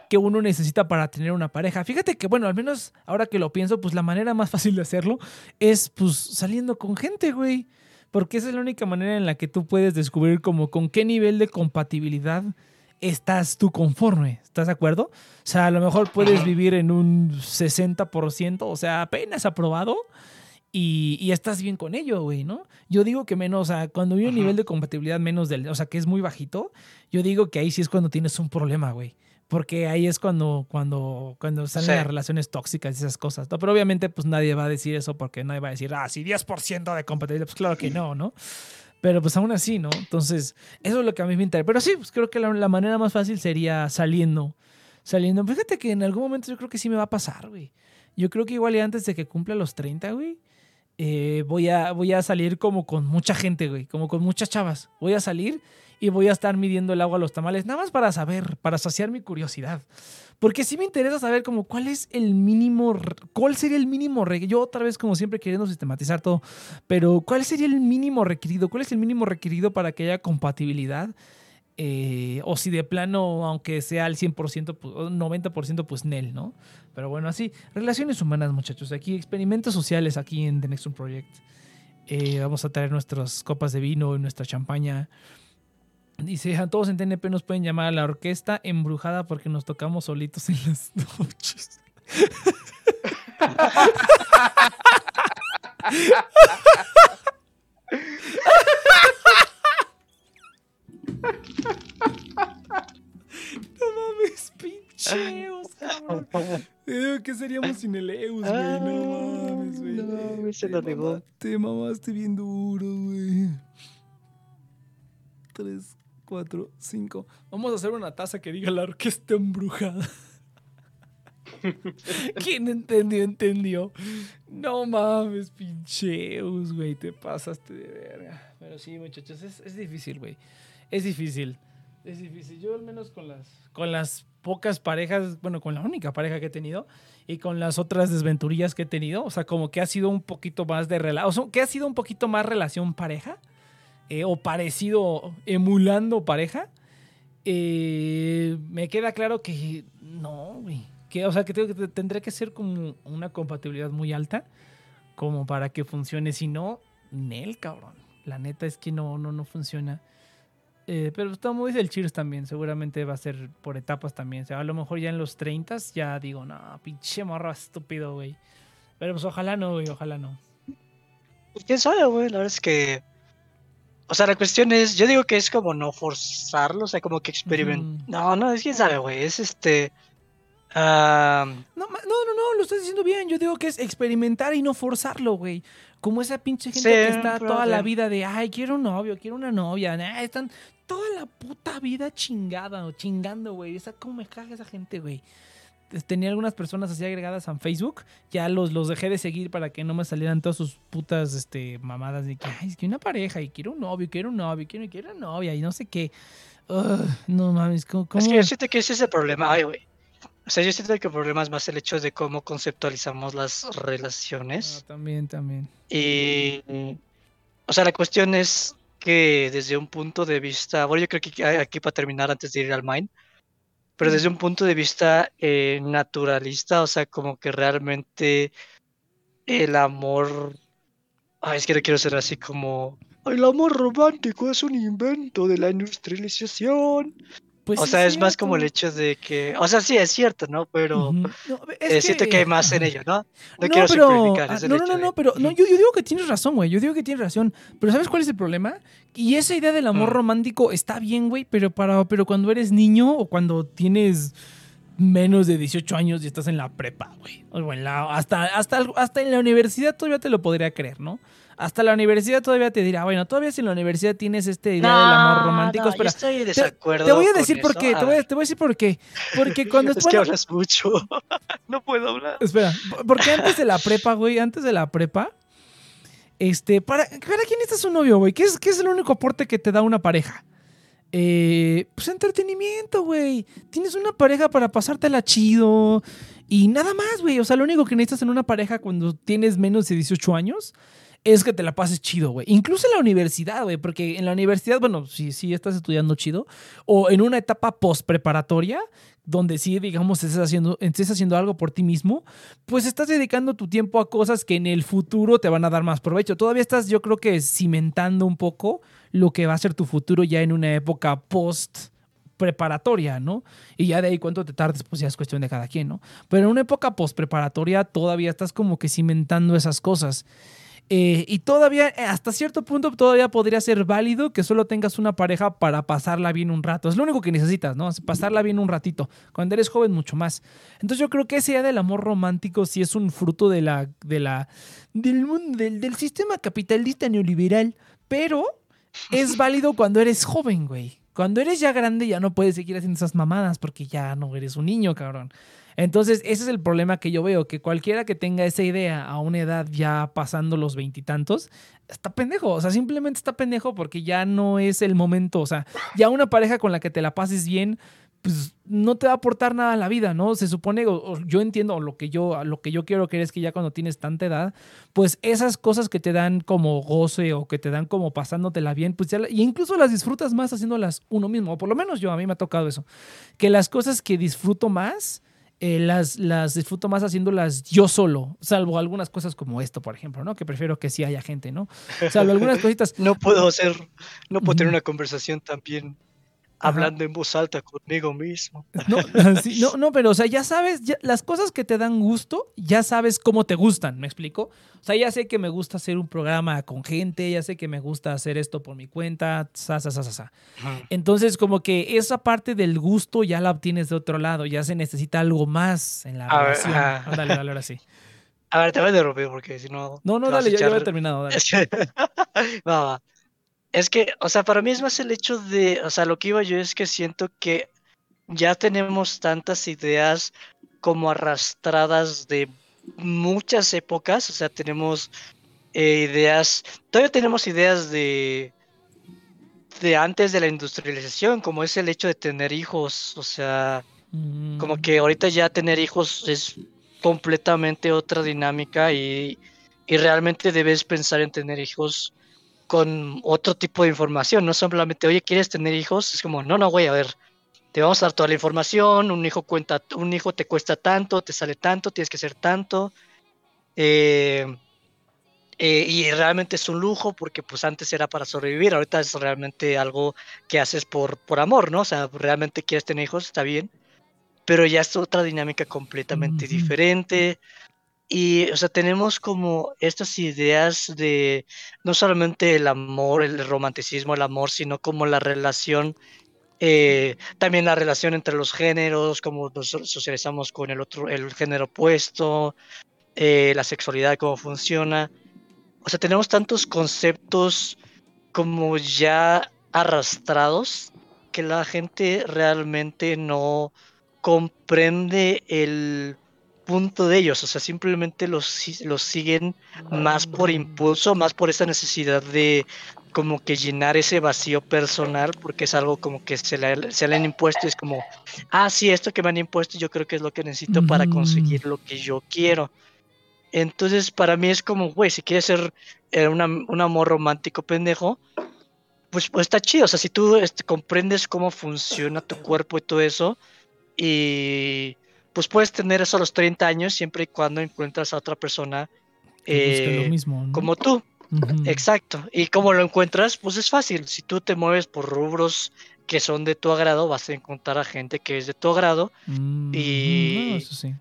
que uno necesita para tener una pareja. Fíjate que, bueno, al menos ahora que lo pienso, pues la manera más fácil de hacerlo es pues saliendo con gente, güey. Porque esa es la única manera en la que tú puedes descubrir como con qué nivel de compatibilidad estás tú conforme. ¿Estás de acuerdo? O sea, a lo mejor puedes vivir en un 60%, o sea, apenas aprobado, y, y estás bien con ello, güey, ¿no? Yo digo que menos, o sea, cuando hay un nivel de compatibilidad menos del, o sea, que es muy bajito, yo digo que ahí sí es cuando tienes un problema, güey. Porque ahí es cuando, cuando, cuando salen Sí. las relaciones tóxicas y esas cosas. ¿no? Pero obviamente, pues nadie va a decir eso porque nadie va a decir, ah, sí, 10% de compatibilidad. Pues claro que no, ¿no? Pero pues aún así, ¿no? Entonces, eso es lo que a mí me interesa. Pero sí, pues creo que la, manera más fácil sería saliendo. Saliendo. Fíjate que en algún momento yo creo que sí me va a pasar, güey. Yo creo que igual y antes de que cumpla los 30, güey, eh, voy, a, voy a salir como con mucha gente, güey. Como con muchas chavas. Voy a salir y voy a estar midiendo el agua a los tamales. Nada más para saber, para saciar mi curiosidad. Porque sí me interesa saber como cuál es el mínimo, cuál sería el mínimo, yo otra vez como siempre queriendo sistematizar todo, pero cuál sería el mínimo requerido, cuál es el mínimo requerido para que haya compatibilidad, Eh, o si de plano, aunque sea al 100%, pues, o 90%, pues Nel, ¿no? Pero bueno, así, relaciones humanas, muchachos, aquí experimentos sociales aquí en The Next One Project. Eh, vamos a traer nuestras copas de vino y nuestra champaña. Dice, a todos en TNP nos pueden llamar a la orquesta embrujada porque nos tocamos solitos en las noches. No mames, pinche Eus, cabrón. ¿Qué seríamos sin el Eus, güey? No mames, güey. No, güey, se Te lo mama- Te mamaste bien duro, güey. Tres, cuatro, cinco. Vamos a hacer una taza que diga la orquesta embrujada. ¿Quién entendió? Entendió. No mames, pincheus, güey. Te pasaste de verga. Pero sí, muchachos, es, es difícil, güey. Es difícil. Es difícil. Yo al menos con las, con las pocas parejas, bueno, con la única pareja que he tenido y con las otras desventurillas que he tenido, o sea, como que ha sido un poquito más de relación, que ha sido un poquito más relación pareja eh, o parecido, emulando pareja, eh, me queda claro que no, güey. Que, o sea, que, tengo que ser como una compatibilidad muy alta como para que funcione. Si no, Nel, cabrón. La neta es que no, no, no funciona. Eh, pero está muy del Cheers también. Seguramente va a ser por etapas también. O sea, a lo mejor ya en los 30 ya digo, no, pinche morro estúpido, güey. Pero pues ojalá no, güey, ojalá no. Pues quién sabe, güey. La verdad es que. O sea, la cuestión es. Yo digo que es como no forzarlo, o sea, como que experimentar. No, no, es quién sabe, güey. Es este. ah, No, no, no, no, lo estás diciendo bien. Yo digo que es experimentar y no forzarlo, güey. Como esa pinche gente Sí, que está toda la vida de, ay, quiero un novio, quiero una novia. nah, están toda la puta vida chingada o chingando, güey. Esa, ¿Cómo me caga esa gente, güey? Tenía algunas personas así agregadas en Facebook. Ya los, los dejé de seguir para que no me salieran todas sus putas este, mamadas de que, ay, es que una pareja y quiero un novio, quiero un novio, quiero, quiero una novia y no sé qué. Ugh, no mames, ¿cómo? Es cómo? que yo siento que ese es el problema, ay, güey. O sea, yo siento que el problema es más el hecho de cómo conceptualizamos las Ah, relaciones. también, también. Y. O sea, la cuestión es que desde un punto de vista. Bueno, yo creo que aquí- aquí para terminar antes de ir al Mind. Pero desde un punto de vista eh, naturalista, o sea, como que realmente el amor. Ay, es que no quiero ser así como. El amor romántico es un invento de la industrialización. Pues o sí sea, es más como el cierto. hecho de que. O sea, sí, es cierto, ¿no? Pero. No, es eh, siento que hay más en ello, ¿no? No, No, quiero pero, simplificar. ah, es el no, no, hecho no, de- no, pero no, yo, yo digo que tienes razón, güey. Yo digo que tienes razón. Pero ¿sabes cuál es el problema? Y esa idea del amor Mm. romántico está bien, güey, pero para, pero cuando eres niño o cuando tienes menos de 18 años y estás en la prepa, güey. O en la, hasta, hasta, hasta en la universidad todavía te lo podría creer, ¿no? Hasta la universidad todavía te dirá, bueno, todavía si en la universidad tienes esta idea del amor No, romántico. no, espera, yo estoy te, desacuerdo. te voy a decir por qué, te voy a, te voy a decir por qué. Porque cuando es que hablas mucho. no puedo hablar. Espera, porque antes de la prepa, güey, antes de la prepa, este, ¿para, para quién estás un novio, güey? ¿Qué es, ¿Qué es el único aporte que te da una pareja? Eh, pues entretenimiento, güey. Tienes una pareja para pasártela chido y nada más, güey. O sea, lo único que necesitas en una pareja cuando tienes menos de 18 años es que te la pases chido, güey. Incluso en la universidad, güey, porque en la universidad, bueno, si sí, estás estudiando chido, o en una etapa post-preparatoria, donde sí, digamos, estés haciendo, estés haciendo algo por ti mismo, pues estás dedicando tu tiempo a cosas que en el futuro te van a dar más provecho. Todavía estás, yo creo que, cimentando un poco lo que va a ser tu futuro ya en una época post preparatoria, ¿no? Y ya de ahí cuánto te tardes, pues ya es cuestión de cada quien, ¿no? Pero en una época post preparatoria todavía estás como que cimentando esas cosas. Eh, y todavía, eh, hasta cierto punto, todavía podría ser válido que solo tengas una pareja para pasarla bien un rato. Es lo único que necesitas, ¿no? Pasarla bien un ratito. Cuando eres joven, mucho más. Entonces yo creo que esa idea del amor romántico sí es un fruto de la, de la, del, mundo, del, del sistema capitalista neoliberal. Pero es válido cuando eres joven, güey. Cuando eres ya grande ya no puedes seguir haciendo esas mamadas porque ya no eres un niño, cabrón. Entonces, ese es el problema que yo veo, que cualquiera que tenga esa idea a una edad ya pasando los veintitantos, está pendejo. O sea, simplemente está pendejo porque ya no es el momento. O sea, ya una pareja con la que te la pases bien, pues no te va a aportar nada a la vida, ¿no? Se supone, o, yo entiendo, lo que yo, lo que yo quiero creer es que ya cuando tienes tanta edad, pues esas cosas que te dan como goce o que te dan como pasándotela bien, pues ya, y incluso las disfrutas más haciéndolas uno mismo, o por lo menos yo, a mí me ha tocado eso, que las cosas que disfruto más, eh, las, las disfruto más haciéndolas yo solo, salvo algunas cosas como esto, por ejemplo, ¿no? Que prefiero que sí haya gente, ¿no? Salvo algunas cositas. No puedo hacer, no puedo tener una conversación también. Hablando en voz alta conmigo mismo. No, sí, no, no, pero o sea, ya sabes, ya- las cosas que te dan gusto, ya sabes cómo te gustan, ¿me explico? O sea, ya sé que me gusta hacer un programa con gente, ya sé que me gusta hacer esto por mi cuenta, sa, sa, sa, sa. Entonces, como que esa parte del gusto ya la obtienes de otro lado, ya se necesita algo más en la A ver, relación. ajá. Ándale, dale, ahora sí. A ver, te voy a interrumpir porque si no. No, no, dale, ya, ya echar- he terminado, dale. Va. Es que, o sea, para mí es más el hecho de, o sea, lo que iba yo es que siento que ya tenemos tantas ideas como arrastradas de muchas épocas, o sea, tenemos eh, ideas, todavía tenemos ideas de de antes de la industrialización, como es el hecho de tener hijos. O sea, como Mm, que ahorita ya tener hijos es completamente otra dinámica y, y realmente debes pensar en tener hijos con otro tipo de información, no solamente, oye, ¿quieres tener hijos? Es como, no, no, güey, a ver, te vamos a dar toda la información, un hijo cuenta, un hijo te cuesta tanto, te sale tanto, tienes que hacer tanto. eh, eh, y realmente es un lujo porque pues antes era para sobrevivir, ahorita es realmente algo que haces por, por amor, ¿no? O sea, realmente quieres tener hijos, está bien, pero ya es otra dinámica completamente diferente. Y, o sea, tenemos como estas ideas de no solamente el amor, el romanticismo, el amor, sino como la relación, eh, también la relación entre los géneros, cómo nos so- socializamos con el otro, el género opuesto, eh, la sexualidad, cómo funciona. O sea, tenemos tantos conceptos como ya arrastrados que la gente realmente no comprende el punto de ellos, o sea, simplemente los, los siguen más por impulso, más por esa necesidad de como que llenar ese vacío personal, porque es algo como que se le, se le han impuesto, y es como, ah, sí, esto que me han impuesto yo creo que es lo que necesito para Ujú. conseguir lo que yo quiero. Entonces, para mí es como, güey, si quieres ser eh, una- un amor romántico pendejo, pues, pues está chido. O sea, si tú este, comprendes cómo funciona tu cuerpo y todo eso, y pues puedes tener eso a los 30 años siempre y cuando encuentras a otra persona eh, lo mismo, ¿no? como tú. Exacto. ¿Y cómo lo encuentras? Pues es fácil. Si tú te mueves por rubros que son de tu agrado, vas a encontrar a gente que es de tu agrado. Mm, y- no, eso sí.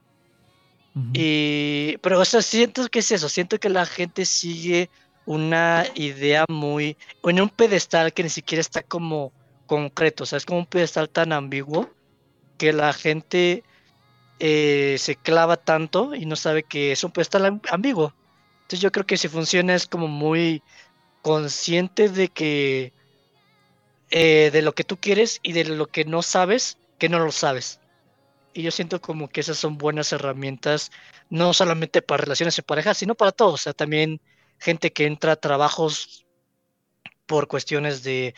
Y, pero, o sea, siento que es eso, siento que la gente sigue una idea muy, en un pedestal que ni siquiera está como concreto, o sea, es como un pedestal tan ambiguo que la gente eh, se clava tanto y no sabe que es un pedestal am- ambiguo. Entonces yo creo que si funciona es como muy consciente de que, eh, de lo que tú quieres y de lo que no sabes, que no lo sabes. Y yo siento como que esas son buenas herramientas, no solamente para relaciones de pareja, sino para todos. O sea, también gente que entra a trabajos por cuestiones de,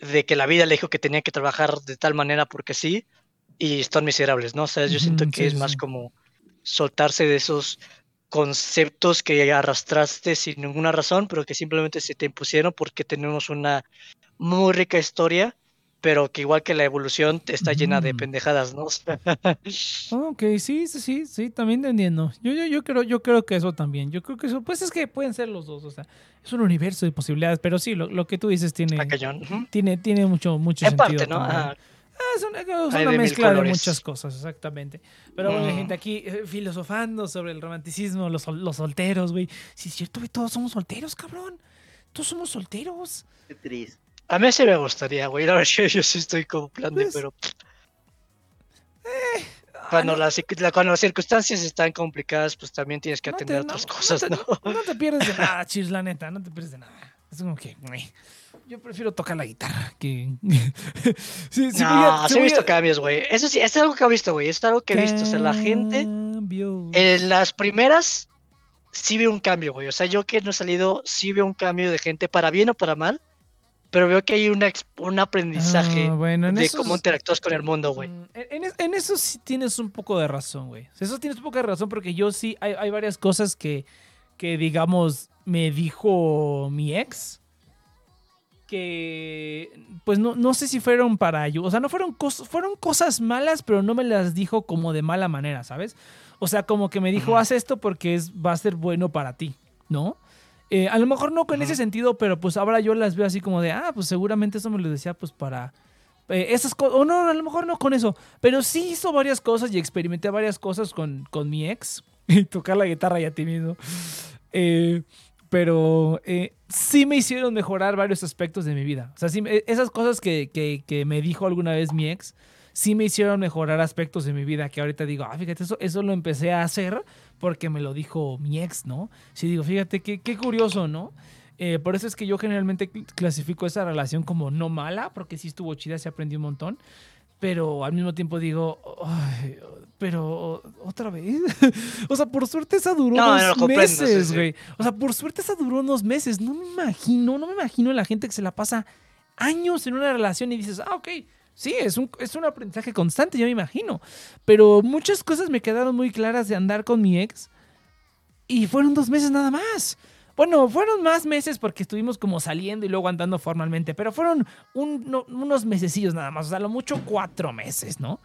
de que la vida le dijo que tenía que trabajar de tal manera porque sí, y están miserables, ¿no? O sea, yo siento que sí, es sí, más como soltarse de esos conceptos que arrastraste sin ninguna razón, pero que simplemente se te impusieron porque tenemos una muy rica historia, pero que igual que la evolución está llena de pendejadas, ¿no? Ok, sí, sí, sí, sí, también te entiendo. Yo, yo, yo creo, yo creo que eso también. Yo creo que eso, pues es que pueden ser los dos, o sea, es un universo de posibilidades, pero sí, lo, lo que tú dices tiene, tiene, tiene mucho, mucho En sentido. parte, ¿no? Ah, es una, es una de mezcla de muchas cosas, exactamente. Pero bueno, hay Mm. gente aquí eh, filosofando sobre el romanticismo, los, los solteros, güey. Sí, es cierto, güey, todos somos solteros, cabrón. Todos somos solteros. Qué triste. A mí sí me gustaría, güey. La verdad que yo sí estoy como plan de, Pues, pero Ah, cuando, no- las, la- cuando las circunstancias están complicadas, pues también tienes que no te- atender no- otras no cosas, te- ¿no? No te pierdes de nada, chis, la neta, no te pierdes de nada. Es como que, güey, yo prefiero tocar la guitarra que... sí, sí, no, sí he visto a- cambios, güey. Eso sí, es algo que he visto, güey. Es algo que he visto. O sea, la gente en las primeras sí veo un cambio, güey. O sea, yo que no he salido, sí veo un cambio de gente, para bien o para mal. Pero veo que hay una, un aprendizaje Ah, bueno, de esos- cómo interactúas con el mundo, güey. Mm, En, en es- en eso sí tienes un poco de razón, güey. Eso tienes un poco de razón porque yo sí, hay, hay varias cosas que, que, digamos, me dijo mi ex. Que, pues no, no sé si fueron para yo. O sea, no fueron, cos- fueron cosas malas, pero no me las dijo como de mala manera, ¿sabes? O sea, como que me dijo, haz esto porque es, va a ser bueno para ti, ¿no? Eh, a lo mejor no con ese sentido, pero pues ahora yo las veo así como de, ah, pues seguramente eso me lo decía pues para, eh, esas cosas, o no, a lo mejor no con eso, pero sí hizo varias cosas y experimenté varias cosas con, con mi ex y tocar la guitarra ya ti mismo. Eh, pero eh, sí me hicieron mejorar varios aspectos de mi vida. O sea, sí, me- esas cosas que, que- que me dijo alguna vez mi ex, sí me hicieron mejorar aspectos de mi vida que ahorita digo, ah, fíjate, eso, eso lo empecé a hacer porque me lo dijo mi ex, ¿no? Sí digo, fíjate, qué, qué curioso, ¿no? Eh, por eso es que yo generalmente cl- clasifico esa relación como no mala, porque sí estuvo chida, se aprendió un montón. Pero al mismo tiempo digo, "Ay, pero otra vez. o sea, por suerte esa duró No, sí, meses, sí. güey. O sea, por suerte esa duró unos meses. No me imagino, no me imagino la gente que se la pasa años en una relación y dices, ah, ok, sí, es un, es un aprendizaje constante, yo me imagino. Pero muchas cosas me quedaron muy claras de andar con mi ex y fueron dos meses nada más. Bueno, fueron más meses porque estuvimos como saliendo y luego andando formalmente, pero fueron un- no- unos mesecillos nada más, o sea, lo mucho cuatro meses, ¿no?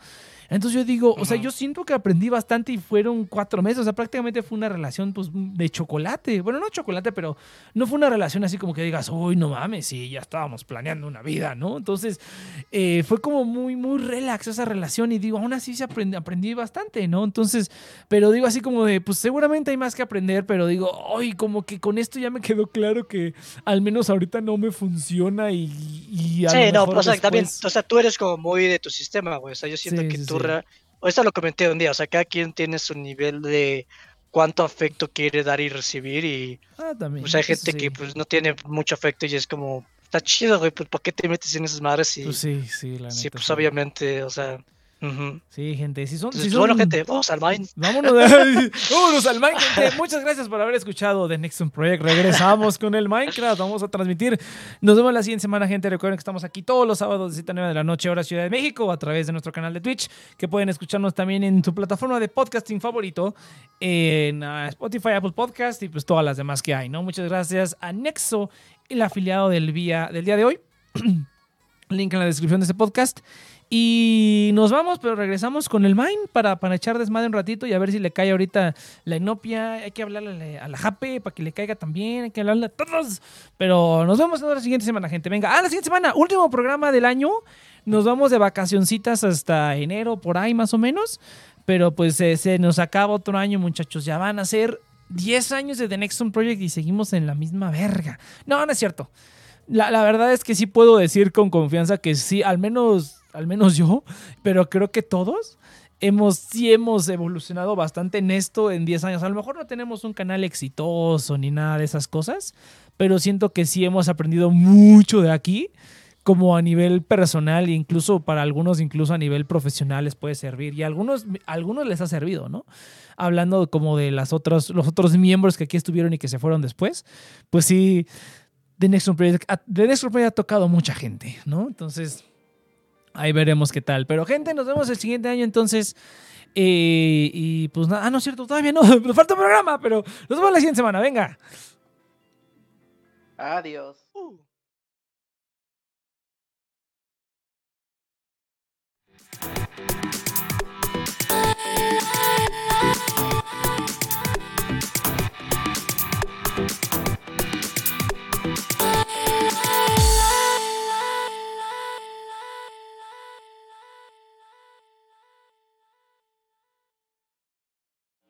Entonces yo digo, o sea, yo siento que aprendí bastante y fueron cuatro meses, o sea, prácticamente fue una relación pues de chocolate. Bueno, no chocolate, pero no fue una relación así como que digas, uy, no mames, sí, ya estábamos planeando una vida, ¿no? Entonces eh, fue como muy, muy relax esa relación y digo, aún así se aprendí, aprendí bastante, ¿no? Entonces, pero digo así como de, pues seguramente hay más que aprender, pero digo, ay, como que con esto ya me quedó claro que al menos ahorita no me funciona y, y a Sí, lo no, mejor o sea, también, o sea, tú eres como muy de tu sistema, güey. O sea, yo siento Sí, que sí, tú, sí. rea- o esto lo comenté un día, o sea, cada quien tiene su nivel de cuánto afecto quiere dar y recibir y Ah, también. pues hay eso gente sí. que pues no tiene mucho afecto y es como, está chido, güey, pues ¿para qué te metes en esas madres? Y Pues sí, sí, la sí, neta, pues sí. obviamente, o sea, Sí, gente, si son... Entonces, si bueno, gente, vamos al Vine. Vámonos, vámonos al Minecraft. Muchas gracias por haber escuchado The Next One Project. Regresamos con el Minecraft. Vamos a transmitir. Nos vemos la siguiente semana, gente. Recuerden que estamos aquí todos los sábados de 7 a 9 de la noche, hora Ciudad de México, a través de nuestro canal de Twitch, que pueden escucharnos también en su plataforma de podcasting favorito, en ah, Spotify, Apple Podcast y pues todas las demás que hay, ¿no? Muchas gracias a Nexo, el afiliado del, día del día de hoy. Link en la descripción de este podcast. Y nos vamos, pero regresamos con el Mine para, para echar desmadre un ratito y a ver si le cae ahorita la inopia. Hay que hablarle a la Jape para que le caiga también. Hay que hablarle a todos. Pero nos vemos en la siguiente semana, gente. Venga, ah, la siguiente semana, último programa del año. Nos vamos de vacacioncitas hasta enero, por ahí más o menos. Pero pues eh, se nos acaba otro año, muchachos. Ya van a ser 10 años de The Next One Project y seguimos en la misma verga. No, no es cierto. La, la verdad es que sí puedo decir con confianza que sí, al menos, al menos yo, pero creo que todos hemos, sí hemos evolucionado bastante en esto en 10 años. A lo mejor no tenemos un canal exitoso ni nada de esas cosas, pero siento que sí hemos aprendido mucho de aquí, como a nivel personal, incluso para algunos, incluso a nivel profesional les puede servir. Y a algunos, algunos les ha servido, ¿no? Hablando como de las otras, los otros miembros que aquí estuvieron y que se fueron después, pues sí. The Next Project, One Project ha tocado mucha gente, ¿no? Entonces, ahí veremos qué tal. Pero, gente, nos vemos el siguiente año, entonces. eh, y pues nada, ah, no es cierto, todavía no, nos falta un programa, pero nos vemos la siguiente semana, venga. Adiós.